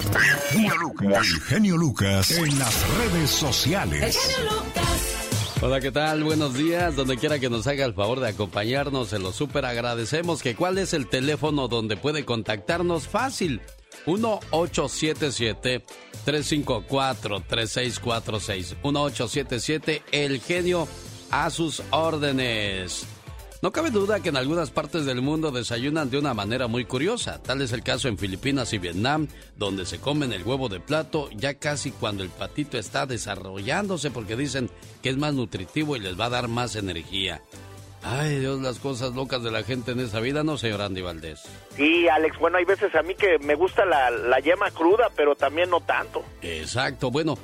El genio Lucas en las redes sociales. Hola, ¿qué tal? Buenos días. Donde quiera que nos haga el favor de acompañarnos, se lo súper agradecemos. Que ¿Cuál es el teléfono donde puede contactarnos? Fácil. 1-877-354-3646. 1-877, el genio a sus órdenes. No cabe duda que en algunas partes del mundo desayunan de una manera muy curiosa. Tal es el caso en Filipinas y Vietnam, donde se comen el huevo de plato ya casi cuando el patito está desarrollándose porque dicen que es más nutritivo y les va a dar más energía. Ay, Dios, las cosas locas de la gente en esa vida, ¿no, señor Andy Valdés? Sí, Alex, bueno, hay veces a mí que me gusta la, la yema cruda, pero también no tanto. Exacto, bueno,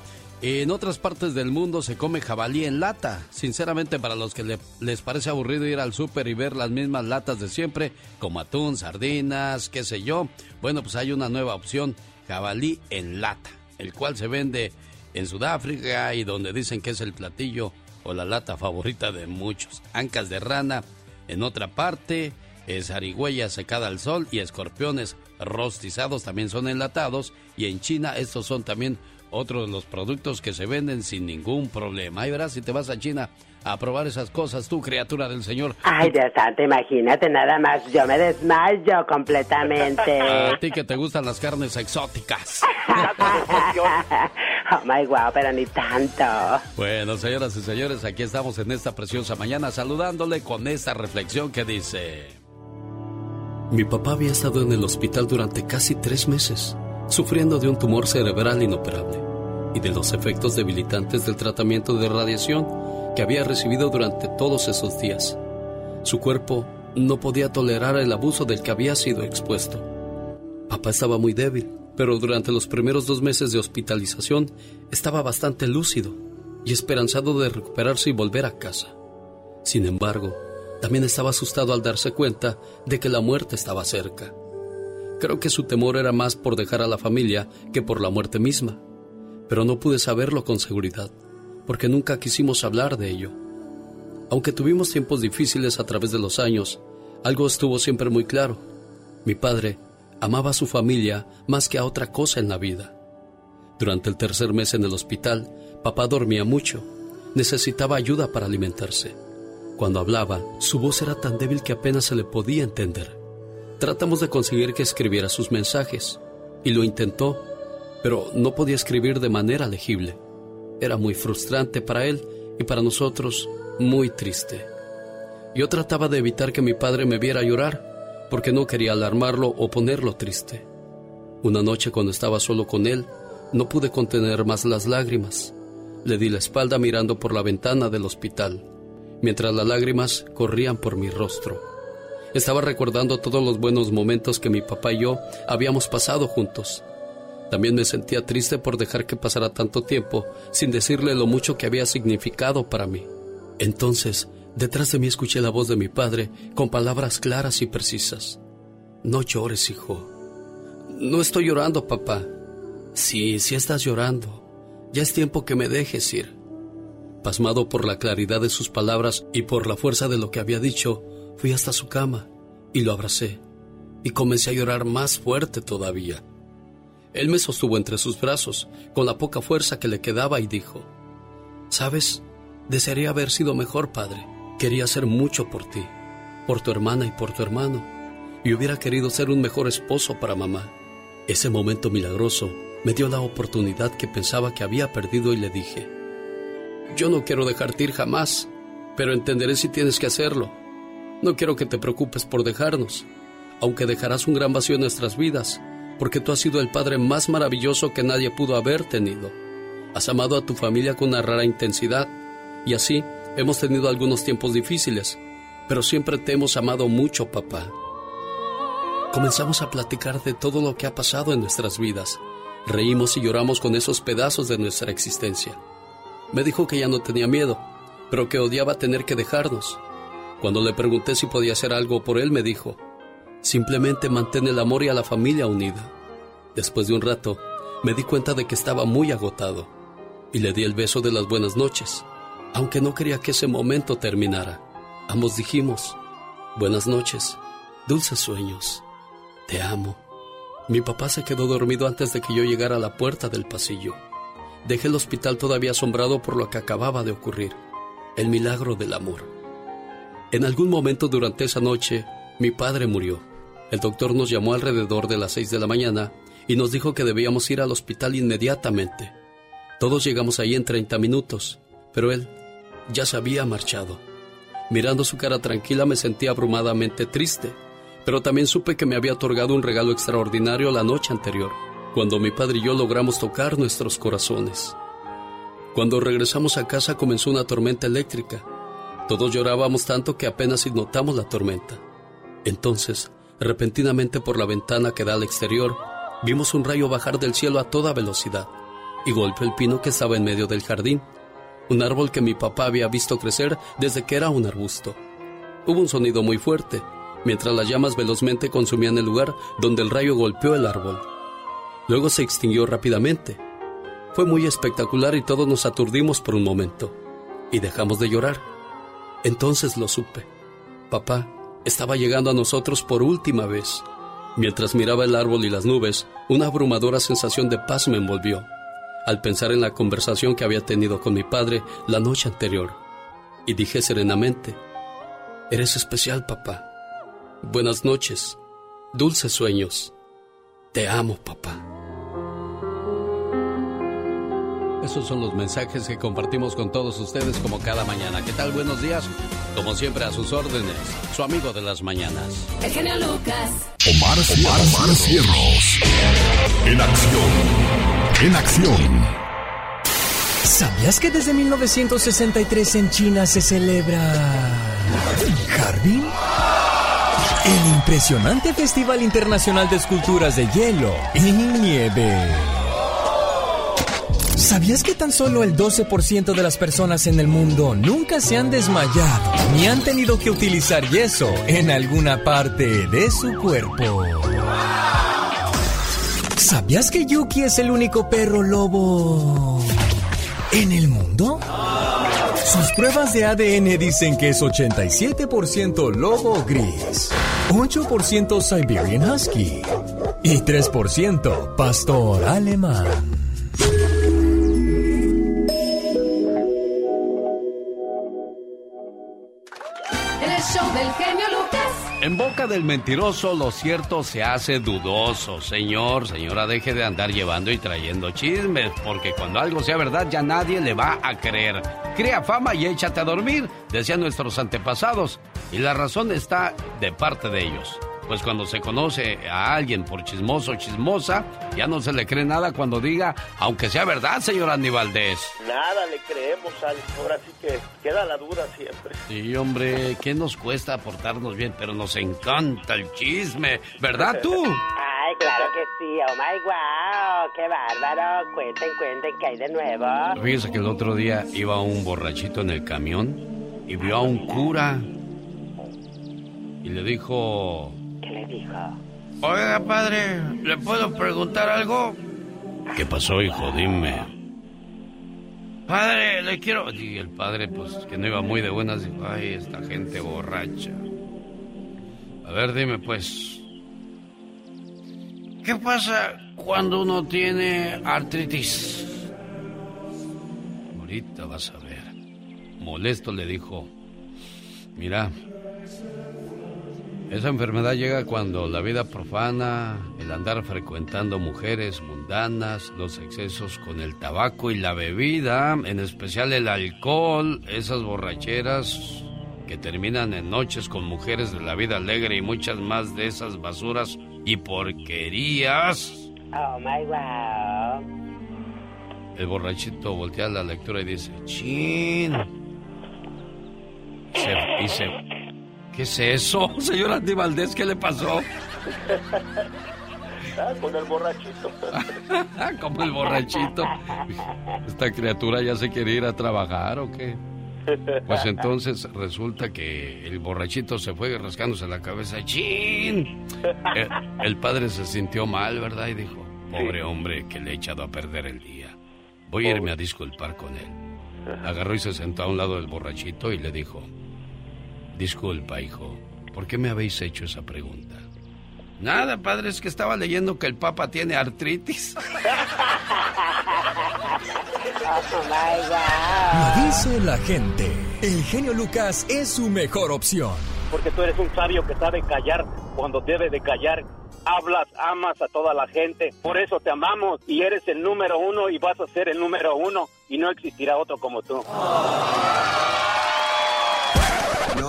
en otras partes del mundo se come jabalí en lata. Sinceramente, para los que les parece aburrido ir al súper y ver las mismas latas de siempre, como atún, sardinas, qué sé yo, bueno, pues hay una nueva opción, jabalí en lata, el cual se vende en Sudáfrica y donde dicen que es el platillo o la lata favorita de muchos. Ancas de rana en otra parte, es arigüeya secada al sol y escorpiones rostizados también son enlatados y en China estos son también otro de los productos que se venden sin ningún problema. Ahí verás si te vas a China a probar esas cosas, tú, criatura del Señor. Ay, Dios santo, imagínate nada más, yo me desmayo completamente. A ti que te gustan las carnes exóticas. oh my wow, pero ni tanto. Bueno, señoras y señores, aquí estamos en esta preciosa mañana saludándole con esta reflexión que dice... Mi papá había estado en el hospital durante casi tres meses sufriendo de un tumor cerebral inoperable y de los efectos debilitantes del tratamiento de radiación que había recibido durante todos esos días. Su cuerpo no podía tolerar el abuso del que había sido expuesto. Papá estaba muy débil, pero durante los primeros dos meses de hospitalización estaba bastante lúcido y esperanzado de recuperarse y volver a casa. Sin embargo, también estaba asustado al darse cuenta de que la muerte estaba cerca. Creo que su temor era más por dejar a la familia que por la muerte misma, pero no pude saberlo con seguridad, porque nunca quisimos hablar de ello. Aunque tuvimos tiempos difíciles a través de los años, algo estuvo siempre muy claro. Mi padre amaba a su familia más que a otra cosa en la vida. Durante el tercer mes en el hospital, papá dormía mucho, necesitaba ayuda para alimentarse. Cuando hablaba, su voz era tan débil que apenas se le podía entender. Tratamos de conseguir que escribiera sus mensajes, y lo intentó, pero no podía escribir de manera legible. Era muy frustrante para él y para nosotros muy triste. Yo trataba de evitar que mi padre me viera llorar, porque no quería alarmarlo o ponerlo triste. Una noche cuando estaba solo con él, no pude contener más las lágrimas. Le di la espalda mirando por la ventana del hospital, mientras las lágrimas corrían por mi rostro. Estaba recordando todos los buenos momentos que mi papá y yo habíamos pasado juntos. También me sentía triste por dejar que pasara tanto tiempo sin decirle lo mucho que había significado para mí. Entonces, detrás de mí escuché la voz de mi padre con palabras claras y precisas. No llores, hijo. No estoy llorando, papá. Sí, sí estás llorando. Ya es tiempo que me dejes ir. Pasmado por la claridad de sus palabras y por la fuerza de lo que había dicho, Fui hasta su cama y lo abracé y comencé a llorar más fuerte todavía. Él me sostuvo entre sus brazos con la poca fuerza que le quedaba y dijo, ¿sabes? Desearía haber sido mejor padre. Quería hacer mucho por ti, por tu hermana y por tu hermano, y hubiera querido ser un mejor esposo para mamá. Ese momento milagroso me dio la oportunidad que pensaba que había perdido y le dije, yo no quiero dejarte ir jamás, pero entenderé si tienes que hacerlo. No quiero que te preocupes por dejarnos, aunque dejarás un gran vacío en nuestras vidas, porque tú has sido el padre más maravilloso que nadie pudo haber tenido. Has amado a tu familia con una rara intensidad, y así hemos tenido algunos tiempos difíciles, pero siempre te hemos amado mucho, papá. Comenzamos a platicar de todo lo que ha pasado en nuestras vidas. Reímos y lloramos con esos pedazos de nuestra existencia. Me dijo que ya no tenía miedo, pero que odiaba tener que dejarnos cuando le pregunté si podía hacer algo por él, me dijo, simplemente mantén el amor y a la familia unida. Después de un rato, me di cuenta de que estaba muy agotado y le di el beso de las buenas noches, aunque no quería que ese momento terminara. Ambos dijimos, buenas noches, dulces sueños, te amo. Mi papá se quedó dormido antes de que yo llegara a la puerta del pasillo. Dejé el hospital todavía asombrado por lo que acababa de ocurrir, el milagro del amor. En algún momento durante esa noche, mi padre murió. El doctor nos llamó alrededor de las seis de la mañana y nos dijo que debíamos ir al hospital inmediatamente. Todos llegamos ahí en 30 minutos, pero él ya se había marchado. Mirando su cara tranquila me sentí abrumadamente triste, pero también supe que me había otorgado un regalo extraordinario la noche anterior, cuando mi padre y yo logramos tocar nuestros corazones. Cuando regresamos a casa comenzó una tormenta eléctrica. Todos llorábamos tanto que apenas notamos la tormenta. Entonces, repentinamente por la ventana que da al exterior, vimos un rayo bajar del cielo a toda velocidad y golpeó el pino que estaba en medio del jardín un árbol que mi papá había visto crecer desde que era un arbusto. Hubo un sonido muy fuerte, mientras las llamas velozmente consumían el lugar donde el rayo golpeó el árbol. Luego se extinguió rápidamente. Fue muy espectacular y todos nos aturdimos por un momento, y dejamos de llorar. Entonces lo supe. Papá estaba llegando a nosotros por última vez. Mientras miraba el árbol y las nubes, una abrumadora sensación de paz me envolvió al pensar en la conversación que había tenido con mi padre la noche anterior, y dije serenamente, Eres especial, papá. Buenas noches, dulces sueños. Te amo, papá. Esos son los mensajes que compartimos con todos ustedes como cada mañana. ¿Qué tal? Buenos días. Como siempre a sus órdenes, su amigo de las mañanas. El genio Lucas. Omar, Omar, Cierros. En acción en acción. ¿Sabías que desde 1963 en China se celebra Harbin? El impresionante Festival Internacional de Esculturas de Hielo y Nieve. ¿Sabías que tan solo el 12% de las personas en el mundo nunca se han desmayado ni han tenido que utilizar yeso en alguna parte de su cuerpo? ¿Sabías que Yuki es el único perro lobo en el mundo? Sus pruebas de ADN dicen que es 87% lobo gris, 8% Siberian Husky y 3% pastor alemán. En boca del mentiroso lo cierto se hace dudoso. Señor, señora, deje de andar llevando y trayendo chismes, porque cuando algo sea verdad ya nadie le va a creer. Crea fama y échate a dormir, decían nuestros antepasados, y la razón está de parte de ellos pues cuando se conoce a alguien por chismoso o chismosa, ya no se le cree nada cuando diga, aunque sea verdad, señor Andy Valdés. Nada le creemos, Alex. Ahora sí que queda la duda siempre. Sí, hombre, ¿qué nos cuesta portarnos bien? Pero nos encanta el chisme, ¿verdad tú? Ay, claro que sí. Oh my wow, qué bárbaro. Cuenten, cuenten que hay de nuevo. Fíjese que el otro día iba un borrachito en el camión y vio a un cura y le dijo, le dijo? Oiga, padre, ¿le puedo preguntar algo? ¿Qué pasó, hijo? Dime. Padre, le quiero... Y el padre, pues, que no iba muy de buenas, dijo, ay, esta gente borracha. A ver, dime, pues... ¿Qué pasa cuando uno tiene artritis? Ahorita vas a ver. Molesto le dijo, mira, esa enfermedad llega cuando la vida profana, el andar frecuentando mujeres mundanas, los excesos con el tabaco y la bebida, en especial el alcohol, esas borracheras que terminan en noches con mujeres de la vida alegre y muchas más de esas basuras y porquerías. Oh my wow. El borrachito voltea la lectura y dice, chin. y se ¿Qué es eso, señor Andy Valdés? ¿Qué le pasó? Ah, con el borrachito. Como el borrachito. ¿Esta criatura ya se quiere ir a trabajar o qué? Pues entonces resulta que el borrachito se fue rascándose la cabeza. ¡Chin! El, el padre se sintió mal, ¿verdad? Y dijo, pobre hombre que le he echado a perder el día. Voy a irme a disculpar con él. Agarró y se sentó a un lado del borrachito y le dijo, Disculpa, hijo, ¿por qué me habéis hecho esa pregunta? Nada, padre, es que estaba leyendo que el Papa tiene artritis. Lo dice la gente. El genio Lucas es su mejor opción. Porque tú eres un sabio que sabe callar cuando debe de callar. Hablas, amas a toda la gente. Por eso te amamos y eres el número uno y vas a ser el número uno y no existirá otro como tú.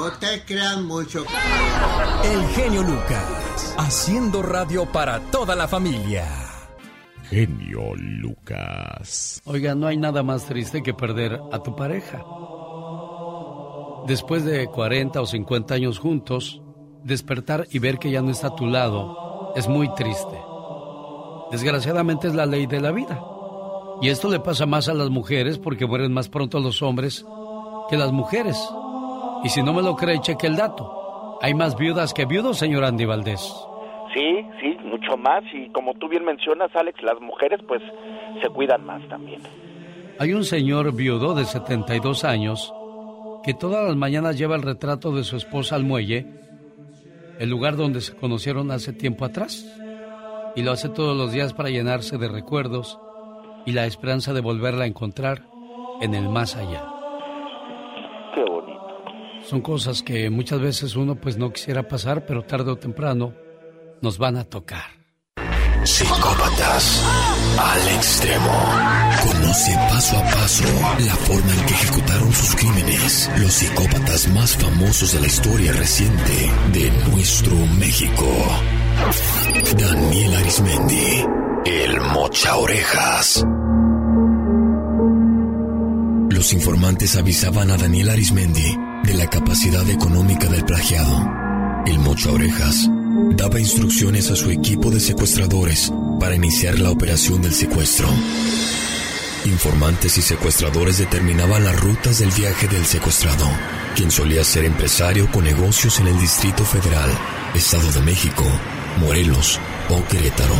No te crean mucho. El genio Lucas, haciendo radio para toda la familia. Genio Lucas. Oiga, no hay nada más triste que perder a tu pareja. Después de 40 o 50 años juntos, despertar y ver que ya no está a tu lado es muy triste. Desgraciadamente es la ley de la vida. Y esto le pasa más a las mujeres porque mueren más pronto los hombres que las mujeres. Y si no me lo cree, cheque el dato. Hay más viudas que viudos, señor Andy Valdés. Sí, sí, mucho más. Y como tú bien mencionas, Alex, las mujeres pues se cuidan más también. Hay un señor viudo de 72 años que todas las mañanas lleva el retrato de su esposa al muelle, el lugar donde se conocieron hace tiempo atrás. Y lo hace todos los días para llenarse de recuerdos y la esperanza de volverla a encontrar en el más allá. Son cosas que muchas veces uno pues no quisiera pasar, pero tarde o temprano nos van a tocar. Psicópatas al extremo. Conoce paso a paso la forma en que ejecutaron sus crímenes los psicópatas más famosos de la historia reciente de nuestro México. Daniel Arismendi, el mocha orejas. Los informantes avisaban a Daniel Arismendi de la capacidad económica del plagiado. El mocha orejas daba instrucciones a su equipo de secuestradores para iniciar la operación del secuestro. Informantes y secuestradores determinaban las rutas del viaje del secuestrado, quien solía ser empresario con negocios en el Distrito Federal, Estado de México, Morelos o Querétaro.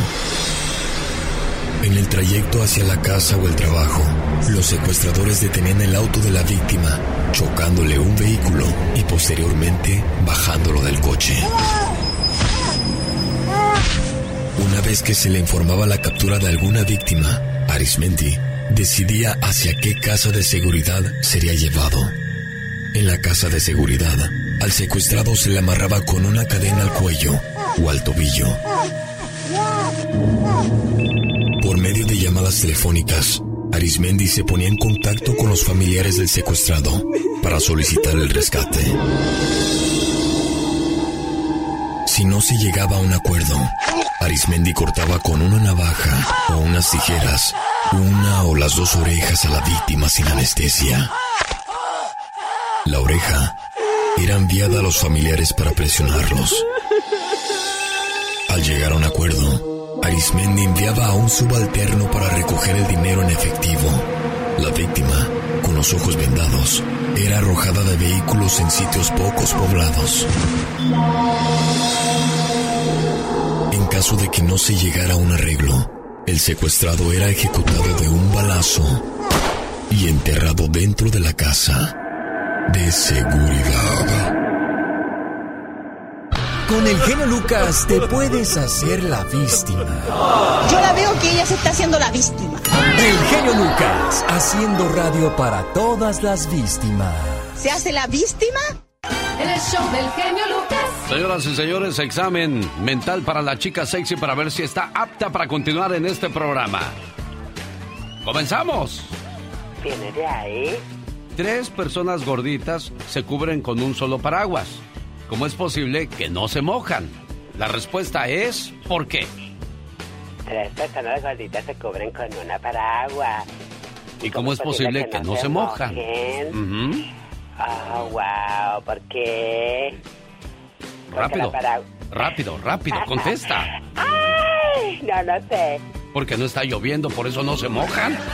En el trayecto hacia la casa o el trabajo, los secuestradores detenían el auto de la víctima, chocándole un vehículo y posteriormente bajándolo del coche. Una vez que se le informaba la captura de alguna víctima, Arismendi decidía hacia qué casa de seguridad sería llevado. En la casa de seguridad, al secuestrado se le amarraba con una cadena al cuello o al tobillo. Por medio de llamadas telefónicas, Arismendi se ponía en contacto con los familiares del secuestrado para solicitar el rescate. Si no se llegaba a un acuerdo, Arismendi cortaba con una navaja o unas tijeras una o las dos orejas a la víctima sin anestesia. La oreja era enviada a los familiares para presionarlos. Al llegar a un acuerdo, Arismendi enviaba a un subalterno para recoger el dinero en efectivo. La víctima, con los ojos vendados, era arrojada de vehículos en sitios pocos poblados. En caso de que no se llegara a un arreglo, el secuestrado era ejecutado de un balazo y enterrado dentro de la casa de seguridad. Con el genio Lucas te puedes hacer la víctima. Yo la veo que ella se está haciendo la víctima. El genio Lucas, haciendo radio para todas las víctimas. ¿Se hace la víctima? En el show del genio Lucas. Señoras y señores, examen mental para la chica sexy para ver si está apta para continuar en este programa. ¡Comenzamos! ¿Viene de ahí? Tres personas gorditas se cubren con un solo paraguas. ¿Cómo es posible que no se mojan? La respuesta es ¿por qué? Tres personas gorditas se cubren con una paraguas. ¿Y cómo es posible que no se mojan? mojen? Ujú. Oh, wow, ¿por qué? Porque Rápido, rápido, rápido, contesta. ¡Ay! No, no sé. Porque no está lloviendo, por eso no se mojan.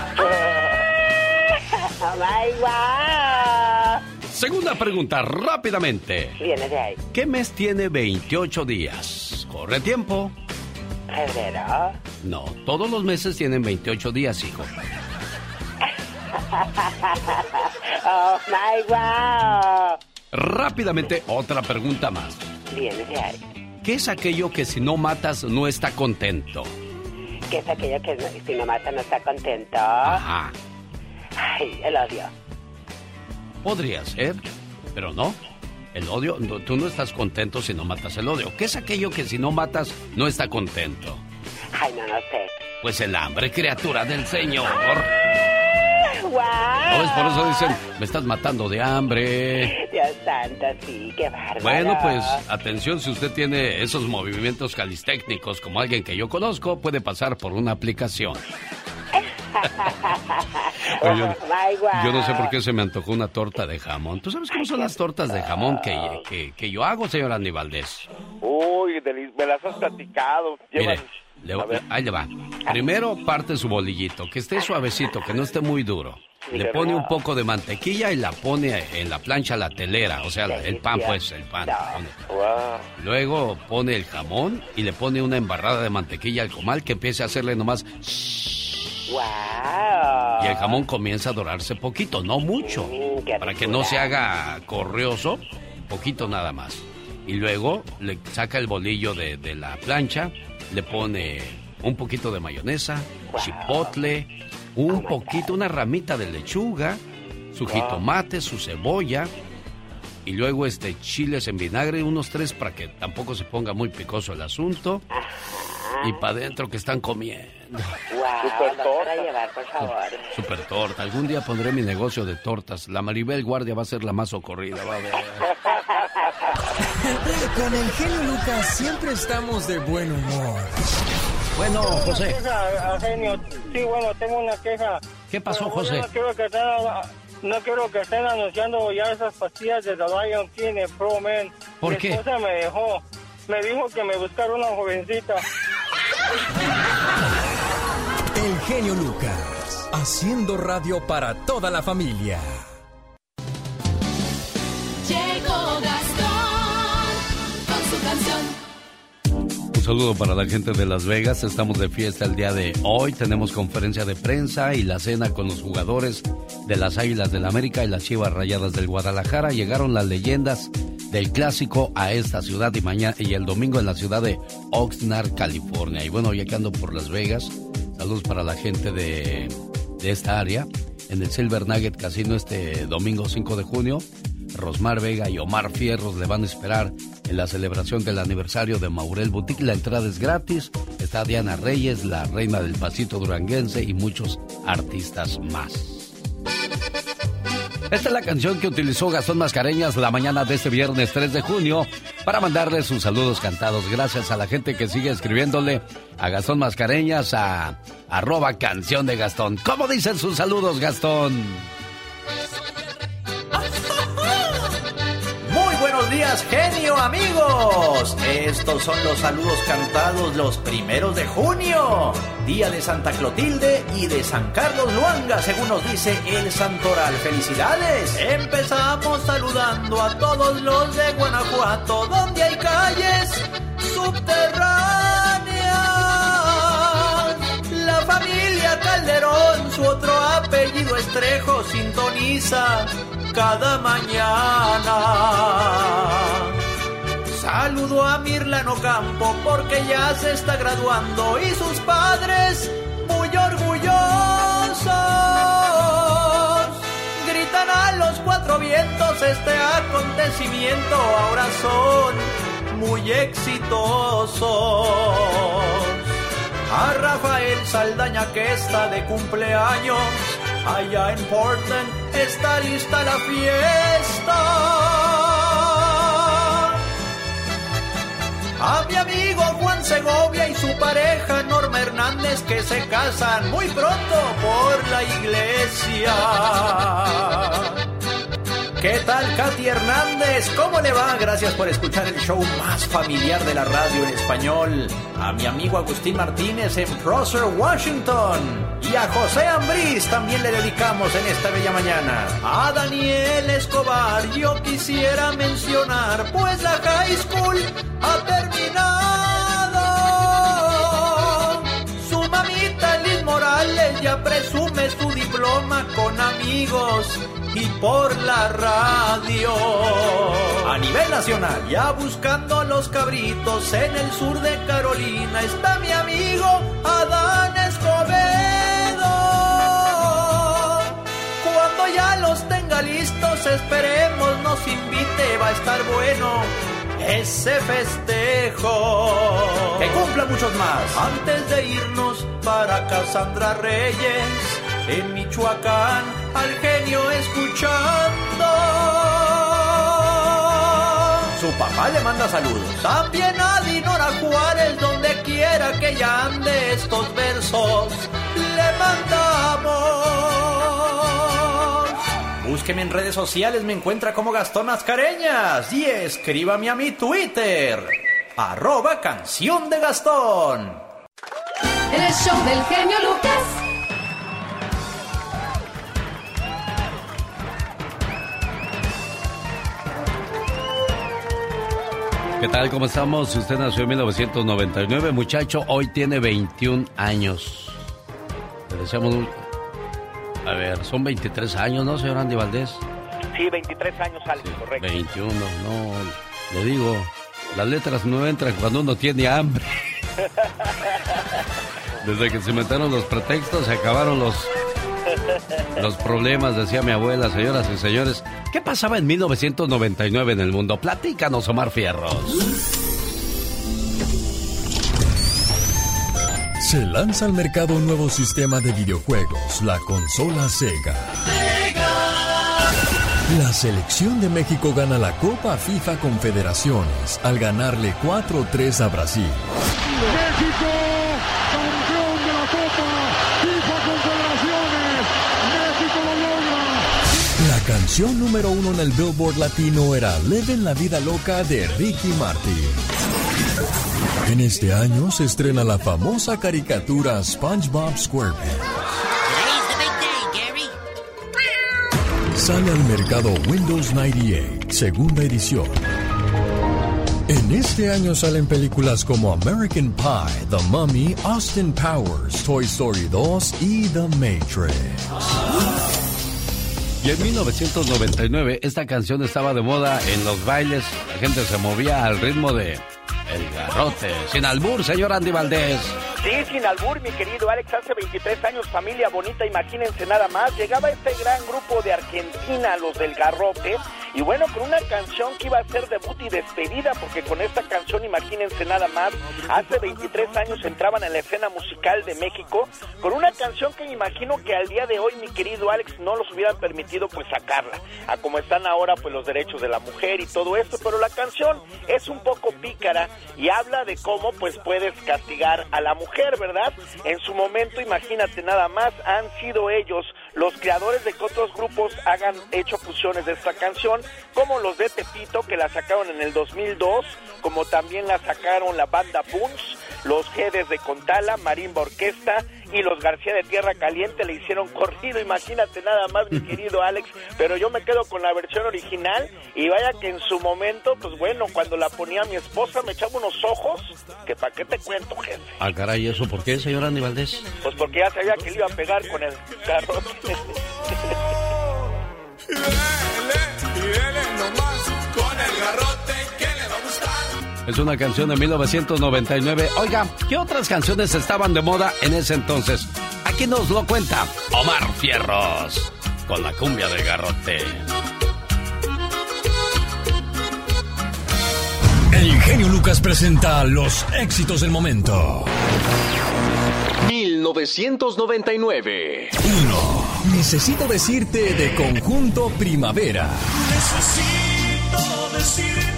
Oh my wow. Segunda pregunta, rápidamente. Viene de ahí. ¿Qué mes tiene 28 días? Corre tiempo. Febrero. No, todos los meses tienen 28 días, hijo. Oh my wow. Rápidamente, otra pregunta más. Viene de ahí. ¿Qué es aquello que si no matas no está contento? ¿Qué es aquello que si no mata no está contento? Ajá. Ay, el odio. Podría ser, pero no. El odio, no, tú no estás contento si no matas el odio. ¿Qué es aquello que si no matas no está contento? Ay, no, no sé. Pues el hambre, criatura del Señor. ¡Guau! ¿No ves? Por eso dicen, me estás matando de hambre. Dios santo, sí, qué bárbaro. Bueno, pues atención, si usted tiene esos movimientos calistécnicos como alguien que yo conozco, puede pasar por una aplicación. Yo, no sé por qué se me antojó una torta de jamón. ¿Tú sabes cómo son las tortas de jamón que, que, que yo hago, señor Andy Valdés? Uy, me las has platicado. Mire, Llevan- le va- ahí le va. Primero parte su bolillito, que esté suavecito, que no esté muy duro. Le pone un poco de mantequilla y la pone en la plancha la telera, o sea, el pan, pues, el pan. Luego pone el jamón y le pone una embarrada de mantequilla al comal que empiece a hacerle nomás ¡Wow! y el jamón comienza a dorarse poquito, no mucho, para que no se haga corrioso, poquito nada más. Y luego le saca el bolillo de, de la plancha, le pone un poquito de mayonesa, chipotle, un poquito, una ramita de lechuga, su Wow. jitomate, su cebolla, y luego este chiles en vinagre, unos tres para que tampoco se ponga muy picoso el asunto. Y para adentro que están comiendo. ¡Wow! Vamos a llevar, por favor. Super torta. Algún día pondré mi negocio de tortas. La Maribel Guardia va a ser la más socorrida, va a ver. Con el genio Lucas siempre estamos de buen humor. Bueno, Tengo una José. queja, genio. Sí, bueno, tengo una queja. ¿Qué pasó, José? No quiero, que estén, no quiero que estén anunciando ya esas pastillas de The Lion King en Pro Man. ¿Por Mi qué? esposa me dejó. Me dijo que me buscara una jovencita. El genio Lucas, haciendo radio para toda la familia. Llegó Gastón con su canción. Un saludo para la gente de Las Vegas. Estamos de fiesta el día de hoy. Tenemos conferencia de prensa y la cena con los jugadores de las Águilas del América y las Chivas Rayadas del Guadalajara. Llegaron las leyendas del clásico a esta ciudad y mañana y el domingo en la ciudad de Oxnard, California. Y bueno, ya que ando por Las Vegas, saludos para la gente de, esta área. En el Silver Nugget Casino este domingo 5 de junio. Rosmar Vega y Omar Fierros le van a esperar en la celebración del aniversario de Maurel Boutique. La entrada es gratis. Está Diana Reyes, la reina del pasito duranguense y muchos artistas más. Esta es la canción que utilizó Gastón Mascareñas la mañana de este viernes 3 de junio para mandarle sus saludos cantados. Gracias a la gente que sigue escribiéndole a Gastón Mascareñas a arroba canción de Gastón. ¿Cómo dicen sus saludos, Gastón? Días, genio amigos. Estos son los saludos cantados los primeros de junio, día de Santa Clotilde y de San Carlos Luanga, según nos dice el Santoral. ¡Felicidades! Empezamos saludando a todos los de Guanajuato, donde hay calles subterráneas. La familia Calderón, su otro apellido Estrejo, sintoniza cada mañana. Saludo a Mirlano Campo porque ya se está graduando y sus padres muy orgullosos. Gritan a los cuatro vientos este acontecimiento, ahora son muy exitosos. A Rafael Saldaña que está de cumpleaños, allá en Portland está lista la fiesta. A mi amigo Juan Segovia y su pareja Norma Hernández que se casan muy pronto por la iglesia. ¿Qué tal, Katy Hernández? ¿Cómo le va? Gracias por escuchar el show más familiar de la radio en español. A mi amigo Agustín Martínez en Prosser, Washington. Y a José Ambriz también le dedicamos en esta bella mañana. A Daniel Escobar yo quisiera mencionar, pues la high school ha terminado. Su mamita Liz Morales ya presume con amigos y por la radio. A nivel nacional, ya buscando los cabritos en el sur de Carolina, está mi amigo Adán Escobedo. Cuando ya los tenga listos, esperemos nos invite, va a estar bueno ese festejo. Que cumpla muchos más. Antes de irnos para Casandra Reyes, en Michoacán, al genio escuchando. Su papá le manda saludos. También a Dinora Juárez, donde quiera que ella ande estos versos, le mandamos. Búsqueme en redes sociales, me encuentra como Gastón Mascareñas y escríbame a mi Twitter, arroba canción de Gastón. El show del genio Lucas. ¿Qué tal? ¿Cómo estamos? Usted nació en 1999, muchacho. Hoy tiene 21 años. Le deseamos un... A ver, son 23 años, ¿no, señor Andy Valdés? Sí, 23 años, Alex, correcto. 21, no. Le digo, las letras no entran cuando uno tiene hambre. Desde que se inventaron los pretextos, se acabaron los, los problemas, decía mi abuela, señoras y señores. ¿Qué pasaba en 1999 en el mundo? Platícanos, Omar Fierros. Se lanza al mercado un nuevo sistema de videojuegos, la consola Sega. La selección de México gana la Copa FIFA Confederaciones al ganarle 4-3 a Brasil. México, campeón de la Copa FIFA Confederaciones. México lo logra. La canción número uno en el Billboard Latino era Leven la vida loca de Ricky Martin. En este año se estrena la famosa caricatura SpongeBob SquarePants. Sale al mercado Windows 98, segunda edición. En este año salen películas como American Pie, The Mummy, Austin Powers, Toy Story 2 y The Matrix. Y en 1999 esta canción estaba de moda en los bailes. La gente se movía al ritmo de El Garrote. Sin albur, señor Andy Valdés. Sí, sin albur, mi querido Alex, hace 23 años, familia bonita, imagínense nada más, llegaba este gran grupo de Argentina, los del Garrote, y bueno, con una canción que iba a ser debut y despedida, porque con esta canción, imagínense nada más, hace 23 años entraban en la escena musical de México, con una canción que imagino que al día de hoy, mi querido Alex, no los hubieran permitido pues sacarla, a como están ahora pues los derechos de la mujer y todo esto, pero la canción es un poco pícara y habla de cómo pues puedes castigar a la mujer. ¿Verdad? En su momento, imagínate nada más, han sido ellos los creadores de que otros grupos hagan hecho fusiones de esta canción, como los de Tepito, que la sacaron en el 2002, como también la sacaron la banda Punch, los Gedes de Contala, Marimba Orquesta y los García de Tierra Caliente le hicieron corrido, imagínate nada más, mi querido Alex, pero yo me quedo con la versión original y vaya que en su momento, pues bueno, cuando la ponía mi esposa me echaba unos ojos, que para qué te cuento, jefe. Ah, caray, ¿eso por qué, señor Andy Valdés? Pues porque ya sabía que le iba a pegar con el carro. Es una canción de 1999. Oiga, ¿qué otras canciones estaban de moda en ese entonces? Aquí nos lo cuenta Omar Fierros con la cumbia del garrote. El genio Lucas presenta los éxitos del momento. 1999. 1. Necesito decirte de conjunto primavera. Necesito decirte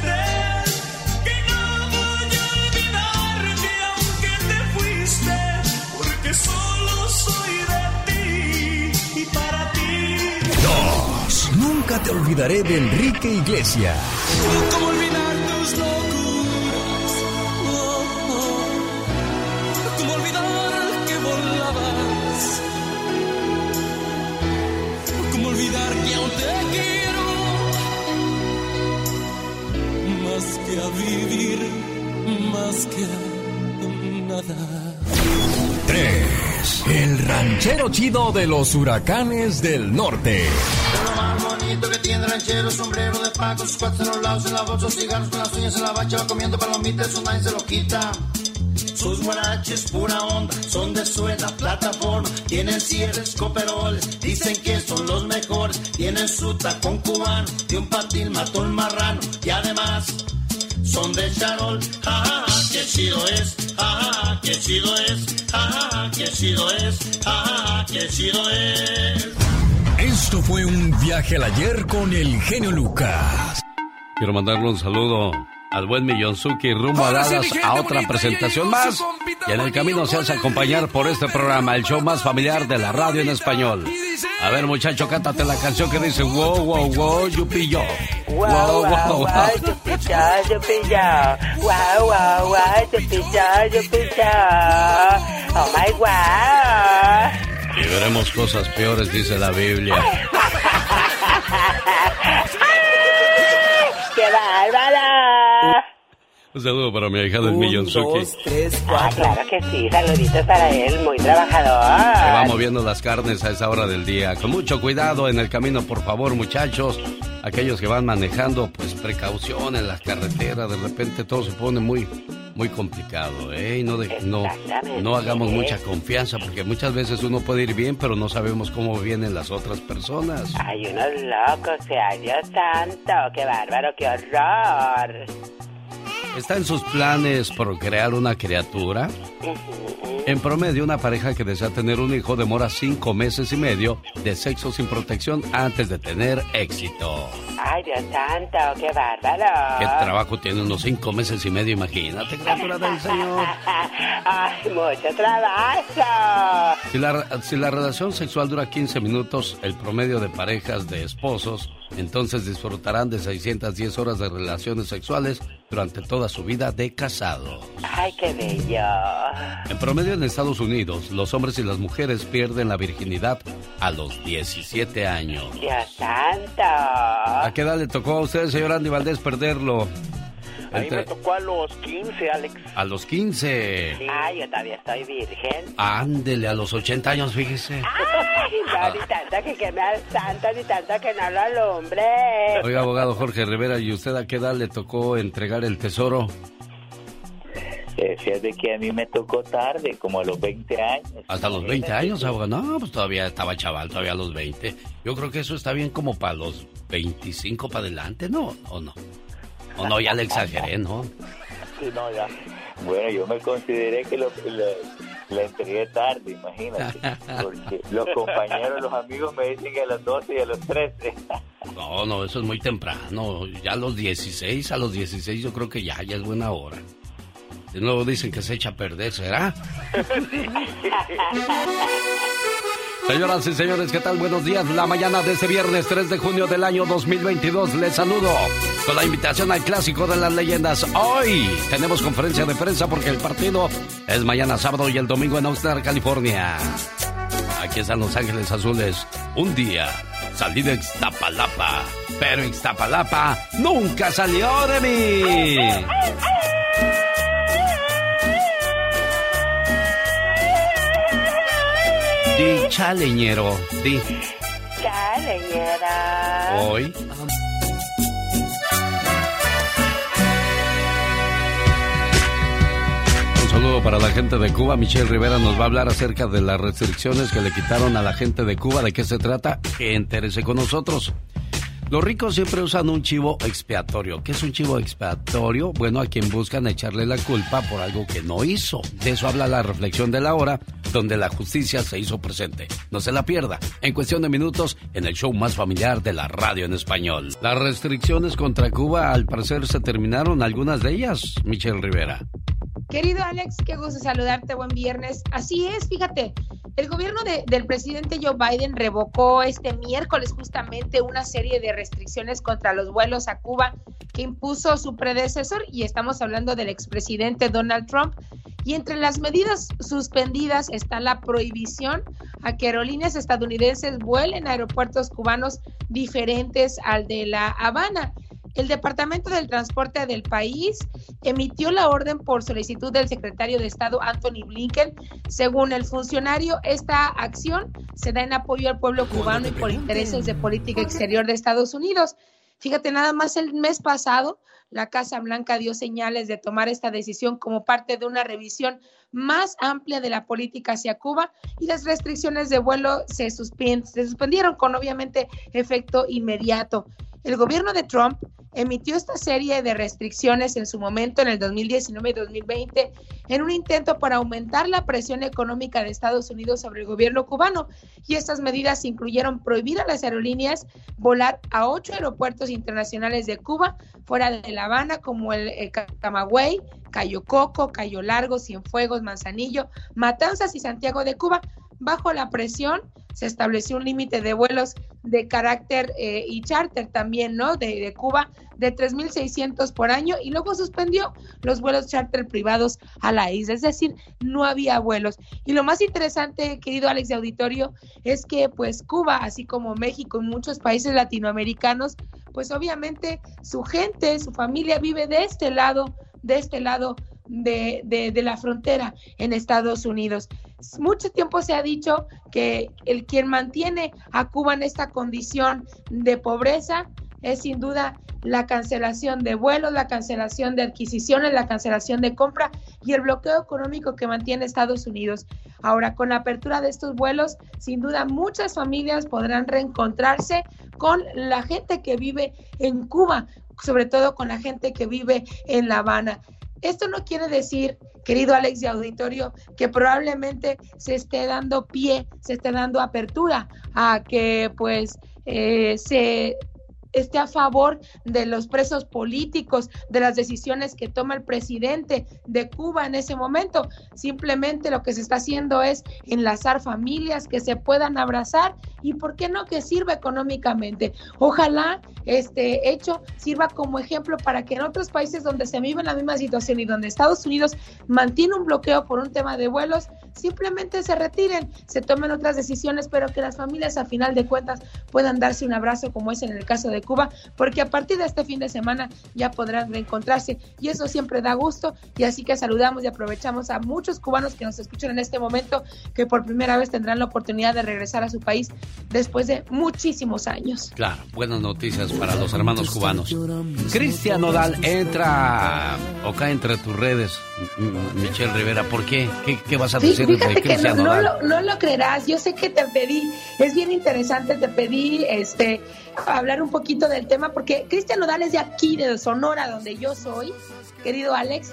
Nunca te olvidaré de Enrique Iglesias. ¿Cómo olvidar tus locuras? Oh, oh. ¿Cómo olvidar que volabas? ¿Cómo olvidar que aún te quiero? Más que a vivir, más que a nada. 3. el ranchero chido de los huracanes del norte. Lo más bonito que tiene ranchero, sombrero de paco, sus cuates en los lados, en la bolsa, cigarros con las uñas en la bacha, va comiendo palomitas, eso nadie se lo quita. Sus guaraches, pura onda, son de suela, plataforma, tienen cierres, coperoles, dicen que son los mejores, tienen su tacón cubano, de un patín mató un marrano, y además son de charol, ja, ja, ja, que chido es, ja, ja, ja, que chido es, ja, ja, ja, que chido es, ja, ja, ja, que chido es. Esto fue un viaje al ayer con el genio Lucas. Quiero mandarle un saludo al buen Millonzuki rumbo a Dallas a otra presentación más. Y en el camino se hace acompañar por este programa, el show más familiar de la radio en español. A ver, muchacho, cántate la canción que dice wow, wow, wow, yupi yo. Wow, wow, wow, yupi yo, yupi yo. Wow, wow, wow, yupi yo, yupi yo. Oh my wow. Y veremos cosas peores, dice la Biblia. Un saludo para mi hija del Millonzuki. Ah, claro que sí, saluditos para él, muy Se trabajador. va moviendo las carnes a esa hora del día. Con mucho cuidado en el camino, por favor, muchachos. Aquellos que van manejando, pues precaución en las carreteras. De repente todo se pone muy, muy complicado, ¿eh? Y no, de- no, no hagamos mucha confianza porque muchas veces uno puede ir bien, pero no sabemos cómo vienen las otras personas. Hay unos locos, sea Dios santo, qué bárbaro, qué horror. ¿Está en sus planes procrear una criatura? En promedio, una pareja que desea tener un hijo demora cinco meses y medio de sexo sin protección antes de tener éxito. Ay, Dios santo, qué bárbaro. ¿Qué trabajo tiene unos cinco meses y medio? Imagínate, criatura del Señor. Ay, mucho trabajo. Si la, si la relación sexual dura 15 minutos, el promedio de parejas de esposos, entonces disfrutarán de 610 horas de relaciones sexuales durante toda su vida de casado. Ay, qué bello. En promedio en Estados Unidos, los hombres y las mujeres pierden la virginidad a los 17 años. Dios santo. ¿A qué edad le tocó a usted, señor Andy Valdés, perderlo? A mí me tocó a los 15, Alex. a los 15. Ay, yo todavía estoy virgen. Ándele, a los 80 años, fíjese. Ay, no, ni tanto que queme al santo, ni tanto que no lo alumbre. Oiga, abogado Jorge Rivera, ¿y usted a qué edad le tocó entregar el tesoro? Eh, fíjate que a mí me tocó tarde, como a los 20 años. Hasta los 20 años, abogado. No, pues todavía estaba chaval, todavía a los 20. Yo creo que eso está bien como para los 25 para adelante, ¿no? ¿O no? O no, ya le exageré, ¿no? Sí, no, ya. Bueno, yo me consideré que lo, la entregué tarde, imagínate. Porque los compañeros, los amigos me dicen que a las 12 y a los 13. No, no, eso es muy temprano. Ya a los 16, a los 16 yo creo que ya, ya es buena hora. De nuevo dicen que se echa a perder, ¿será? Señoras y señores, ¿qué tal? Buenos días. La mañana de este viernes 3 de junio del año 2022. Les saludo con la invitación al clásico de las leyendas. Hoy tenemos conferencia de prensa porque el partido es mañana sábado y el domingo en Oxnard, California. Aquí están Los Ángeles Azules. Un día salí de Ixtapalapa, pero Ixtapalapa nunca salió de mí. Di chaleñero, di Chaleñera. hoy. Un saludo para la gente de Cuba. Michelle Rivera nos va a hablar acerca de las restricciones que le quitaron a la gente de Cuba. ¿De qué se trata? Entérese con nosotros. Los ricos siempre usan un chivo expiatorio. ¿Qué es un chivo expiatorio? Bueno, a quien buscan echarle la culpa por algo que no hizo. De eso habla la reflexión de la hora, donde la justicia se hizo presente. No se la pierda. En cuestión de minutos, en el show más familiar de la radio en español. Las restricciones contra Cuba, al parecer, se terminaron algunas de ellas, Michelle Rivera. Querido Alex, qué gusto saludarte, buen viernes. Así es, fíjate, el gobierno de- del presidente Joe Biden revocó este miércoles justamente una serie de restricciones contra los vuelos a Cuba que impuso su predecesor y estamos hablando del expresidente Donald Trump. Y entre las medidas suspendidas está la prohibición a que aerolíneas estadounidenses vuelen a aeropuertos cubanos diferentes al de La Habana. El Departamento del Transporte del país emitió la orden por solicitud del secretario de Estado Anthony Blinken. Según el funcionario, esta acción se da en apoyo al pueblo cubano y por intereses de política exterior de Estados Unidos. Fíjate, nada más el mes pasado, la Casa Blanca dio señales de tomar esta decisión como parte de una revisión más amplia de la política hacia Cuba y las restricciones de vuelo se, se suspendieron con obviamente efecto inmediato. El gobierno de Trump emitió esta serie de restricciones en su momento en el 2019 y 2020 en un intento para aumentar la presión económica de Estados Unidos sobre el gobierno cubano. Y estas medidas incluyeron prohibir a las aerolíneas volar a ocho aeropuertos internacionales de Cuba fuera de La Habana, como el, el Camagüey, Cayo Coco, Cayo Largo, Cienfuegos, Manzanillo, Matanzas y Santiago de Cuba. Bajo la presión se estableció un límite de vuelos de carácter eh, y charter también, ¿no? De, de Cuba de 3.600 por año y luego suspendió los vuelos charter privados a la isla, es decir, no había vuelos. Y lo más interesante, querido Alex de Auditorio, es que pues Cuba, así como México y muchos países latinoamericanos, pues obviamente su gente, su familia vive de este lado, de este lado de, la frontera en Estados Unidos. Mucho tiempo se ha dicho que el quien mantiene a Cuba en esta condición de pobreza es sin duda la cancelación de vuelos, la cancelación de adquisiciones, la cancelación de compra y el bloqueo económico que mantiene Estados Unidos. Ahora, con la apertura de estos vuelos, sin duda muchas familias podrán reencontrarse con la gente que vive en Cuba, sobre todo con la gente que vive en La Habana. Esto no quiere decir, querido Alex de Auditorio, que probablemente se esté dando pie, se esté dando apertura a que pues eh, se esté a favor de los presos políticos, de las decisiones que toma el presidente de Cuba en ese momento. Simplemente lo que se está haciendo es enlazar familias que se puedan abrazar y, ¿por qué no?, que sirva económicamente. Ojalá este hecho sirva como ejemplo para que en otros países donde se vive la misma situación y donde Estados Unidos mantiene un bloqueo por un tema de vuelos, simplemente se retiren, se tomen otras decisiones, pero que las familias a final de cuentas puedan darse un abrazo como es en el caso de Cuba, porque a partir de este fin de semana ya podrán reencontrarse y eso siempre da gusto y así que saludamos y aprovechamos a muchos cubanos que nos escuchan en este momento que por primera vez tendrán la oportunidad de regresar a su país después de muchísimos años. Claro, buenas noticias para los hermanos cubanos. Cristian Nodal entra o cae entre tus redes, Michelle Rivera. ¿Por qué? ¿Qué, qué vas a sí, decir de Cristian no, Nodal? No lo, no lo creerás. Yo sé que te pedí, es bien interesante, te pedí este hablar un poquito del tema porque Cristian Nodal es de aquí, de Sonora, donde yo soy, querido Alex,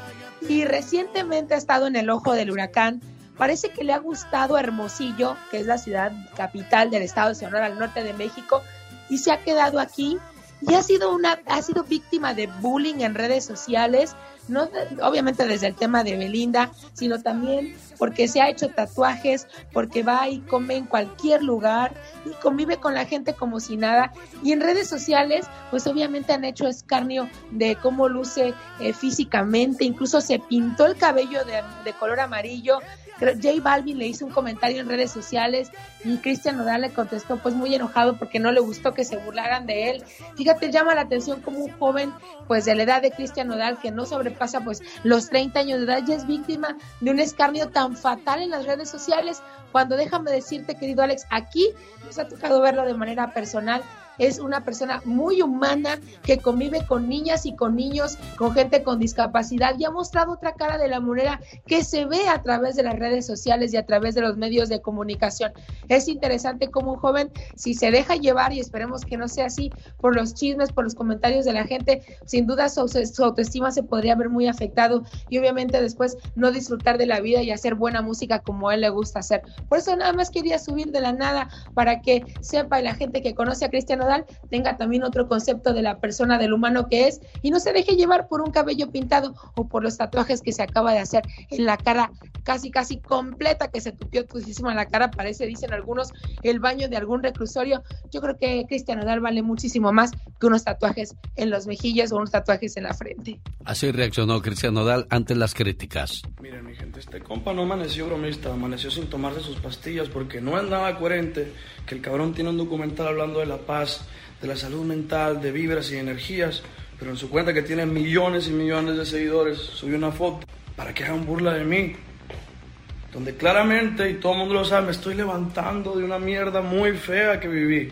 y recientemente ha estado en el ojo del huracán. Parece que le ha gustado Hermosillo, que es la ciudad capital del estado de Sonora, al norte de México, y se ha quedado aquí y ha sido una ha sido víctima de bullying en redes sociales no obviamente desde el tema de Belinda sino también porque se ha hecho tatuajes porque va y come en cualquier lugar y convive con la gente como si nada. Y en redes sociales pues obviamente han hecho escarnio de cómo luce eh, físicamente incluso se pintó el cabello de, de color amarillo J Balvin le hizo un comentario en redes sociales y Cristian Nodal le contestó pues muy enojado porque no le gustó que se burlaran de él. Fíjate, llama la atención como un joven pues de la edad de Cristian Nodal que no sobrepasa pues los 30 años de edad ya es víctima de un escarnio tan fatal en las redes sociales cuando déjame decirte querido Alex, aquí nos ha tocado verlo de manera personal es una persona muy humana que convive con niñas y con niños, con gente con discapacidad y ha mostrado otra cara de la moneda que se ve a través de las redes sociales y a través de los medios de comunicación. Es interesante como un joven, si se deja llevar, y esperemos que no sea así, por los chismes, por los comentarios de la gente, sin duda su, autoestima se podría ver muy afectado y obviamente después no disfrutar de la vida y hacer buena música como él le gusta hacer. Por eso nada más quería subir de la nada para que sepa la gente que conoce a Cristiano tenga también otro concepto de la persona, del humano que es, y no se deje llevar por un cabello pintado o por los tatuajes que se acaba de hacer en la cara casi, casi completa, que se tupió muchísimo la cara, parece, dicen algunos, el baño de algún reclusorio. Yo creo que Cristian Nodal vale muchísimo más que unos tatuajes en los mejillas o unos tatuajes en la frente. Así reaccionó Cristian Nodal ante las críticas. Miren, mi gente, este compa no amaneció bromista, amaneció sin tomarse sus pastillas porque no andaba coherente que el cabrón tiene un documental hablando de la paz, de la salud mental, de vibras y energías, Pero en su cuenta que tiene millones y millones de seguidores, subió una foto para que hagan burla de mí. Donde claramente, y todo el mundo lo sabe, me estoy levantando de una mierda muy fea que viví.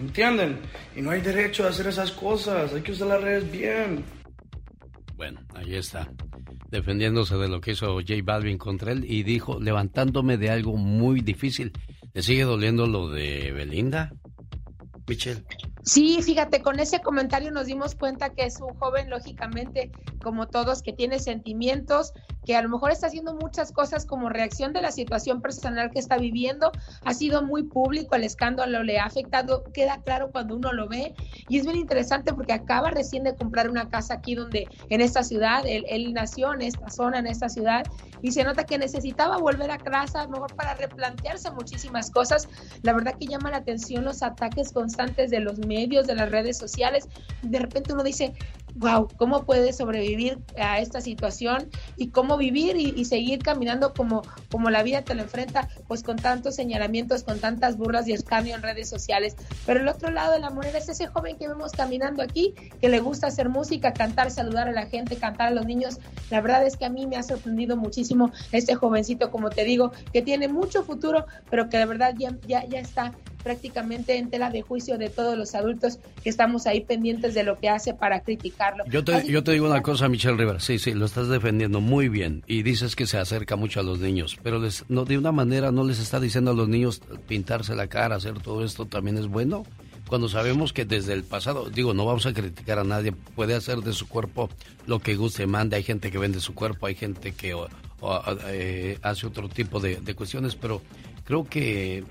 ¿Entienden? Y no hay derecho a hacer esas cosas, hay que usar las redes bien. Bueno, ahí está, defendiéndose de lo que hizo J Balvin contra él y dijo, levantándome de algo muy difícil. ¿Le sigue doliendo lo de Belinda? Michelle. Sí, fíjate, con ese comentario nos dimos cuenta que es un joven, lógicamente, como todos, que tiene sentimientos, que a lo mejor está haciendo muchas cosas como reacción de la situación personal que está viviendo. Ha sido muy público, el escándalo le ha afectado, queda claro cuando uno lo ve. Y es bien interesante porque acaba recién de comprar una casa aquí donde, en esta ciudad, él, él nació en esta zona, en esta ciudad, y se nota que necesitaba volver a casa, mejor para replantearse muchísimas cosas. La verdad que llama la atención los ataques constantes de los medios, de las redes sociales. De repente uno dice, wow, ¿cómo puede sobrevivir a esta situación y cómo vivir y, seguir caminando como, como la vida te lo enfrenta, pues con tantos señalamientos, con tantas burlas y escarnio en redes sociales? Pero el otro lado de la moneda es ese joven que vemos caminando aquí, que le gusta hacer música, cantar, saludar a la gente, cantar a los niños. La verdad es que a mí me ha sorprendido muchísimo este jovencito, como te digo, que tiene mucho futuro, pero que de verdad ya, ya, ya está prácticamente en tela de juicio de todos los adultos que estamos ahí pendientes de lo que hace para criticarlo. Yo te, yo te digo una cosa, Michelle Rivera, sí, sí, lo estás defendiendo muy bien y dices que se acerca mucho a los niños, pero les, no, de una manera no les está diciendo a los niños pintarse la cara, hacer todo esto también es bueno. Cuando sabemos que desde el pasado, digo, no vamos a criticar a nadie, puede hacer de su cuerpo lo que guste, mande. Hay gente que vende su cuerpo, hay gente que eh, hace otro tipo de, cuestiones, pero creo que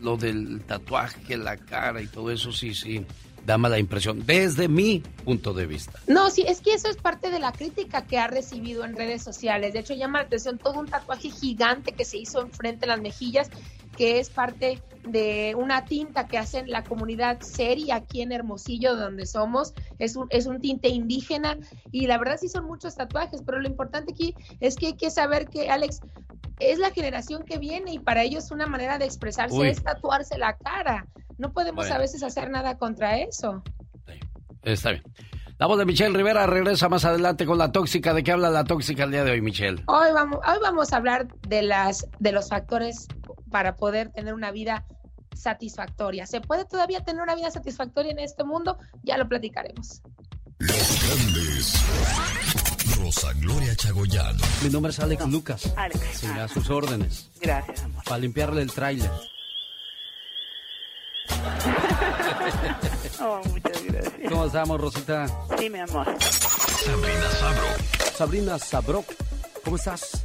lo del tatuaje, la cara y todo eso, sí, sí, da mala impresión, desde mi punto de vista. No, sí, es que eso es parte de la crítica que ha recibido en redes sociales. De hecho, llama la atención todo un tatuaje gigante que se hizo enfrente de las mejillas, que es parte de una tinta que hacen la comunidad Seri aquí en Hermosillo, donde somos. Es un, es un tinte indígena y la verdad sí son muchos tatuajes, pero lo importante aquí es que hay que saber que, Alex, es la generación que viene y para ellos una manera de expresarse es tatuarse la cara. No podemos a veces hacer nada contra eso. Está bien. La voz de Michelle Rivera regresa más adelante con la tóxica. ¿De qué habla la tóxica el día de hoy, Michelle? Hoy vamos, hoy vamos a hablar de, las, de los factores para poder tener una vida satisfactoria. ¿Se puede todavía tener una vida satisfactoria en este mundo? Ya lo platicaremos. Los grandes. Rosa Gloria Chagoyano. Mi nombre es Alex Lucas. Alex. Sí, a sus órdenes. Gracias, amor. Para limpiarle el tráiler. oh, muchas gracias. ¿Cómo estamos, Rosita? Sí, mi amor. Sabrina Sabro. Sabrina Sabro, ¿cómo estás?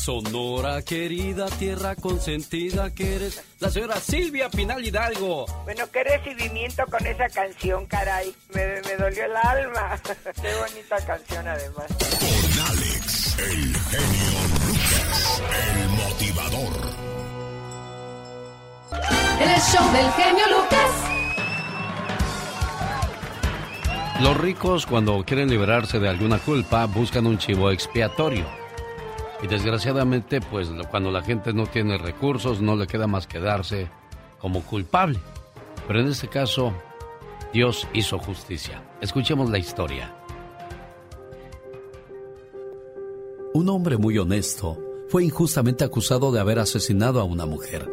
Sonora querida, tierra consentida que eres la señora Silvia Pinal Hidalgo. Bueno, qué recibimiento con esa canción, caray. Me, me dolió el alma. qué bonita canción además. Con Alex, el genio Lucas, el motivador. El show del genio Lucas. Los ricos cuando quieren liberarse de alguna culpa buscan un chivo expiatorio. Y desgraciadamente, pues cuando la gente no tiene recursos, no le queda más quedarse como culpable. Pero en este caso, Dios hizo justicia. Escuchemos la historia. Un hombre muy honesto fue injustamente acusado de haber asesinado a una mujer.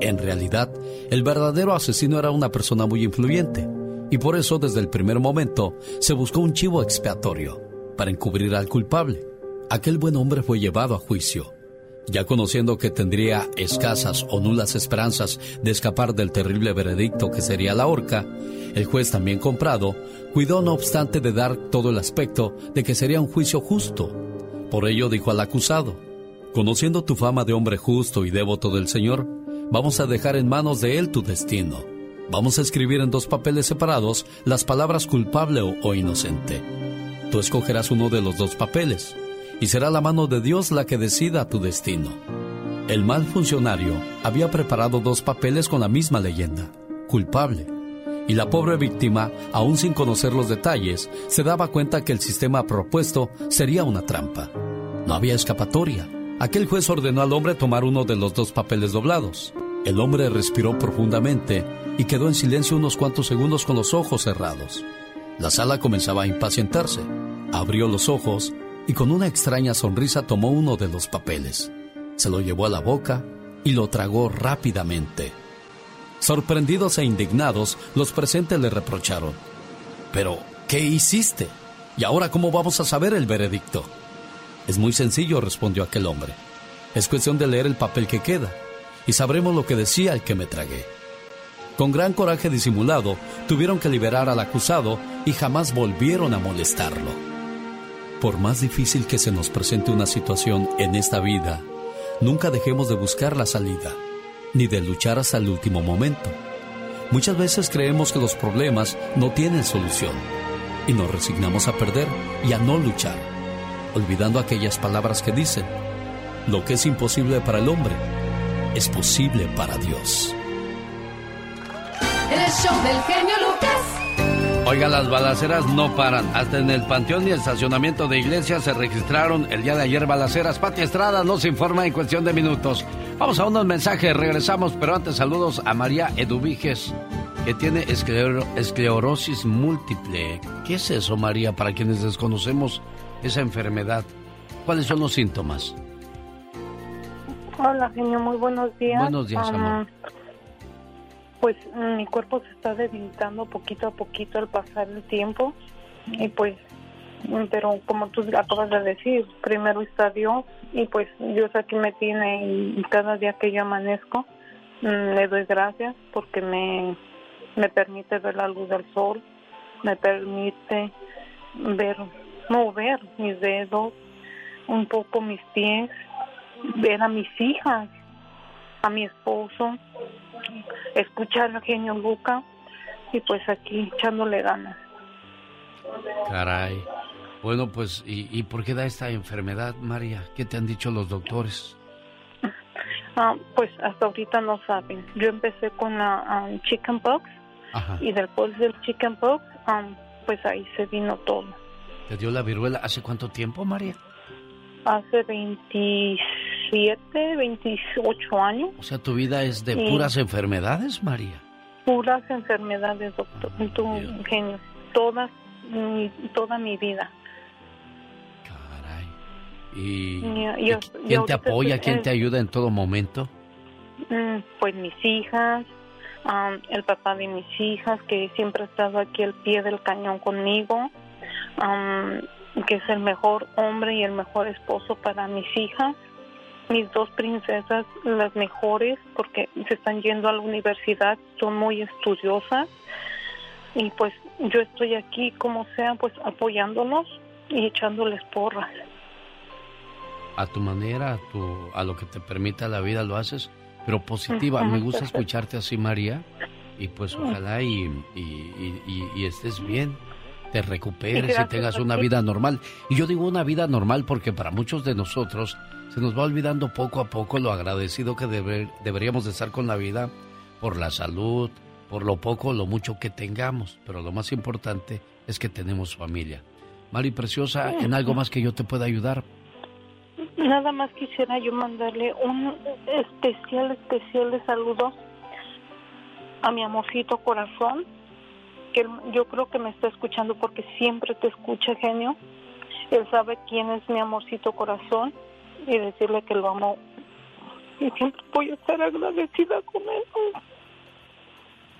En realidad, el verdadero asesino era una persona muy influyente, y por eso desde el primer momento se buscó un chivo expiatorio para encubrir al culpable aquel buen hombre fue llevado a juicio. Ya conociendo que tendría escasas o nulas esperanzas de escapar del terrible veredicto que sería la horca, el juez también comprado cuidó no obstante de dar todo el aspecto de que sería un juicio justo. Por ello dijo al acusado, Conociendo tu fama de hombre justo y devoto del Señor, vamos a dejar en manos de Él tu destino. Vamos a escribir en dos papeles separados las palabras culpable o, o inocente. Tú escogerás uno de los dos papeles y será la mano de Dios la que decida tu destino. El mal funcionario había preparado dos papeles con la misma leyenda, culpable, y la pobre víctima, aún sin conocer los detalles, se daba cuenta que el sistema propuesto sería una trampa. No había escapatoria. Aquel juez ordenó al hombre tomar uno de los dos papeles doblados. El hombre respiró profundamente y quedó en silencio unos cuantos segundos con los ojos cerrados. La sala comenzaba a impacientarse. Abrió los ojos y con una extraña sonrisa tomó uno de los papeles. Se lo llevó a la boca y lo tragó rápidamente. Sorprendidos e indignados, los presentes le reprocharon. Pero, ¿qué hiciste? ¿Y ahora cómo vamos a saber el veredicto? Es muy sencillo, respondió aquel hombre. Es cuestión de leer el papel que queda y sabremos lo que decía el que me tragué. Con gran coraje disimulado, tuvieron que liberar al acusado y jamás volvieron a molestarlo. Por más difícil que se nos presente una situación en esta vida, nunca dejemos de buscar la salida, ni de luchar hasta el último momento. Muchas veces creemos que los problemas no tienen solución y nos resignamos a perder y a no luchar, olvidando aquellas palabras que dicen, lo que es imposible para el hombre, es posible para Dios. El show del genio Lucas. Oiga, las balaceras no paran. Hasta en el panteón y estacionamiento de iglesias se registraron el día de ayer balaceras. Pati Estrada nos informa en cuestión de minutos. Vamos a unos mensajes, regresamos, pero antes saludos a María Eduviges, que tiene esclerosis múltiple. ¿Qué es eso, María, para quienes desconocemos esa enfermedad? ¿Cuáles son los síntomas? Hola, genio, muy buenos días. Buenos días, amor pues mi cuerpo se está debilitando poquito a poquito al pasar el tiempo. Y pues pero como tú acabas de decir primero está Dios y pues Dios aquí me tiene y cada día que yo amanezco mm, le doy gracias porque me me permite ver la luz del sol me permite ver mover mis dedos un poco mis pies ver a mis hijas a mi esposo escuchar al genio Luca y pues aquí echándole ganas. Caray. Bueno, pues, ¿y, ¿y por qué da esta enfermedad, María? ¿Qué te han dicho los doctores? Ah, pues hasta ahorita no saben. Yo empecé con la um, chicken pox y después del chicken pox, um, pues ahí se vino todo. ¿Te dio la viruela hace cuánto tiempo, María? Hace 27, 28 años. O sea, tu vida es de puras enfermedades, María. Puras enfermedades, doctor. Ah, tu genio. Toda mi, toda mi vida. Caray. ¿Y, quién te apoya? ¿Quién te ayuda en todo momento? Mm, pues mis hijas, el papá de mis hijas, que siempre ha estado aquí al pie del cañón conmigo que es el mejor hombre y el mejor esposo para mis hijas, mis dos princesas, las mejores, porque se están yendo a la universidad, son muy estudiosas, y pues yo estoy aquí, como sea, pues apoyándolos y echándoles porras. A tu manera, a, tu, a lo que te permita la vida lo haces, pero positiva. Me gusta escucharte así, María, y pues ojalá y, y estés bien te recuperes y, tengas una vida normal. Y yo digo una vida normal porque para muchos de nosotros se nos va olvidando poco a poco lo agradecido que deberíamos de estar con la vida por la salud, por lo poco o lo mucho que tengamos. Pero lo más importante es que tenemos familia. Mari Preciosa, ¿en algo más que yo te pueda ayudar? Nada más quisiera yo mandarle un especial, especial saludo a mi amorcito corazón que yo creo que me está escuchando porque siempre te escucha, genio. Él sabe quién es mi amorcito corazón y decirle que lo amo y siempre voy a estar agradecida con él.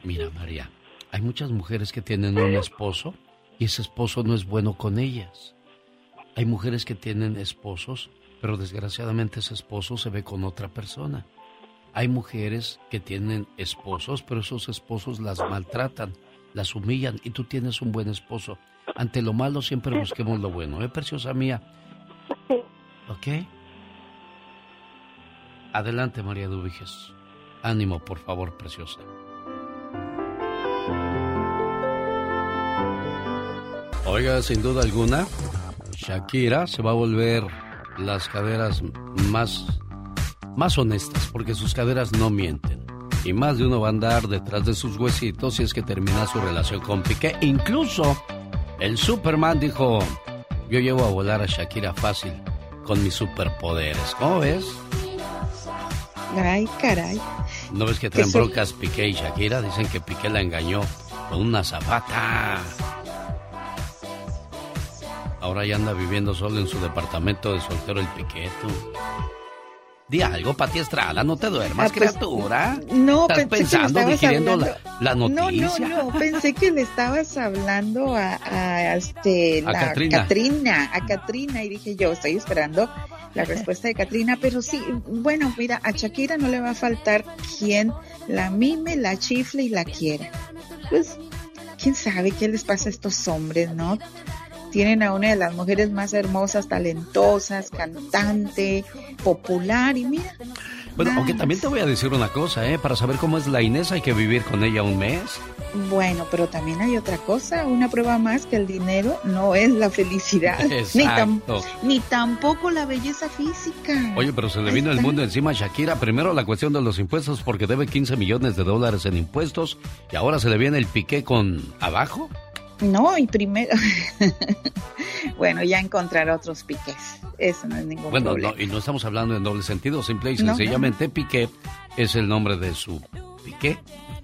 Mira, María, hay muchas mujeres que tienen un esposo y ese esposo no es bueno con ellas. Hay mujeres que tienen esposos, pero desgraciadamente ese esposo se ve con otra persona. Hay mujeres que tienen esposos, pero esos esposos las maltratan las humillan y tú tienes un buen esposo. Ante lo malo siempre busquemos lo bueno, ¿eh, preciosa mía? ¿Ok? Adelante, María Dubiges. Ánimo, por favor, preciosa. Oiga, sin duda alguna, Shakira se va a volver las caderas más, más honestas, porque sus caderas no mienten. Y más de uno va a andar detrás de sus huesitos si es que termina su relación con Piqué. Incluso el Superman dijo, yo llevo a volar a Shakira fácil con mis superpoderes. ¿Cómo ves? Ay, caray. ¿No ves que traen broncas Piqué y Shakira? Dicen que Piqué la engañó con una zapata. Ahora ya anda viviendo solo en su departamento de soltero el Piqueto. Di algo, Pati Estrada, no te duermas, ah, pues, criatura. No, ¿Estás pensando, digiriendo la, noticia? No, no, no, pensé que le estabas hablando a, a este, a Katrina. a Katrina, y dije yo, estoy esperando la respuesta de Katrina, pero sí, bueno, mira, a Shakira no le va a faltar quien la mime, la chifle y la quiera. Pues, quién sabe qué les pasa a estos hombres, ¿no? Tienen a una de las mujeres más hermosas, talentosas, cantante, popular y mira. Bueno, aunque también te voy a decir una cosa, ¿eh? Para saber cómo es la Inés hay que vivir con ella un mes. Bueno, pero también hay otra cosa, una prueba más que el dinero no es la felicidad, ni, ni, tampoco la belleza física. Oye, pero se le vino el mundo encima a Shakira. Primero la cuestión de los impuestos porque debe 15 millones de dólares en impuestos y ahora se le viene el piqué con abajo. No, y primero, bueno, ya encontrar otros piques. Eso no es ningún bueno, problema. Bueno, y no estamos hablando en doble sentido, simple y sencillamente Piqué es el nombre de su Piqué.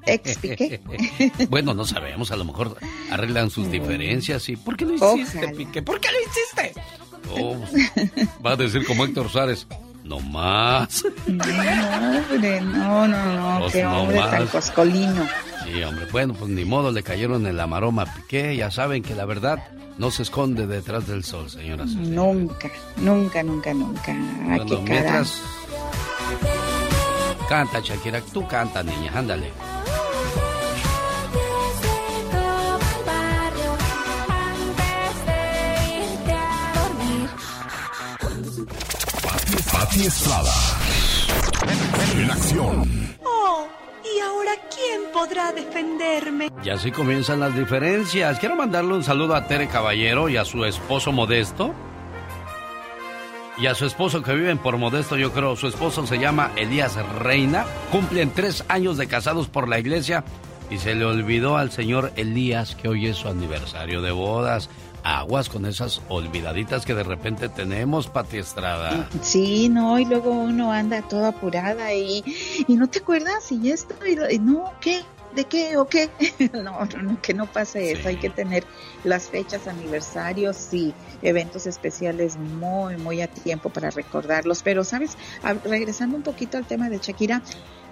Ex Piqué. bueno, no sabemos, a lo mejor arreglan sus diferencias y ¿por qué lo hiciste, Piqué? ¿Por qué lo hiciste? Oh, va a decir como Héctor Suárez, no más. No, hombre, no, no, no, pues qué hombre tan coscolino. Sí, hombre, bueno, pues ni modo, le cayeron en la maroma a Piqué. Ya saben que la verdad no se esconde detrás del sol, señoras. Nunca, nunca, nunca, nunca. Bueno, mientras... Canta, Shakira, tú canta, niña, ándale. Pati Estrada. En acción. Y así comienzan las diferencias. Quiero mandarle un saludo a Tere Caballero y a su esposo Modesto. Y a su esposo que viven por Modesto, yo creo. Su esposo se llama Elías Reina. Cumplen tres años de casados por la iglesia. Y se le olvidó al señor Elías que hoy es su aniversario de bodas aguas con esas olvidaditas que de repente tenemos, Pati Estrada. Sí, no, y luego uno anda toda apurada y, y no te acuerdas y esto, y, no, ¿qué? ¿De qué o qué? no, no, que no pase eso. Hay que tener las fechas, aniversarios y eventos especiales muy, muy a tiempo para recordarlos. Pero, ¿sabes? regresando un poquito al tema de Shakira,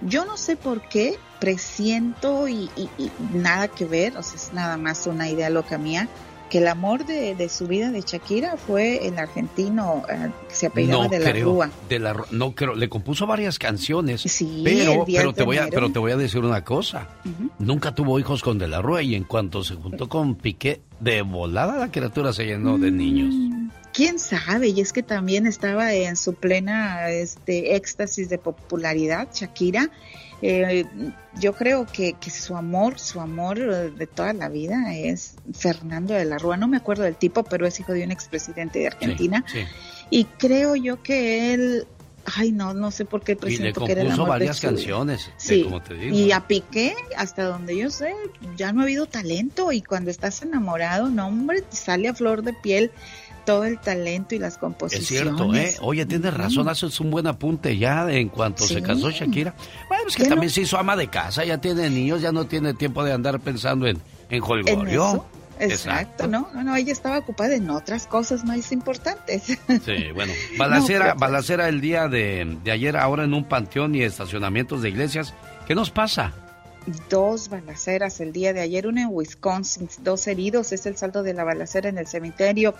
yo no sé por qué presiento y, y nada que ver, o sea, es nada más una idea loca mía que el amor de, su vida de Shakira fue el argentino eh, que se apellidaba de la Rúa. De la, no creo, le compuso varias canciones. Sí, pero, pero te voy a, pero te voy a decir una cosa. Nunca tuvo hijos con De la Rúa y en cuanto se juntó con Piqué, de volada la criatura se llenó de mm, niños. Quién sabe, y es que también estaba en su plena este éxtasis de popularidad, Shakira eh, yo creo que, que, su amor, su amor de toda la vida es Fernando de la Rúa. No me acuerdo del tipo, pero es hijo de un expresidente de Argentina. Y creo yo que él Ay, no, no sé por qué presento que era el amor varias canciones, sí. como te digo. Y a Piqué, hasta donde yo sé, ya no ha habido talento y cuando estás enamorado, no hombre, sale a flor de piel todo el talento y las composiciones. Es cierto, ¿eh? Oye, tienes razón, haces un buen apunte ya en cuanto se casó Shakira. Bueno, es que también se hizo ama de casa, ya tiene niños, ya no tiene tiempo de andar pensando en, en Holgorio. Exacto, ¿no? No, ella estaba ocupada en otras cosas más importantes. Sí, bueno, balacera, balacera el día de, de ayer, ahora en un panteón y estacionamientos de iglesias. ¿Qué nos pasa? Dos balaceras el día de ayer, una en Wisconsin, dos heridos, es el saldo de la balacera en el cementerio,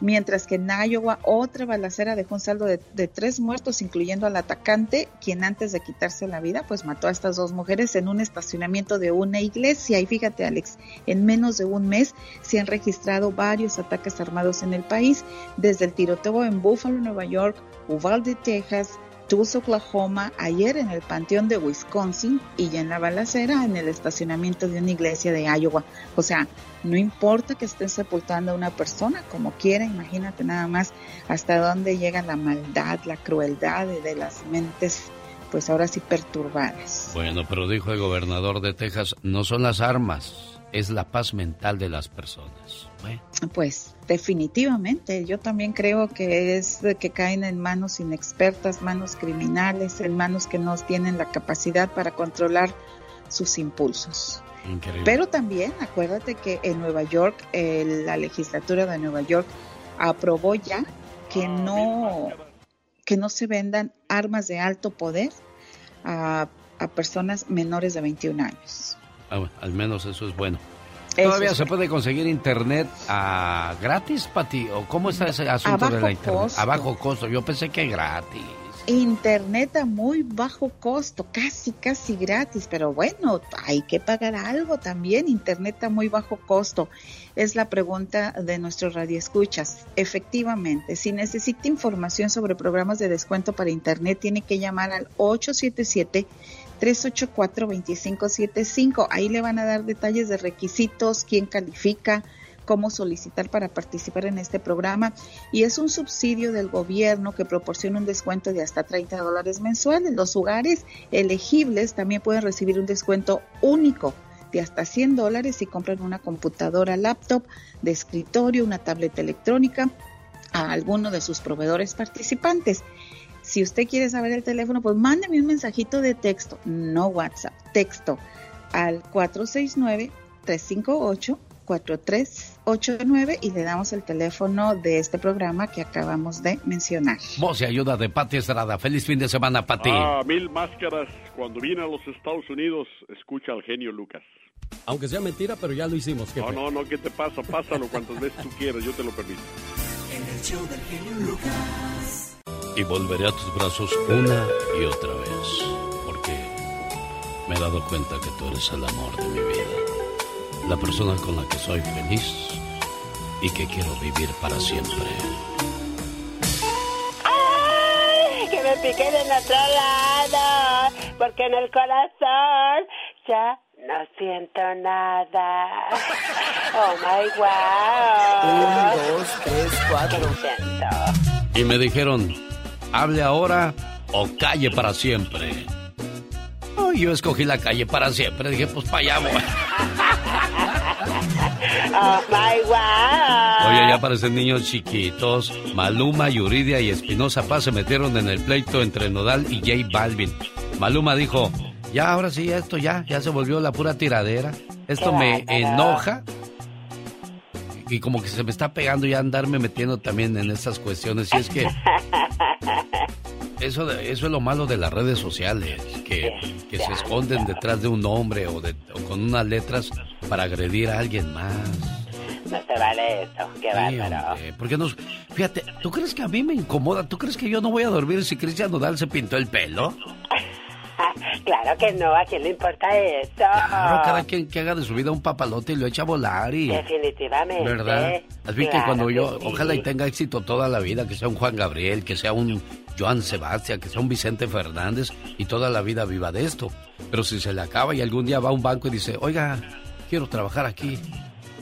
mientras que en Iowa otra balacera dejó un saldo de, tres muertos, incluyendo al atacante, quien antes de quitarse la vida, pues mató a estas dos mujeres en un estacionamiento de una iglesia. Y fíjate, Alex, en menos de un mes se han registrado varios ataques armados en el país, desde el tiroteo en Buffalo, Nueva York, Uvalde, Texas, Tulsa, Oklahoma, ayer en el Panteón de Wisconsin y ya en la balacera en el estacionamiento de una iglesia de Iowa. O sea, no importa que estén sepultando a una persona como quiera, imagínate nada más hasta dónde llega la maldad, la crueldad de las mentes, pues ahora sí perturbadas. Bueno, pero dijo el gobernador de Texas, no son las armas, es la paz mental de las personas. Pues definitivamente, yo también creo que es que caen en manos inexpertas, manos criminales, en manos que no tienen la capacidad para controlar sus impulsos. Pero también acuérdate que en Nueva York, la legislatura de Nueva York aprobó ya que no, que no se vendan armas de alto poder a, a personas menores de 21 años. Ah, al menos eso es bueno. ¿Todavía se puede conseguir internet a gratis, Pati? ¿O cómo está ese asunto de la internet? A bajo costo. Yo pensé que gratis. Internet a muy bajo costo, casi, casi gratis, pero bueno, hay que pagar algo también. Internet a muy bajo costo. Es la pregunta de nuestros radioescuchas. Efectivamente, si necesita información sobre programas de descuento para Internet, tiene que llamar al 877 384-2575. Ahí le van a dar detalles de requisitos, quién califica, cómo solicitar para participar en este programa. Y es un subsidio del gobierno que proporciona un descuento de hasta 30 dólares mensuales. Los hogares elegibles también pueden recibir un descuento único de hasta 100 dólares si compran una computadora laptop de escritorio, una tableta electrónica a alguno de sus proveedores participantes. Si usted quiere saber el teléfono, pues mándeme un mensajito de texto, no WhatsApp, texto al 469-358-4389 y le damos el teléfono de este programa que acabamos de mencionar. Voz y ayuda de Pati Estrada. Feliz fin de semana, Pati. Ah, mil máscaras. Cuando viene a los Estados Unidos, escucha al genio Lucas. Aunque sea mentira, pero ya lo hicimos. No, no, no, ¿qué te pasa? Pásalo cuantas veces tú quieras, yo te lo permito. En el show del genio Lucas y volveré a tus brazos una y otra vez, porque me he dado cuenta que tú eres el amor de mi vida, la persona con la que soy feliz y que quiero vivir para siempre. ¡Ay! Que me pique del otro lado, porque en el corazón ya no siento nada. Oh my wow. Un, dos, tres, cuatro. Y me dijeron, hable ahora o calle para siempre. Oh, yo escogí la calle para siempre. Dije, pues para allá voy. Oh my wow. Oye, ya aparecen niños chiquitos. Maluma, Yuridia y Espinosa Paz se metieron en el pleito entre Nodal y J Balvin. Maluma dijo, ya ahora sí, esto ya, ya se volvió la pura tiradera. Esto me enoja y como que se me está pegando ya andarme metiendo también en estas cuestiones. Y es que eso, eso es lo malo de las redes sociales, que, que se esconden detrás de un nombre o, de, con unas letras para agredir a alguien más. No se vale eso, qué bárbaro. porque nos, fíjate, ¿tú crees que a mí me incomoda? ¿Tú crees que yo no voy a dormir si Cristian Nodal se pintó el pelo? claro que no, ¿a quién le importa eso? Claro, cada quien que haga de su vida un papalote y lo echa a volar y... Definitivamente. ¿Verdad? Así que cuando yo, ojalá y tenga éxito toda la vida, que sea un Juan Gabriel, que sea un Joan Sebastián, que sea un Vicente Fernández y toda la vida viva de esto. Pero si se le acaba y algún día va a un banco y dice, oiga, quiero trabajar aquí.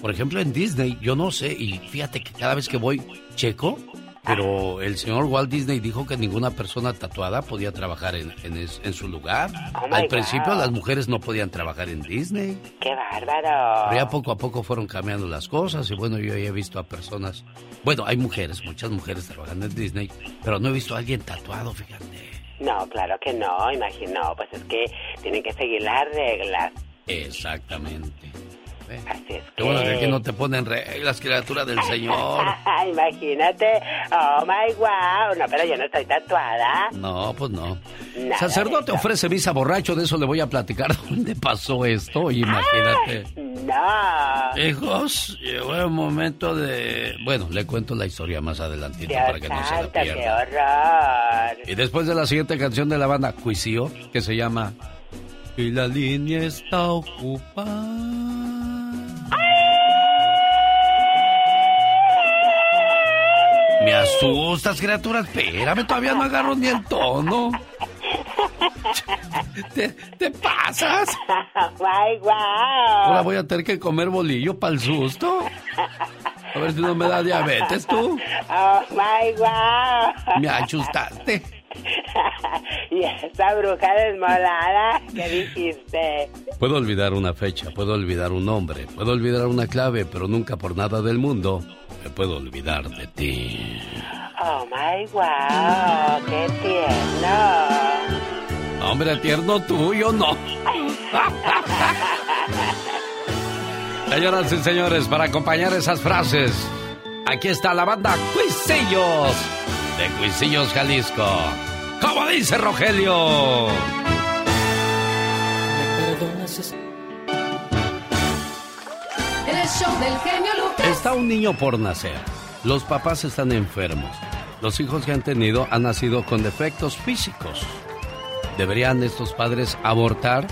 Por ejemplo, en Disney, yo no sé, y fíjate que cada vez que voy, checo, pero el señor Walt Disney dijo que ninguna persona tatuada podía trabajar en, en, su lugar. Oh Al principio las mujeres no podían trabajar en Disney. ¡Qué bárbaro! Pero ya poco a poco fueron cambiando las cosas y bueno, yo ya he visto a personas... Bueno, hay mujeres, muchas mujeres trabajando en Disney, pero no he visto a alguien tatuado, fíjate. No, claro que no, imagino, pues es que tienen que seguir las reglas. Exactamente. Así es Qué bueno que aquí no te ponen reglas, criatura del Señor. Imagínate. Oh my wow. No, pero yo no estoy tatuada. No, pues no. Sacerdote ofrece visa borracho, de eso le voy a platicar dónde pasó esto. imagínate. no. Hijos, llegó el momento de. Bueno, le cuento la historia más adelantito para que no se la pierda. ¡Qué horror! Y después de la siguiente canción de la banda, Cuisío, que se llama. Y la línea está ocupada. Me asustas, criatura. Espérame, todavía no agarro ni el tono. ¿Te, te pasas? ¡Ay, wow! Ahora voy a tener que comer bolillo para el susto. A ver si no me da diabetes tú. ¡Oh, my wow! Me asustaste. y esa bruja desmolada, ¿qué dijiste? Puedo olvidar una fecha, puedo olvidar un nombre, puedo olvidar una clave, pero nunca por nada del mundo me puedo olvidar de ti. ¡Oh, my wow! ¡Qué tierno! Hombre, tierno tuyo, no. Señoras y señores, para acompañar esas frases, aquí está la banda Cuisillos de Cuisillos, Jalisco. ¿Cómo dice Rogelio? El show del genio Lucas. Está un niño por nacer. Los papás están enfermos. Los hijos que han tenido han nacido con defectos físicos. ¿Deberían estos padres abortar?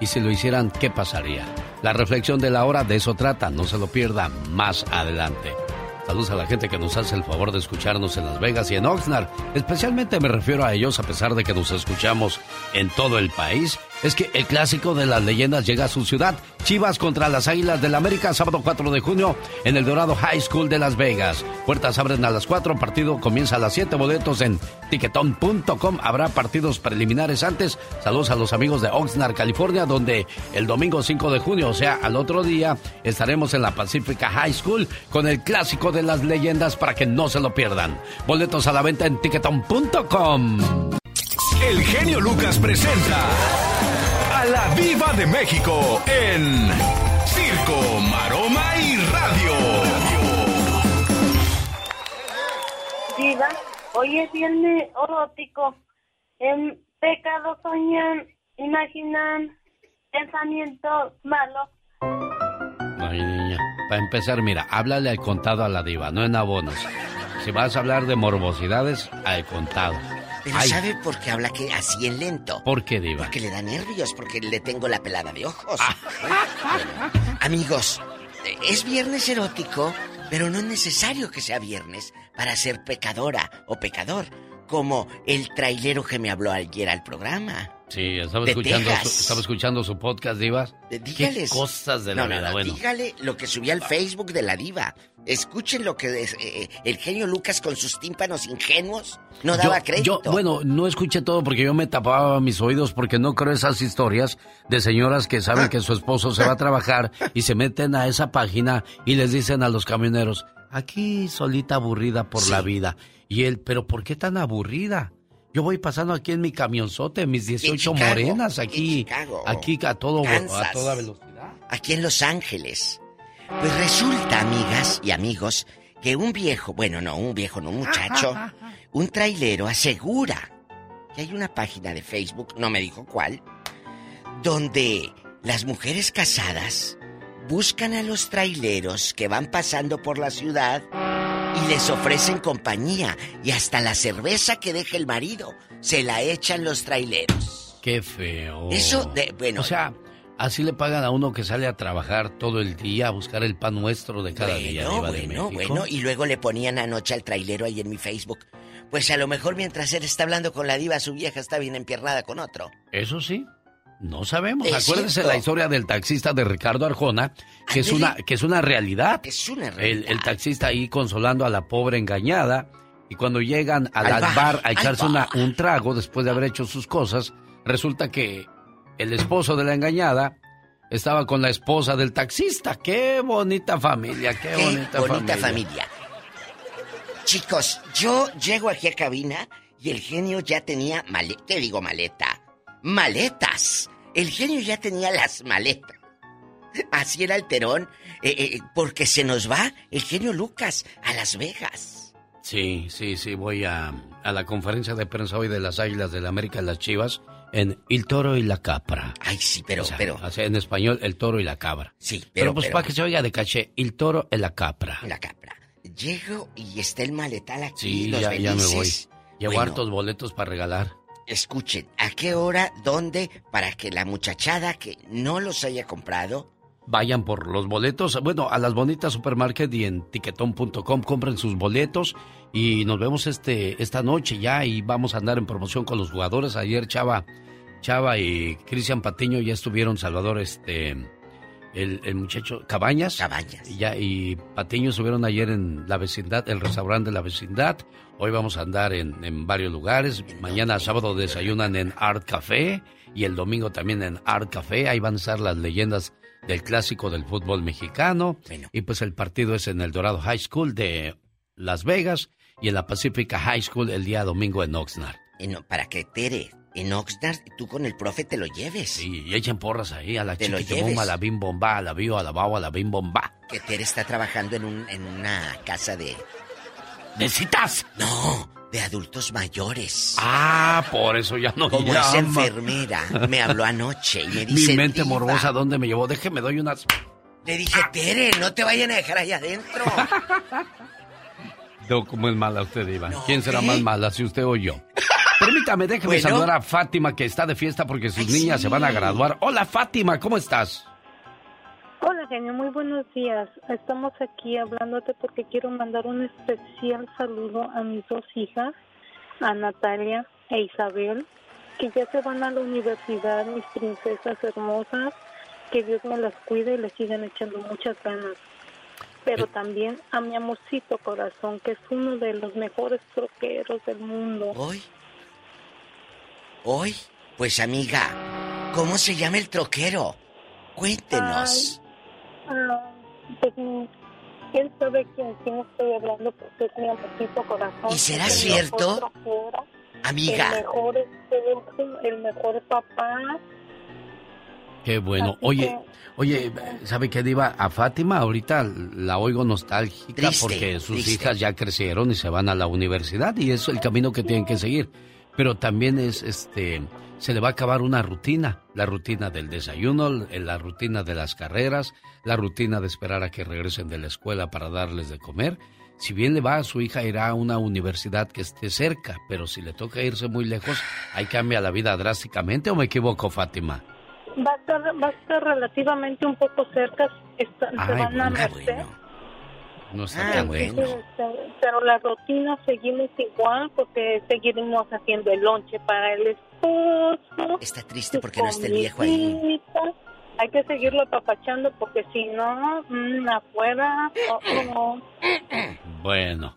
Y si lo hicieran, ¿qué pasaría? La reflexión de la hora de eso trata. No se lo pierda más adelante. Saludos a la gente que nos hace el favor de escucharnos en Las Vegas y en Oxnard. Especialmente me refiero a ellos a pesar de que nos escuchamos en todo el país. Es que el clásico de las leyendas llega a su ciudad. Chivas contra las Águilas del América, sábado 4 de junio en el Dorado High School de Las Vegas. Puertas abren a las 4, partido comienza a las 7, boletos en tiquetón.com. Habrá partidos preliminares antes. Saludos a los amigos de Oxnard, California, donde el domingo 5 de junio, o sea, al otro día, estaremos en la Pacifica High School con el clásico de las leyendas para que no se lo pierdan. Boletos a la venta en tiquetón.com. El genio Lucas presenta la Viva de México en Circo, Maroma y Radio. Diva, hoy es viernes erótico. En pecado soñan, imaginan pensamientos malos. Ay, niña. Para empezar, mira, háblale al contado a la diva, no en abonos. Si vas a hablar de morbosidades, al contado. Pero Ay, ¿sabe por qué habla que así en lento? ¿Por qué, diva? Porque le da nervios, porque le tengo la pelada de ojos. Ah. Bueno, amigos, es viernes erótico, pero no es necesario que sea viernes para ser pecadora o pecador, como el trailero que me habló ayer al programa. Sí, estaba escuchando, su, estaba escuchando su podcast, divas. Eh, ¿Qué Dígales. cosas de la No, no, vida? no, bueno, dígale lo que subí al Facebook de la diva. Escuchen lo que es, eh, el genio Lucas con sus tímpanos ingenuos no daba yo, crédito. yo, bueno, no escuché todo porque yo me tapaba mis oídos porque no creo esas historias de señoras que saben que su esposo se va a trabajar y se meten a esa página y les dicen a los camioneros, aquí solita aburrida por la vida. Y él, pero ¿por qué tan aburrida? Yo voy pasando aquí en mi camionzote, mis 18 Chicago, morenas, aquí, Chicago, aquí a todo, a toda velocidad. aquí en Los Ángeles. Pues resulta, amigas y amigos, que un viejo, bueno, no, un viejo, no, un muchacho, un trailero asegura que hay una página de Facebook, no me dijo cuál, donde las mujeres casadas buscan a los traileros que van pasando por la ciudad y les ofrecen compañía y hasta la cerveza que deja el marido se la echan los traileros. Qué feo. Eso de, bueno, O sea, así le pagan a uno que sale a trabajar todo el día a buscar el pan nuestro de cada día. Bueno, de bueno, México. bueno. Y luego le ponían anoche al trailero ahí en mi Facebook. Pues a lo mejor mientras él está hablando con la diva, su vieja está bien empiernada con otro. Eso sí. No sabemos. Cierto. la historia del taxista de Ricardo Arjona, que es una, que es una realidad. Es una El, realidad. el taxista ahí consolando a la pobre engañada. Y cuando llegan al, Al bar, bar a echarse una- un trago después de haber hecho sus cosas, resulta que el esposo de la engañada estaba con la esposa del taxista. ¡Qué bonita familia! ¡Qué, Qué bonita, bonita familia! familia. Chicos, yo llego aquí a cabina y el genio ya tenía maleta. ¿Qué digo maleta? Maletas. El genio ya tenía las maletas. Así era el terón, eh, eh, porque se nos va el genio Lucas a Las Vegas. Sí, sí, sí, voy a, a la conferencia de prensa hoy de las Águilas del la América las Chivas en El Toro y la Capra. Ay, sí, pero, O sea, pero. en español, El Toro y la Cabra. Sí, Pero, pero. pues pero- para que se oiga de caché, El Toro y la Capra. La capra. Llego y está el maletal aquí. Sí, los ya, ya me voy. Llevo Bueno. hartos boletos para regalar. Escuchen, ¿a qué hora, dónde, para que la muchachada que no los haya comprado vayan por los boletos. Bueno, a las bonitas supermarket y en tiquetón.com compren sus boletos y nos vemos este esta noche ya y vamos a andar en promoción con los jugadores. Ayer Chava Chava y Cristian Patiño ya estuvieron Salvador este el, muchacho Cabañas. Cabañas. Y, ya, y Patiño estuvieron ayer en la vecindad, el restaurante de la vecindad. Hoy vamos a andar en, en varios lugares. Mañana sábado desayunan en Art Café y el domingo también en Art Café. Ahí van a estar las leyendas del clásico del fútbol mexicano. Y pues el partido es en el Dorado High School de Las Vegas y en la Pacifica High School el día domingo en Oxnard. para que Tere, en Oxnard, tú con el profe te lo lleves. Sí, y echen porras ahí a la chiquitimuma, a la bim bomba, a la bio, a la bao, a la bim bomba. Que Tere está trabajando en, un, en una casa de... ¿De citas? No, de adultos mayores. Ah, por eso ya no Como esa enfermera, me habló anoche y me dice... Mi mente morbosa, ¿dónde me llevó? Déjeme, doy unas... Le dije, Tere, no te vayan a dejar ahí adentro. ¿Cómo es mala usted, Iván? ¿Quién será más mala, si usted o yo? Permítame, déjeme saludar a Fátima, que está de fiesta porque sus niñas se van a graduar. Hola, Fátima, ¿cómo estás? Hola, genio, muy buenos días. Estamos aquí hablándote porque quiero mandar un especial saludo a mis dos hijas, a Natalia e Isabel, que ya se van a la universidad, mis princesas hermosas. Que Dios me las cuide y les sigan echando muchas ganas pero eh. también a mi amorcito corazón, que es uno de los mejores troqueros del mundo. ¿Hoy? ¿Hoy? Pues amiga, ¿cómo se llama el troquero? Cuéntenos. Ah, pues, quién sabe quién, quién estoy hablando porque es mi amorcito corazón. ¿Y será cierto? Amiga. El mejor, el mejor papá Qué bueno. Oye, oye, ¿sabe qué diva? A Fátima ahorita la oigo nostálgica porque sus hijas ya crecieron y se van a la universidad y es el camino que tienen que seguir. Pero también es, este, se le va a acabar una rutina, la rutina del desayuno, la rutina de las carreras, la rutina de esperar a que regresen de la escuela para darles de comer. Si bien le va a su hija, irá a una universidad que esté cerca, pero si le toca irse muy lejos, ahí cambia la vida drásticamente, ¿o me equivoco, Fátima? Va a estar, va a estar relativamente un poco cerca, está, se van a meter. No está tan bueno. Pero la rutina seguimos igual porque seguimos haciendo el lonche para el esposo. Está triste porque no está el viejo ahí. Hay que seguirlo apapachando porque si no, mm, afuera. Oh, oh. Bueno.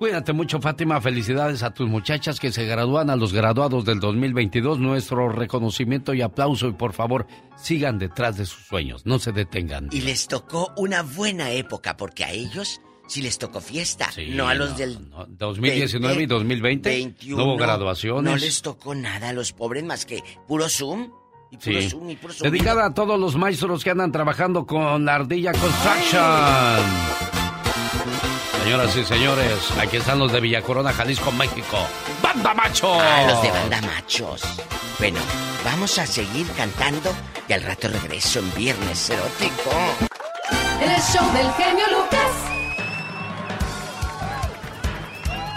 Cuídate mucho, Fátima. Felicidades a tus muchachas que se gradúan a los graduados del 2022. Nuestro reconocimiento y aplauso. Y por favor, sigan detrás de sus sueños. No se detengan. Y les tocó una buena época porque a ellos sí les tocó fiesta. no a los del. 2019 y 2020. no hubo graduaciones. No les tocó nada a los pobres más que puro Zoom. Y puro Zoom y puro Zoom. Dedicada a todos los maestros que andan trabajando con la Ardilla Construction. Señoras y señores, aquí están los de Villa Corona, Jalisco, México. ¡Banda Machos! Ah, los de Banda Machos. Bueno, vamos a seguir cantando y al rato regreso en Viernes Erótico. El show del genio Lucas.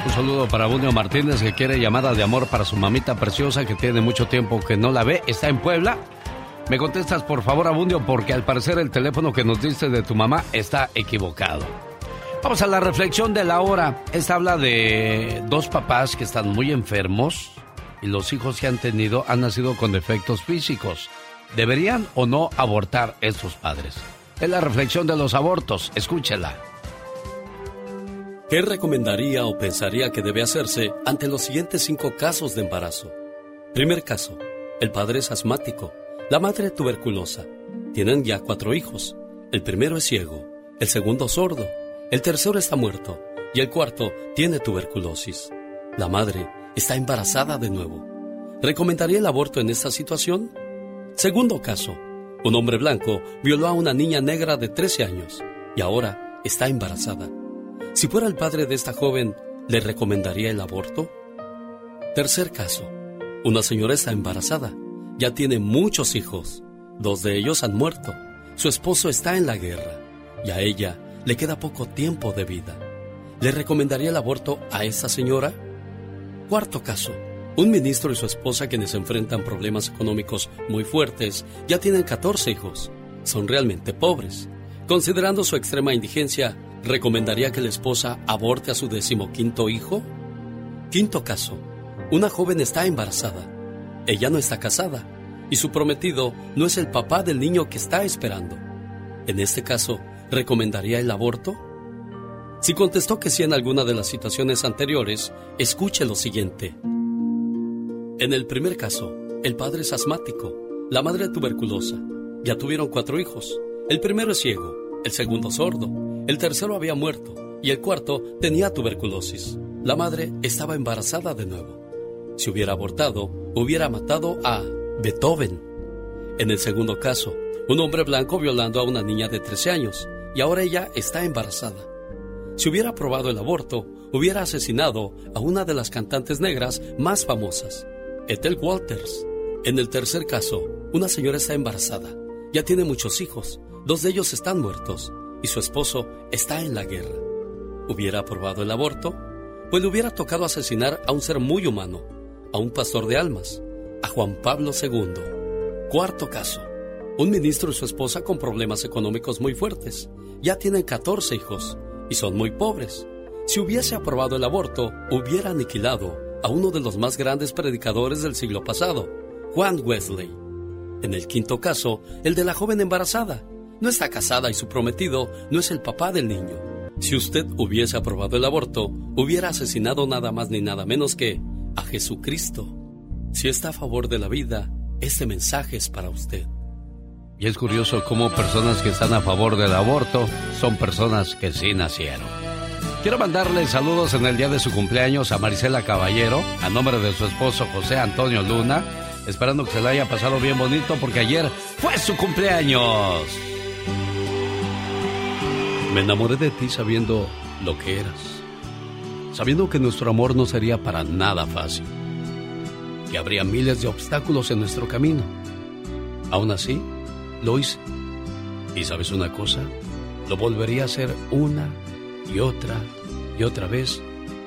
Un saludo para Bunio Martínez que quiere llamada de amor para su mamita preciosa que tiene mucho tiempo que no la ve. Está en Puebla. Me contestas por favor, Abundio, porque al parecer el teléfono que nos diste de tu mamá está equivocado. Vamos a la reflexión de la hora. Esta habla de dos papás que están muy enfermos y los hijos que han tenido han nacido con defectos físicos. ¿Deberían o no abortar estos padres? Es la reflexión de los abortos. Escúchela. ¿Qué recomendaría o pensaría que debe hacerse ante los siguientes cinco casos de embarazo? Primer caso. El padre es asmático. La madre tuberculosa. Tienen ya cuatro hijos. El primero es ciego. El segundo sordo el tercero está muerto y el cuarto tiene tuberculosis. La madre está embarazada de nuevo. ¿Recomendaría el aborto en esta situación? Segundo caso. Un hombre blanco violó a una niña negra de 13 años y ahora está embarazada. Si fuera el padre de esta joven, ¿le recomendaría el aborto? Tercer caso. Una señora está embarazada. Ya tiene muchos hijos. Dos de ellos han muerto. Su esposo está en la guerra y a ella le queda poco tiempo de vida. ¿Le recomendaría el aborto a esa señora? Cuarto caso. Un ministro y su esposa quienes enfrentan problemas económicos muy fuertes ya tienen 14 hijos. son realmente pobres. Considerando su extrema indigencia, ¿recomendaría que la esposa aborte a su decimoquinto hijo? Quinto caso. Una joven está embarazada. Ella no está casada y su prometido no es el papá del niño que está esperando. En este caso, ¿recomendaría el aborto? Si contestó que sí en alguna de las situaciones anteriores, escuche lo siguiente. En el primer caso, el padre es asmático, la madre tuberculosa. Ya tuvieron cuatro hijos. El primero es ciego, el segundo sordo, el tercero había muerto y el cuarto tenía tuberculosis. La madre estaba embarazada de nuevo. Si hubiera abortado, hubiera matado a Beethoven. En el segundo caso, un hombre blanco violando a una niña de 13 años y ahora ella está embarazada. Si hubiera aprobado el aborto, hubiera asesinado a una de las cantantes negras más famosas, Ethel Walters. En el tercer caso, una señora está embarazada, ya tiene muchos hijos, dos de ellos están muertos y su esposo está en la guerra. ¿Hubiera aprobado el aborto? Pues le hubiera tocado asesinar a un ser muy humano, a un pastor de almas, a Juan Pablo II. Cuarto caso. Un ministro y su esposa con problemas económicos muy fuertes. Ya tienen 14 hijos y son muy pobres. Si hubiese aprobado el aborto, hubiera aniquilado a uno de los más grandes predicadores del siglo pasado, Juan Wesley. En el quinto caso, el de la joven embarazada. No está casada y su prometido no es el papá del niño. Si usted hubiese aprobado el aborto, hubiera asesinado nada más ni nada menos que a Jesucristo. Si está a favor de la vida, este mensaje es para usted. Y es curioso cómo personas que están a favor del aborto son personas que sí nacieron. Quiero mandarle saludos en el día de su cumpleaños a Marisela Caballero, a nombre de su esposo José Antonio Luna, esperando que se la haya pasado bien bonito porque ayer fue su cumpleaños. Me enamoré de ti sabiendo lo que eras, sabiendo que nuestro amor no sería para nada fácil, que habría miles de obstáculos en nuestro camino. Aún así, lo hice. Y sabes una cosa, lo volvería a hacer una y otra y otra vez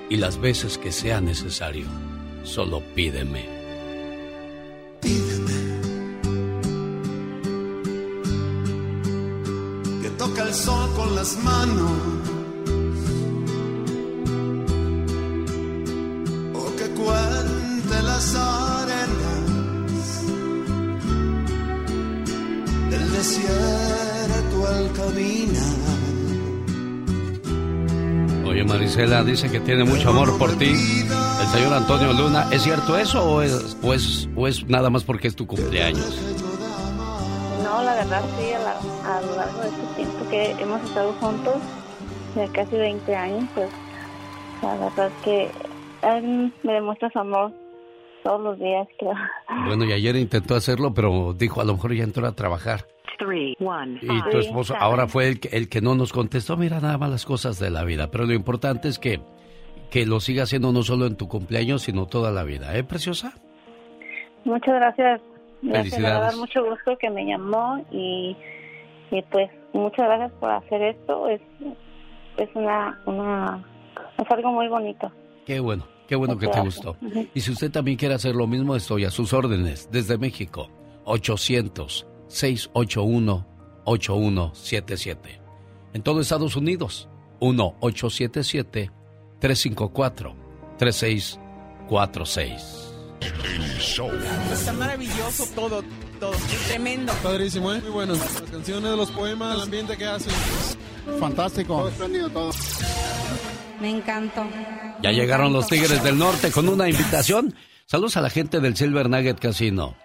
y las veces que sea necesario. Solo pídeme. que toca el sol con las manos o que cuente las arenas Oye, Marisela dice que tiene mucho amor por ti. El señor Antonio Luna, ¿es cierto eso o es, o es, o es nada más porque es tu cumpleaños? No, la verdad sí, a, la- a lo largo de este tiempo que hemos estado juntos, de casi 20 años, pues la verdad que él me demuestra su amor todos los días, creo. Bueno, y ayer intentó hacerlo, pero dijo, a lo mejor ya entró a trabajar. Y tu esposo ahora fue el que, el que no nos contestó. Mira nada más las cosas de la vida. Pero lo importante es que, que lo siga haciendo no solo en tu cumpleaños, sino toda la vida. ¿Eh, preciosa? Muchas gracias. Me Felicidades. dar mucho gusto que me llamó y, y pues muchas gracias por hacer esto. Es, es una, una, es algo muy bonito. Qué bueno, qué bueno que te gustó. Y si usted también quiere hacer lo mismo, estoy a sus órdenes. Desde México, 800-681-8177. En todo Estados Unidos, 1-877-354-3646. El show. Está maravilloso todo, todo. Tremendo. Padrísimo, ¿eh? Muy bueno. Las canciones, los poemas, el ambiente que hacen. Fantástico. Todo espléndido, todo. Me encantó. Ya llegaron los Tigres del Norte con una invitación. Saludos a la gente del Silver Nugget Casino.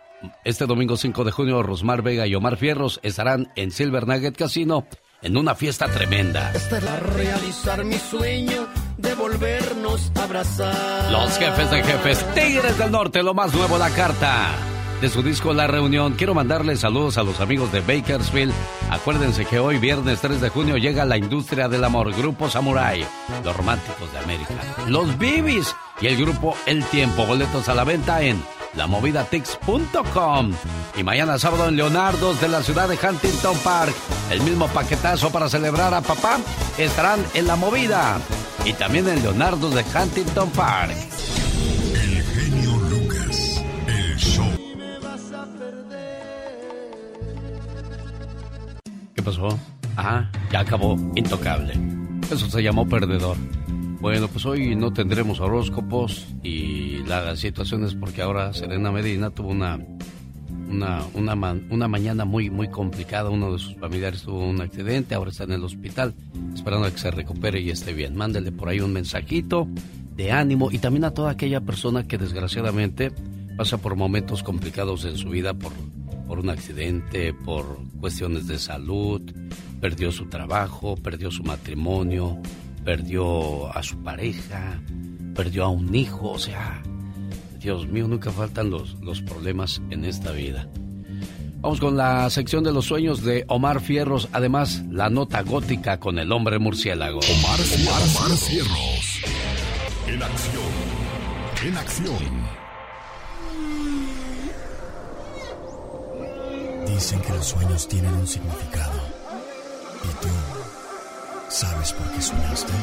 Este domingo 5 de junio, Rosmar Vega y Omar Fierros estarán en Silver Nugget Casino en una fiesta tremenda. Para realizar mi sueño de volvernos a abrazar. Los jefes de jefes, Tigres del Norte, lo más nuevo, la carta. De su disco La Reunión, quiero mandarles saludos a los amigos de Bakersfield. Acuérdense que hoy, viernes 3 de junio, llega la industria del amor, Grupo Samurai, los románticos de América, los Bibis y el grupo El Tiempo. Boletos a la venta en lamovidatix.com. Y mañana sábado en Leonardo's de la ciudad de Huntington Park, el mismo paquetazo para celebrar a papá, estarán en La Movida. Y también en Leonardo's de Huntington Park. El genio Lucas. El show. ¿Qué pasó? Ah, ya acabó. Intocable. Eso se llamó perdedor. Bueno, pues hoy no tendremos horóscopos y la situación es porque ahora Serena Medina tuvo una una, una, una, mañana muy, muy complicada. Uno de sus familiares tuvo un accidente, ahora está en el hospital, esperando a que se recupere y esté bien. Mándele por ahí un mensajito de ánimo y también a toda aquella persona que desgraciadamente pasa por momentos complicados en su vida por, por un accidente, por cuestiones de salud, perdió su trabajo, perdió su matrimonio, perdió a su pareja, perdió a un hijo, o sea, Dios mío, nunca faltan los, los problemas en esta vida. Vamos con la sección de los sueños de Omar Fierros. Además, la nota gótica con el hombre murciélago. Omar, Omar Fierros. En acción. En acción. Dicen que los sueños tienen un significado. ¿Y tú sabes por qué soñaste?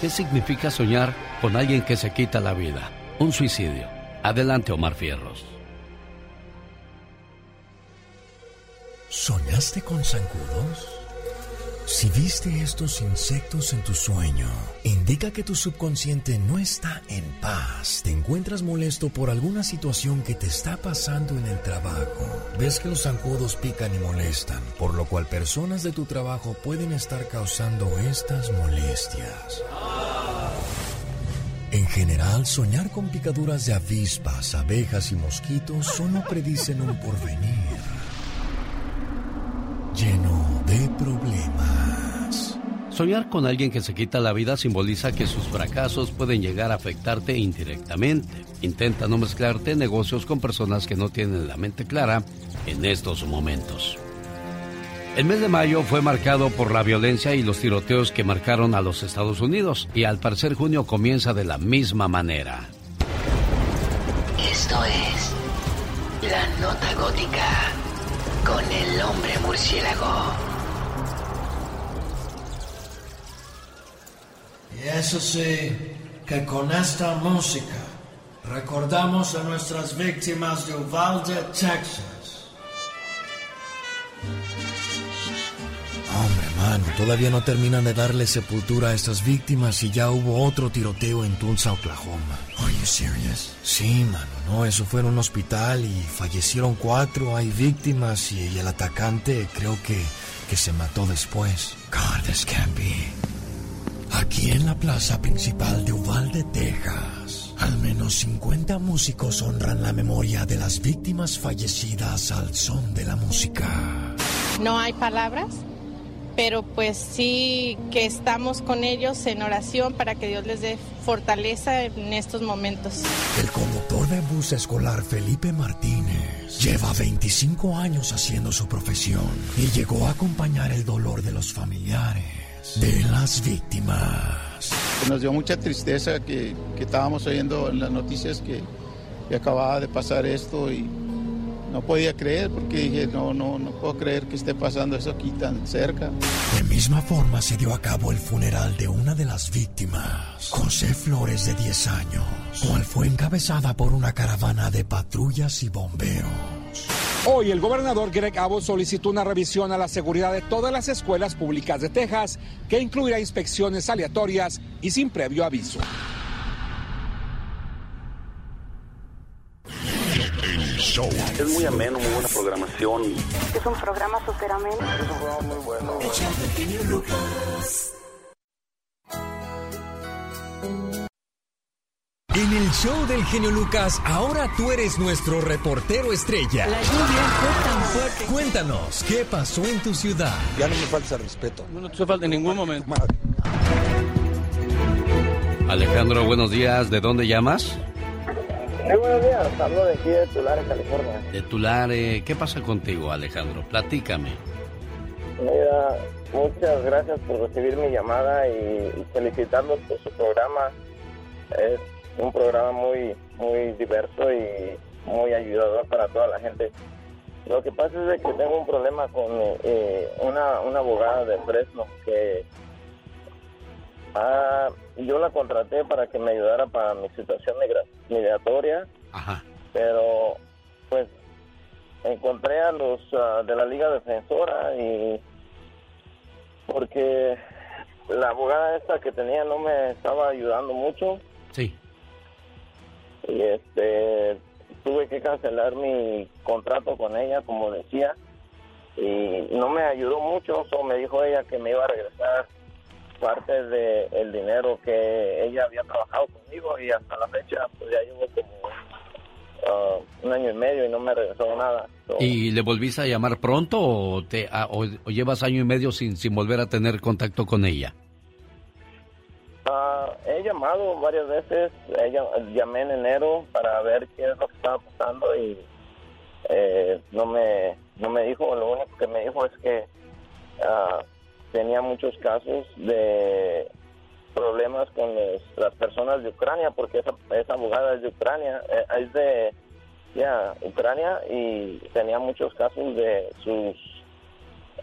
¿Qué significa soñar con alguien que se quita la vida? Un suicidio. Adelante, Omar Fierros. ¿Soñaste con zancudos? Si viste estos insectos en tu sueño, indica que tu subconsciente no está en paz. Te encuentras molesto por alguna situación que te está pasando en el trabajo. Ves que los zancudos pican y molestan, por lo cual personas de tu trabajo pueden estar causando estas molestias. En general, soñar con picaduras de avispas, abejas y mosquitos solo predicen un porvenir lleno de problemas. Soñar con alguien que se quita la vida simboliza que sus fracasos pueden llegar a afectarte indirectamente. Intenta no mezclarte negocios con personas que no tienen la mente clara en estos momentos. El mes de mayo fue marcado por la violencia y los tiroteos que marcaron a los Estados Unidos y al parecer junio comienza de la misma manera. Esto es la nota gótica con el hombre murciélago. Y eso sí, que con esta música recordamos a nuestras víctimas de Uvalde, Texas. Hombre, mano, todavía no terminan de darle sepultura a estas víctimas y ya hubo otro tiroteo en Tulsa, Oklahoma. Are you serious? Sí, mano, no, eso fue en un hospital y fallecieron cuatro, hay víctimas y el atacante creo que, que se mató después. God, this can't be. Aquí en la plaza principal de Uvalde, Texas, al menos 50 músicos honran la memoria de las víctimas fallecidas al son de la música. No hay palabras, pero pues sí que estamos con ellos en oración para que Dios les dé fortaleza en estos momentos. El conductor de bus escolar Felipe Martínez lleva 25 años haciendo su profesión y llegó a acompañar el dolor de los familiares de las víctimas. Nos dio mucha tristeza que, que estábamos oyendo en las noticias que, que acababa de pasar esto y no podía creer porque dije, no, no, no puedo creer que esté pasando eso aquí tan cerca. De misma forma se dio a cabo el funeral de una de las víctimas, José Flores de 10 años, cual fue encabezada por una caravana de patrullas y bomberos. Hoy el gobernador Greg Abbott solicitó una revisión a la seguridad de todas las escuelas públicas de Texas, que incluirá inspecciones aleatorias y sin previo aviso. Show. Es muy ameno, muy buena programación. Es un programa súper ameno. Es un programa muy bueno. En el show del genio Lucas, ahora tú eres nuestro reportero estrella. La lluvia fue tan fuerte. Cuéntanos, ¿qué pasó en tu ciudad? Ya no me falta respeto. No te falta en ningún momento. Alejandro, buenos días. ¿De dónde llamas? Muy buenos días, hablo de aquí de Tulare, California. De Tulare. ¿Qué pasa contigo, Alejandro? Platícame. Mira, muchas gracias por recibir mi llamada y, felicitarlos por su programa. Es un programa muy, muy diverso y muy ayudador para toda la gente. Lo que pasa es que tengo un problema con eh, una, una abogada de Fresno que ah, yo la contraté para que me ayudara para mi situación migra- migratoria, Ajá. pero pues encontré a los ah, de la Liga Defensora y porque la abogada esta que tenía no me estaba ayudando mucho. Sí. Y este tuve que cancelar mi contrato con ella, como decía, y no me ayudó mucho, solo me dijo ella que me iba a regresar parte del el dinero que ella había trabajado conmigo y hasta la fecha pues ya llevo como ah, un año y medio y no me regresó nada. So, ¿Y le volviste a llamar pronto o, te, a- o, o llevas año y medio sin, sin volver a tener contacto con ella? ah, he llamado varias veces, ella, llamé en enero para ver qué es lo que estaba pasando y eh, no me no me dijo, lo único que me dijo es que ah, tenía muchos casos de problemas con las personas de Ucrania porque esa, esa abogada es de Ucrania, eh, es de ya Ucrania y tenía muchos casos de sus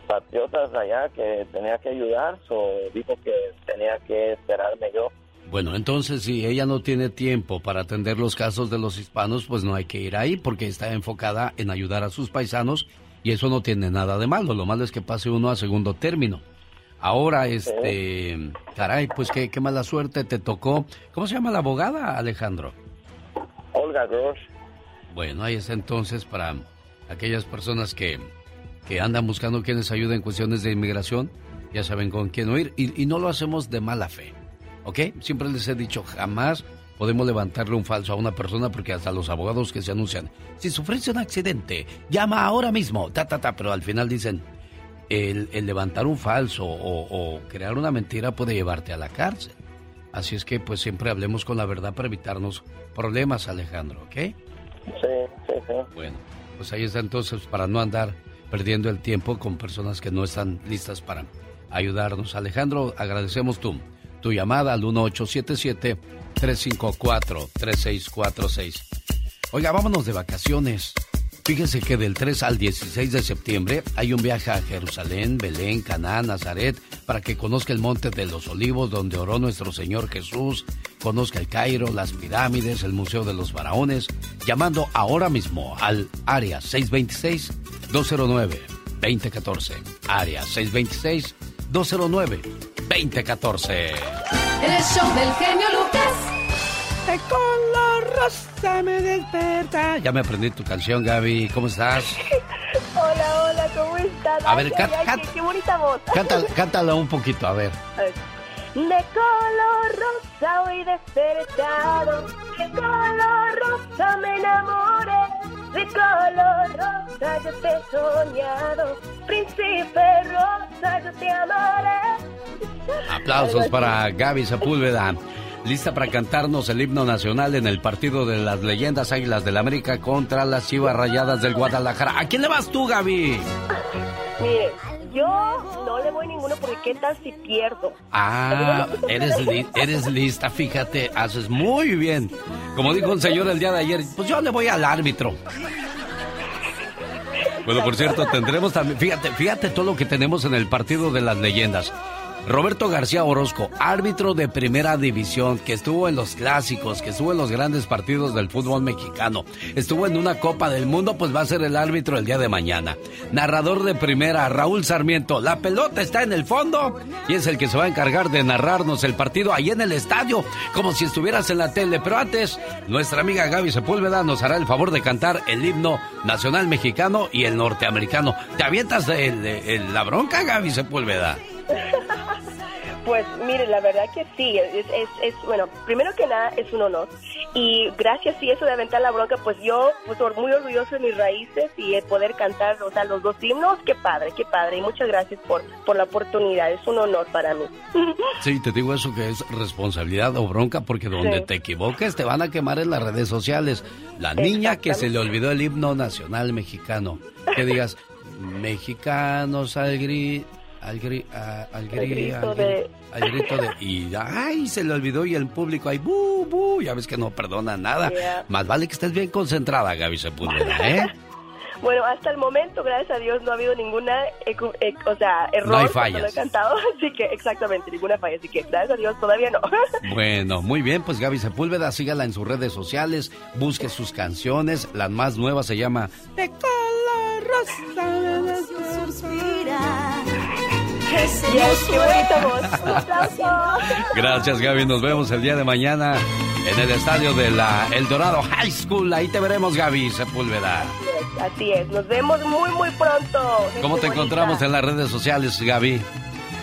patriotas allá que tenía que ayudar, so dijo que tenía que esperarme yo. Bueno, entonces si ella no tiene tiempo para atender los casos de los hispanos, pues no hay que ir ahí porque está enfocada en ayudar a sus paisanos y eso no tiene nada de malo. Lo malo es que pase uno a segundo término. Ahora, este, caray, pues qué, qué mala suerte te tocó. ¿Cómo se llama la abogada, Alejandro? Olga Grosh. Bueno, ahí está entonces para aquellas personas que, que andan buscando quienes ayuden en cuestiones de inmigración, ya saben con quién oír y, y no lo hacemos de mala fe, ¿ok? Siempre les he dicho, jamás podemos levantarle un falso a una persona porque hasta los abogados que se anuncian, si sufriste un accidente, llama ahora mismo, ta, ta, ta, pero al final dicen, el, el levantar un falso o, o crear una mentira puede llevarte a la cárcel. Así es que pues siempre hablemos con la verdad para evitarnos problemas, Alejandro, ¿ok? Sí, sí, sí. Bueno, pues ahí está entonces para no andar perdiendo el tiempo con personas que no están listas para ayudarnos. Alejandro, agradecemos tu, tu llamada al 1877-354-3646. Oiga, vámonos de vacaciones. Fíjese que del 3 al 16 de septiembre hay un viaje a Jerusalén, Belén, Caná, Nazaret, para que conozca el Monte de los Olivos donde oró nuestro Señor Jesús, conozca el Cairo, las pirámides, el Museo de los Faraones, llamando ahora mismo al área 626-209-2014. Área 626-209-2014. El show del genio Lucas. De color rosa me desperta. Ya me aprendí tu canción, Gaby. ¿Cómo estás? Hola, hola, ¿cómo estás? A ver, Ay, qué, qué bonita voz. Cántala, cántala un poquito, a ver. A ver. De color rosa hoy despertado, de color rosa me enamoré, de color rosa yo te he soñado, príncipe rosa yo te amaré. Aplausos para Gaby Sepúlveda. Lista para cantarnos el himno nacional en el partido de las leyendas Águilas del América contra las Chivas Rayadas del Guadalajara. ¿A quién le vas tú, Gaby? Mire, yo no le voy ninguno porque qué tal si pierdo. Ah, eres, li- eres lista, fíjate, haces muy bien. Como dijo un señor el día de ayer, pues yo le voy al árbitro. Bueno, por cierto, tendremos también, fíjate, fíjate todo lo que tenemos en el partido de las leyendas. Roberto García Orozco, árbitro de primera división, que estuvo en los clásicos, que estuvo en los grandes partidos del fútbol mexicano, estuvo en una Copa del Mundo, pues va a ser el árbitro el día de mañana. Narrador de primera, Raúl Sarmiento, la pelota está en el fondo y es el que se va a encargar de narrarnos el partido ahí en el estadio, como si estuvieras en la tele. Pero antes, nuestra amiga Gaby Sepúlveda nos hará el favor de cantar el himno nacional mexicano y el norteamericano. ¿Te avientas la bronca, Gaby Sepúlveda? Pues mire, la verdad que sí, es, es, es, bueno, primero que nada es un honor y gracias y eso de aventar la bronca, pues yo pues muy orgulloso de mis raíces y de poder cantar, o sea, los dos himnos, qué padre, qué padre y muchas gracias por, por la oportunidad, es un honor para mí. Sí, te digo eso que es responsabilidad o bronca porque donde Sí. te equivoques te van a quemar en las redes sociales. La niña que se le olvidó el himno nacional mexicano. Que digas, mexicanos al gri... Al, gri, a- al, gri- grito al de- al grito de... Y ay, se le olvidó y el público ahí, bu, bu, ya ves que no perdona nada. Yeah. Más vale que estés bien concentrada, Gaby Sepúlveda, ¿eh? Bueno, hasta el momento, gracias a Dios, no ha habido ninguna, o sea, error No hay lo he fallas. cantado, así que exactamente, ninguna falla, así que gracias a Dios todavía no. Bueno, muy bien, pues Gaby Sepúlveda, sígala en sus redes sociales, busque sus canciones, la más nueva se llama De color qué bonita voz. Un aplauso. Gracias, Gaby. Nos vemos el día de mañana en el estadio de la El Dorado High School. Ahí te veremos, Gaby Sepúlveda. Así es, nos vemos muy, muy pronto. ¿Cómo te encontramos en las redes sociales, Gaby?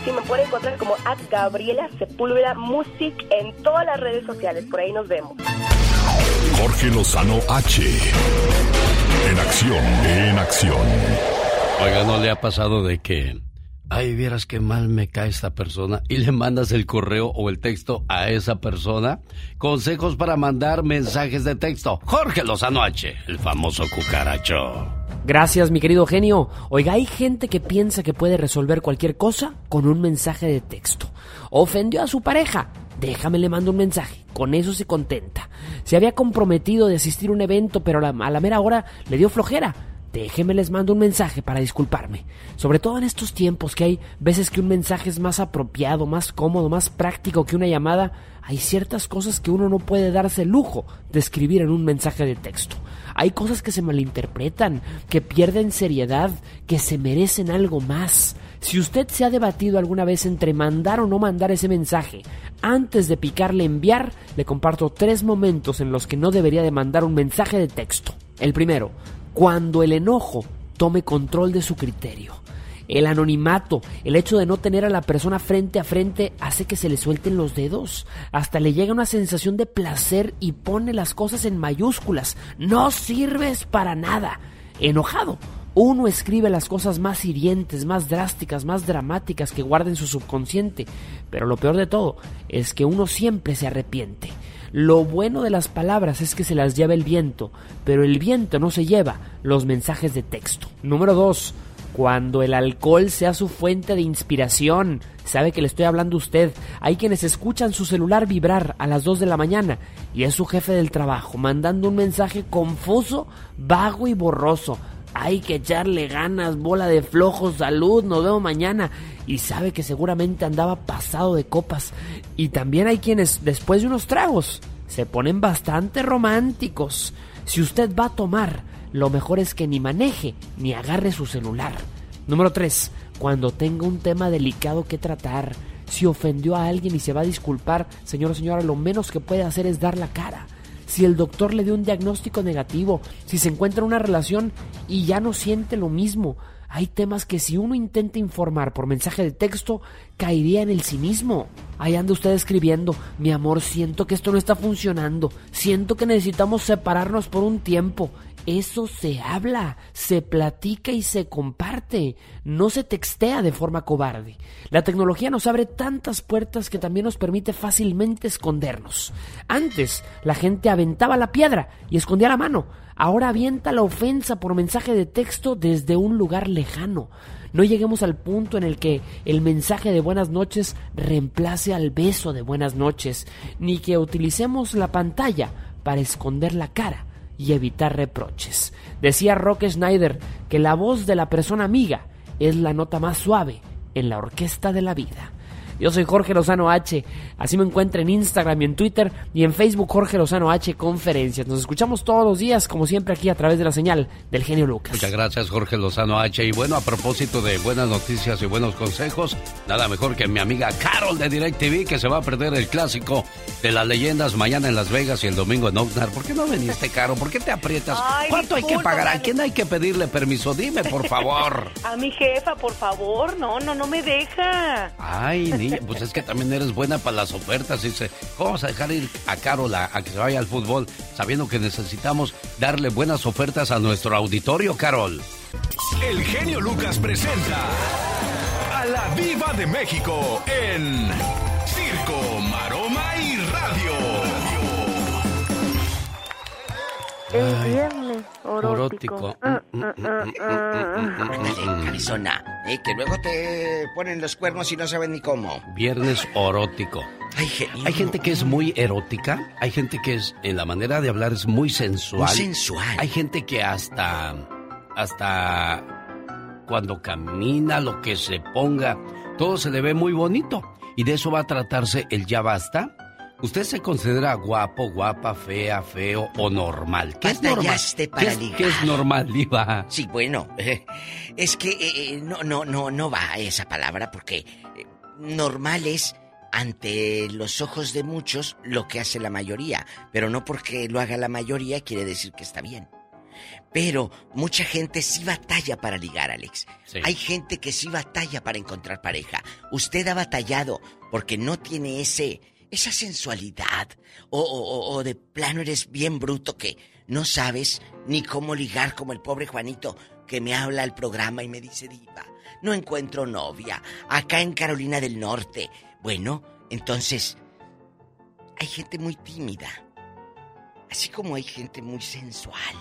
Sí, me pueden encontrar como at Gabriela Sepúlveda Music en todas las redes sociales. Por ahí nos vemos. Jorge Lozano H. En acción, en acción. Oiga, ¿no le ha pasado de que, ay, vieras qué mal me cae esta persona y le mandas el correo o el texto a esa persona? Consejos para mandar mensajes de texto. Jorge Lozano H, el famoso cucaracho. Gracias, mi querido genio. Oiga, hay gente que piensa que puede resolver cualquier cosa con un mensaje de texto. Ofendió a su pareja. Déjame le mando un mensaje. Con eso se contenta. Se había comprometido de asistir a un evento, pero la, a la mera hora le dio flojera. Déjeme les mando un mensaje para disculparme. Sobre todo en estos tiempos que hay veces que un mensaje es más apropiado, más cómodo, más práctico que una llamada, hay ciertas cosas que uno no puede darse el lujo de escribir en un mensaje de texto. Hay cosas que se malinterpretan, que pierden seriedad, que se merecen algo más. Si usted se ha debatido alguna vez entre mandar o no mandar ese mensaje, antes de picarle enviar, le comparto tres momentos en los que no debería de mandar un mensaje de texto. El primero, cuando el enojo tome control de su criterio. El anonimato, el hecho de no tener a la persona frente a frente hace que se le suelten los dedos. Hasta le llega una sensación de placer y pone las cosas en mayúsculas. No sirves para nada. Enojado. Uno escribe las cosas más hirientes, más drásticas, más dramáticas que guarda en su subconsciente. Pero lo peor de todo es que uno siempre se arrepiente. Lo bueno de las palabras es que se las lleva el viento, pero el viento no se lleva los mensajes de texto. Número 2. Cuando el alcohol sea su fuente de inspiración. Sabe que le estoy hablando a usted. Hay quienes escuchan su celular vibrar a las 2 de la mañana y es su jefe del trabajo mandando un mensaje confuso, vago y borroso. Hay que echarle ganas, bola de flojos, salud, nos vemos mañana. Y sabe que seguramente andaba pasado de copas. Y también hay quienes, después de unos tragos, se ponen bastante románticos. Si usted va a tomar, lo mejor es que ni maneje ni agarre su celular. Número 3. Cuando tenga un tema delicado que tratar. Si ofendió a alguien y se va a disculpar, señor o señora, lo menos que puede hacer es dar la cara si el doctor le dio un diagnóstico negativo, si se encuentra en una relación y ya no siente lo mismo. Hay temas que si uno intenta informar por mensaje de texto, caería en el cinismo. Ahí anda usted escribiendo, mi amor, siento que esto no está funcionando, siento que necesitamos separarnos por un tiempo. Eso se habla, se platica y se comparte, no se textea de forma cobarde. La tecnología nos abre tantas puertas que también nos permite fácilmente escondernos. Antes la gente aventaba la piedra y escondía la mano, ahora avienta la ofensa por mensaje de texto desde un lugar lejano. No lleguemos al punto en el que el mensaje de buenas noches reemplace al beso de buenas noches, ni que utilicemos la pantalla para esconder la cara y evitar reproches. Decía Rock Schneider que la voz de la persona amiga es la nota más suave en la orquesta de la vida. Yo soy Jorge Lozano H. Así me encuentro en Instagram y en Twitter y en Facebook Jorge Lozano H Conferencias. Nos escuchamos todos los días, como siempre, aquí a través de la señal del genio Lucas. Muchas gracias, Jorge Lozano H. Y bueno, a propósito de buenas noticias y buenos consejos, nada mejor que mi amiga Carol de DirecTV, que se va a perder el clásico de las leyendas mañana en Las Vegas y el domingo en Oxnard. ¿Por qué no viniste, Caro? ¿Por qué te aprietas? Ay, ¿Cuánto hay que pagar? ¿A quién hay que pedirle permiso? Dime, por favor. A mi jefa, por favor. No, no, no me deja. Ay, niña, pues es que también eres buena para las ofertas. Dice, ¿cómo vamos a dejar ir a Carol a, a que se vaya al fútbol sabiendo que necesitamos darle buenas ofertas a nuestro auditorio, Carol? El genio Lucas presenta a la Viva de México en Circo, Maroma Es viernes Orótico. erótico. Ándale, cabezona, eh, que luego te ponen los cuernos y no saben ni cómo. Viernes orótico. Hay gente que es muy erótica, hay gente que es, en la manera de hablar es muy sensual. Muy sensual. Hay gente que hasta, hasta cuando camina, lo que se ponga, todo se le ve muy bonito. Y de eso va a tratarse el Ya Basta ¿Usted se considera guapo, guapa, fea, feo o normal? ¿Qué es normal? Para ¿Qué es, ligar. qué es normal, Diva? Sí, bueno, es que eh, eh, no, no, no, no va esa palabra porque eh, normal es ante los ojos de muchos lo que hace la mayoría, pero no porque lo haga la mayoría quiere decir que está bien. Pero mucha gente sí batalla para ligar, Alex. Sí. Hay gente que sí batalla para encontrar pareja. Usted ha batallado porque no tiene ese esa sensualidad o, o- o de plano eres bien bruto que no sabes ni cómo ligar como el pobre Juanito que me habla al programa y me dice diva, no encuentro novia acá en Carolina del Norte. Bueno, entonces hay gente muy tímida, así como hay gente muy sensual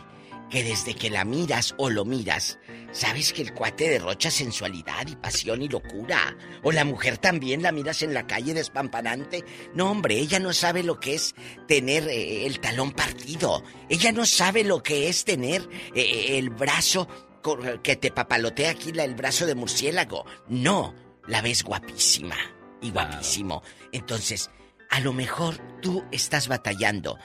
que desde que la miras o lo miras, sabes que el cuate derrocha sensualidad y pasión y locura. O la mujer también la miras en la calle despampanante. No, hombre, ella no sabe lo que es tener eh, el talón partido. Ella no sabe lo que es tener eh, el brazo que te papalotea aquí la- el brazo de murciélago. No, la ves guapísima y guapísimo. Entonces, a lo mejor tú estás batallando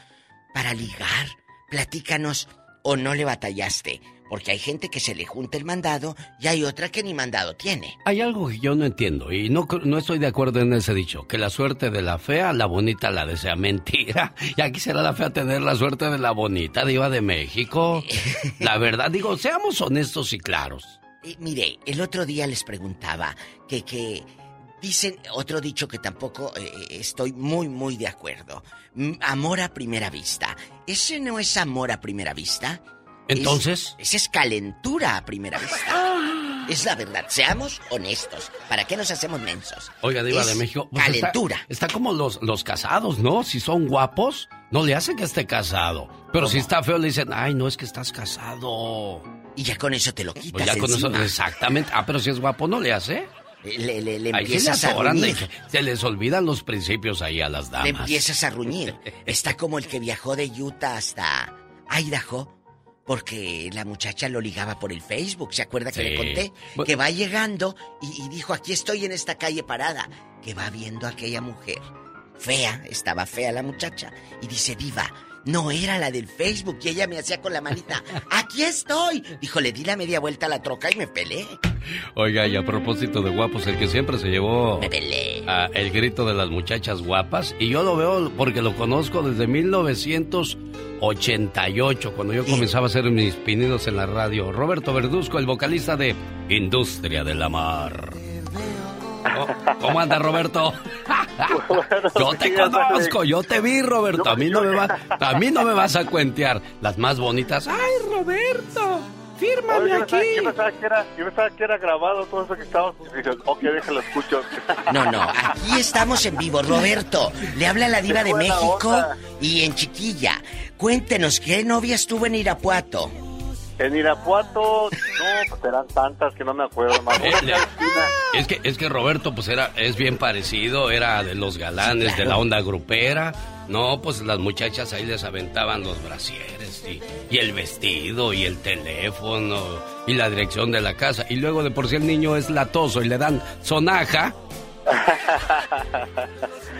para ligar. Platícanos o no le batallaste. Porque hay gente que se le junta el mandado y hay otra que ni mandado tiene. Hay algo que yo no entiendo y no, no estoy de acuerdo en ese dicho, que la suerte de la fea, la bonita la desea. Mentira. Y aquí será la fea tener la suerte de la bonita, diva de México. La verdad, digo, seamos honestos y claros. Eh, mire, el otro día les preguntaba que, que dicen otro dicho que tampoco eh, estoy muy, muy de acuerdo. Amor a primera vista. ¿Ese no es amor a primera vista? Entonces. Es, ese es calentura a primera vista. Es la verdad, seamos honestos. ¿Para qué nos hacemos mensos? Oiga, diva Es de México. pues Calentura. Está, como los, los casados, ¿no? Si son guapos, no le hacen que esté casado. Pero si está feo, le dicen, ay, no es que estás casado. Y ya con eso te lo quitas Pues ya con eso, exactamente. Ah, pero si es guapo, no le hace. Le, le, le Ahí empiezas a ruñir. se les olvidan los principios ahí a las damas. Le empiezas a ruñir. Está como el que viajó de Utah hasta Idaho porque la muchacha lo ligaba por el Facebook. ¿Se acuerda que Sí. le conté? Que va llegando y, y dijo, aquí estoy en esta calle parada. Que va viendo a aquella mujer. Fea, estaba fea la muchacha. Y dice, viva, no era la del Facebook. Y ella me hacía con la manita, aquí estoy. Dijo, le di la media vuelta a la troca y me peleé. Oiga, y a propósito de guapos, el que siempre se llevó a el grito de las muchachas guapas, y yo lo veo porque lo conozco desde 1988, cuando yo comenzaba a hacer mis pininos en la radio. Roberto Verduzco, el vocalista de Industria de la Mar. ¿Cómo anda, Roberto? Yo te conozco, yo te vi, Roberto. A mí no me va, a mí no me vas a cuentear las más bonitas. ¡Ay, Roberto! ¡Fírmame Oye, yo aquí! pensaba- Yo pensaba, que era, yo pensaba que era grabado todo eso que estábamos. Y dije, ok, déjalo escucho. No, no, aquí estamos en vivo. Roberto, le habla la diva de México onda. y en Chiquilla. Cuéntenos, ¿qué novia estuvo en Irapuato? En Irapuato, no, pues eran tantas que no me acuerdo más. Eh, Es que, es que Roberto, pues era, es bien parecido, era de los galanes, de la onda grupera. No, pues las muchachas ahí les aventaban los brasieres y, y el vestido y el teléfono y la dirección de la casa. Y luego de por sí el niño es latoso y le dan sonaja.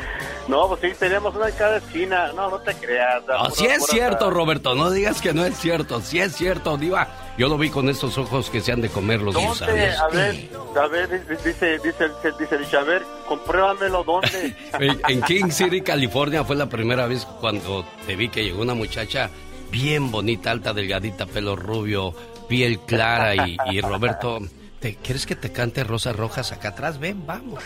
No, pues sí, teníamos una en cada esquina. No, no te creas. No, Pura- sí es cierto, Roberto, no digas que no es cierto, sí es cierto, diva. Yo lo vi con estos ojos que se han de comer los ¿Dónde? gusanos. A ver, a ver, dice, dice, dice, dice, dice, a ver, compruébamelo, ¿dónde? En, en King City, California, fue la primera vez cuando te vi que llegó una muchacha bien bonita, alta, delgadita, pelo rubio, piel clara y, y Roberto, ¿te, ¿quieres que te cante Rosas Rojas acá atrás? Ven, vamos.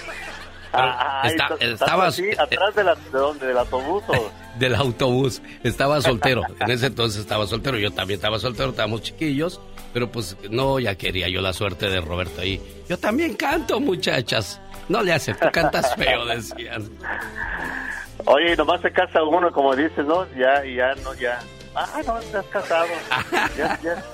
Ah, ahí está- estás estabas- así, atrás de, la, de dónde, del autobús. o- Del autobús, estaba soltero. En ese entonces estaba soltero, yo también estaba soltero, estábamos chiquillos, pero pues no, ya quería yo la suerte de Roberto ahí. Yo también canto, muchachas. No le hace, tú cantas feo, decían. Oye, nomás se casa uno, como dices, ¿no? Ya, ya, no, ya. Ah, no, estás casado. Ya, ya.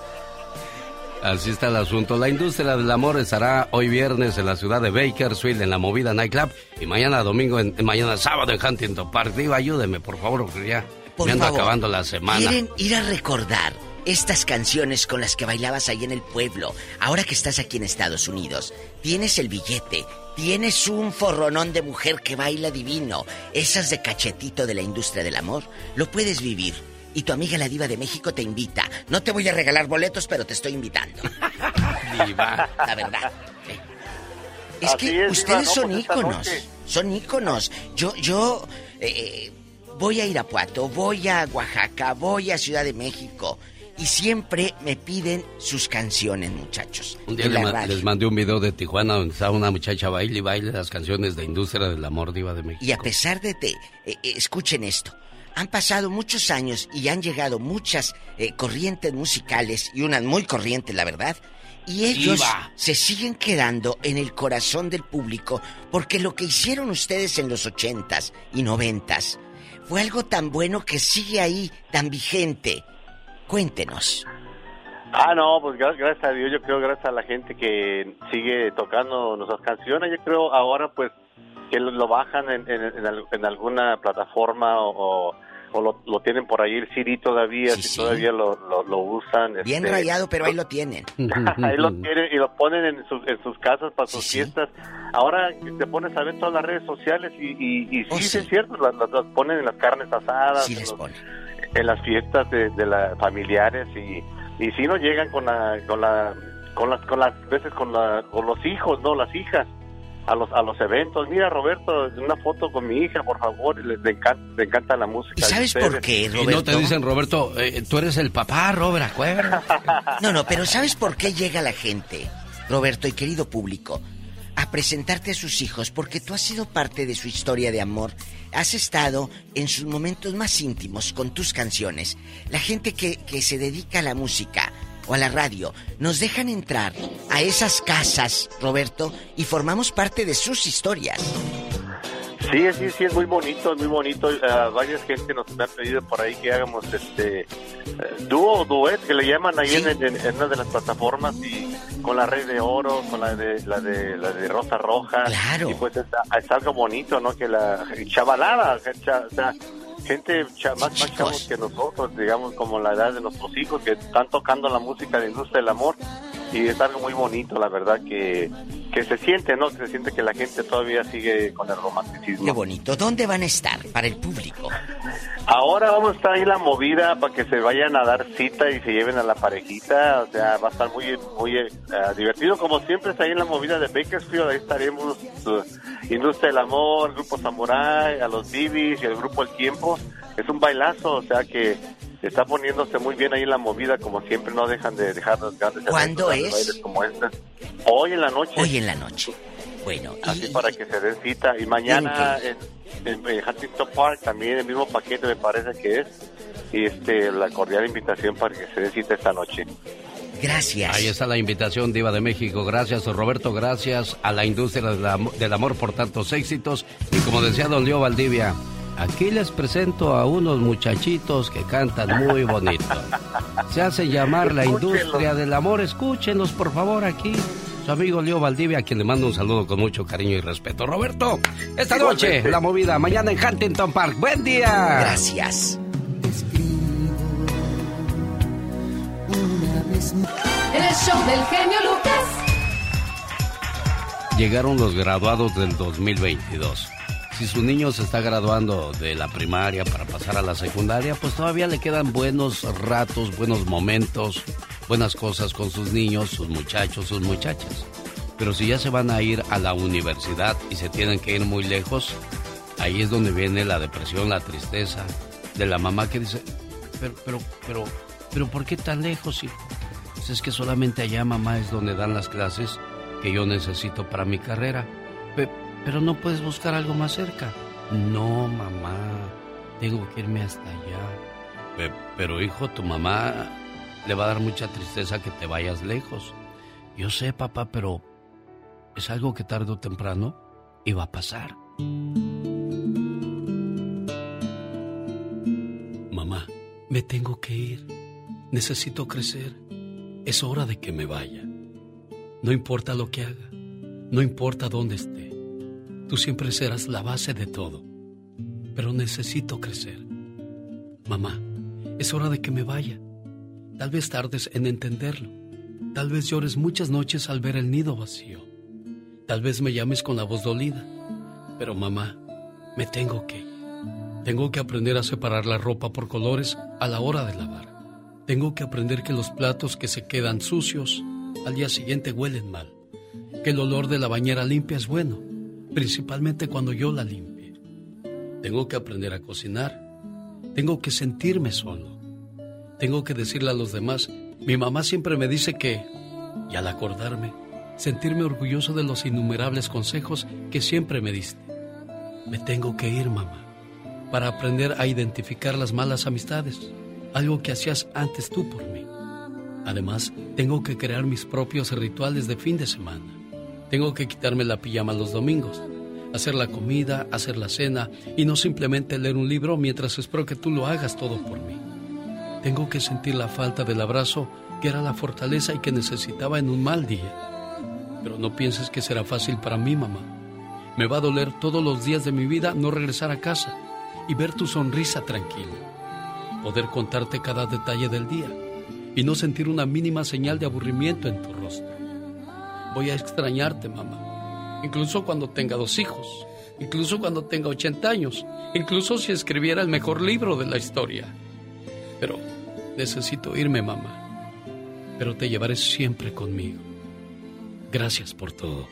Así está el asunto. La industria del amor estará hoy viernes en la ciudad de Bakersfield, en la movida Nightclub, y mañana domingo, en, mañana sábado en Huntington Park. Digo, ayúdeme, por favor, porque ya Por me ando favor, acabando la semana. ¿Quieren ir a recordar estas canciones con las que bailabas ahí en el pueblo? Ahora que estás aquí en Estados Unidos, tienes el billete, tienes un forronón de mujer que baila divino, esas de cachetito de la industria del amor, lo puedes vivir. Y tu amiga la diva de México te invita. No te voy a regalar boletos, pero te estoy invitando. Diva. La verdad. Es Así que es, ustedes Diva, no, son pues íconos. Son íconos. Yo, yo eh, voy a Irapuato, voy a Oaxaca, voy a Ciudad de México. Y siempre me piden sus canciones, muchachos. Un día en le la ma- radio. les mandé un video de Tijuana donde estaba una muchacha baile y baile las canciones de Industria del Amor Diva de México. Y a pesar de te, eh, eh, escuchen esto, han pasado muchos años y han llegado muchas eh, corrientes musicales y unas muy corrientes, la verdad. Y ellos Diva. se siguen quedando en el corazón del público porque lo que hicieron ustedes en los ochentas y noventas fue algo tan bueno que sigue ahí, tan vigente. Cuéntenos. Ah, no, pues gra- gracias a Dios, yo creo gracias a la gente que sigue tocando nuestras canciones, yo creo ahora pues que lo, bajan en, en- en al- en alguna plataforma o, o lo, lo tienen por ahí el CD todavía, Sí, si sí. todavía lo, lo, lo usan. Bien este, rayado, pero ahí lo tienen. ahí lo tienen y lo ponen en, sus- en sus casas para sus fiestas. Ahora te pones a ver todas las redes sociales y, y, y sí, sí es cierto, las, las- las ponen en las carnes asadas, Sí en, les los- ponen. en las fiestas de, de las familiares y, y sí no llegan con la, con la, con las, con las veces con la, con los hijos, no, las hijas. A los, a los eventos. Mira, Roberto, una foto con mi hija, por favor. Le, le encanta, le encanta la música. ¿Y sabes por qué, Y no Roberto? te dicen, Roberto, eh, tú eres el papá, Robert, acuérdate. No, no, pero ¿sabes por qué llega la gente, Roberto y querido público, a presentarte a sus hijos? Porque tú has sido parte de su historia de amor. Has estado en sus momentos más íntimos con tus canciones. La gente que, que se dedica a la música o a la radio, nos dejan entrar a esas casas, Roberto, y formamos parte de sus historias. Sí, sí, sí, es muy bonito, es muy bonito. Ah, varias gente nos han pedido por ahí que hagamos este eh, dúo o duet, que le llaman ahí en, en- en una de las plataformas y con la Rey de Oro, con la de la de, la de Rosa Roja. Claro. Y pues es, es algo bonito, ¿no? Que la chavalada, cha- o sea, gente más, más chavos que nosotros, digamos, como la edad de nuestros hijos que están tocando la música de industria del amor. Y es algo muy bonito, la verdad, que, que se siente, ¿no? Se siente que la gente todavía sigue con el romanticismo. Qué bonito. ¿Dónde van a estar para el público? Ahora vamos a estar ahí la movida para que se vayan a dar cita y se lleven a la parejita. O sea, va a estar muy muy eh, divertido. Como siempre, está ahí en la movida de Bakersfield. Ahí estaremos uh, Industria del Amor, Grupo Samurai, a los Divis y el Grupo El Tiempo. Es un bailazo, o sea que está poniéndose muy bien ahí en la movida. Como siempre, no dejan de dejar los grandes ¿Cuándo es? como este. Hoy en la noche. Hoy en la noche. Bueno, Así para que se den cita. Y mañana en, en- en Huntington Park también el mismo paquete me parece que es. Y este, la cordial invitación para que se den cita esta noche. Gracias. Ahí está la invitación, Diva de México. Gracias, Roberto. Gracias a la industria del, am- del amor por tantos éxitos. Y como decía Don Leo Valdivia, aquí les presento a unos muchachitos que cantan muy bonito. Se hace llamar la industria del amor. Escúchenlos, por favor, aquí. Su amigo Leo Valdivia, a quien le mando un saludo con mucho cariño y respeto. Roberto, esta noche, la movida. Mañana en Huntington Park. ¡Buen día! Gracias. En el show del genio Lucas. Llegaron los graduados del 2022. Si su niño se está graduando de la primaria para pasar a la secundaria, pues todavía le quedan buenos ratos, buenos momentos, buenas cosas con sus niños, sus muchachos, sus muchachas. Pero si ya se van a ir a la universidad y se tienen que ir muy lejos, ahí es donde viene la depresión, la tristeza de la mamá que dice, pero, pero, pero, pero, ¿por qué tan lejos, hijo? Pues es que solamente allá, mamá, es donde dan las clases que yo necesito para mi carrera. Pero no puedes buscar algo más cerca. No, mamá, tengo que irme hasta allá. Pe- pero hijo, tu mamá le va a dar mucha tristeza que te vayas lejos. Yo sé, papá, pero es algo que tarde o temprano iba a pasar. Mamá, me tengo que ir. Necesito crecer. Es hora de que me vaya. No importa lo que haga, no importa dónde esté, tú siempre serás la base de todo. Pero necesito crecer. Mamá, es hora de que me vaya. Tal vez tardes en entenderlo. Tal vez llores muchas noches al ver el nido vacío. Tal vez me llames con la voz dolida, pero mamá, me tengo que ir. Tengo que aprender a separar la ropa por colores a la hora de lavar. Tengo que aprender que los platos que se quedan sucios al día siguiente huelen mal. Que el olor de la bañera limpia es bueno, principalmente cuando yo la limpie. Tengo que aprender a cocinar. Tengo que sentirme solo. Tengo que decirle a los demás, mi mamá siempre me dice que, y al acordarme, sentirme orgulloso de los innumerables consejos que siempre me diste. Me tengo que ir, mamá para aprender a identificar las malas amistades, algo que hacías antes tú por mí. Además, tengo que crear mis propios rituales de fin de semana. Tengo que quitarme la pijama los domingos, hacer la comida, hacer la cena y no simplemente leer un libro mientras espero que tú lo hagas todo por mí. Tengo que sentir la falta del abrazo que era la fortaleza y que necesitaba en un mal día. Pero no pienses que será fácil para mí, mamá. Me va a doler todos los días de mi vida no regresar a casa y ver tu sonrisa tranquila, poder contarte cada detalle del día y no sentir una mínima señal de aburrimiento en tu rostro. Voy a extrañarte, mamá, incluso cuando tenga dos hijos, incluso cuando tenga 80 años, incluso si escribiera el mejor libro de la historia. Pero necesito irme, mamá, pero te llevaré siempre conmigo. Gracias por todo.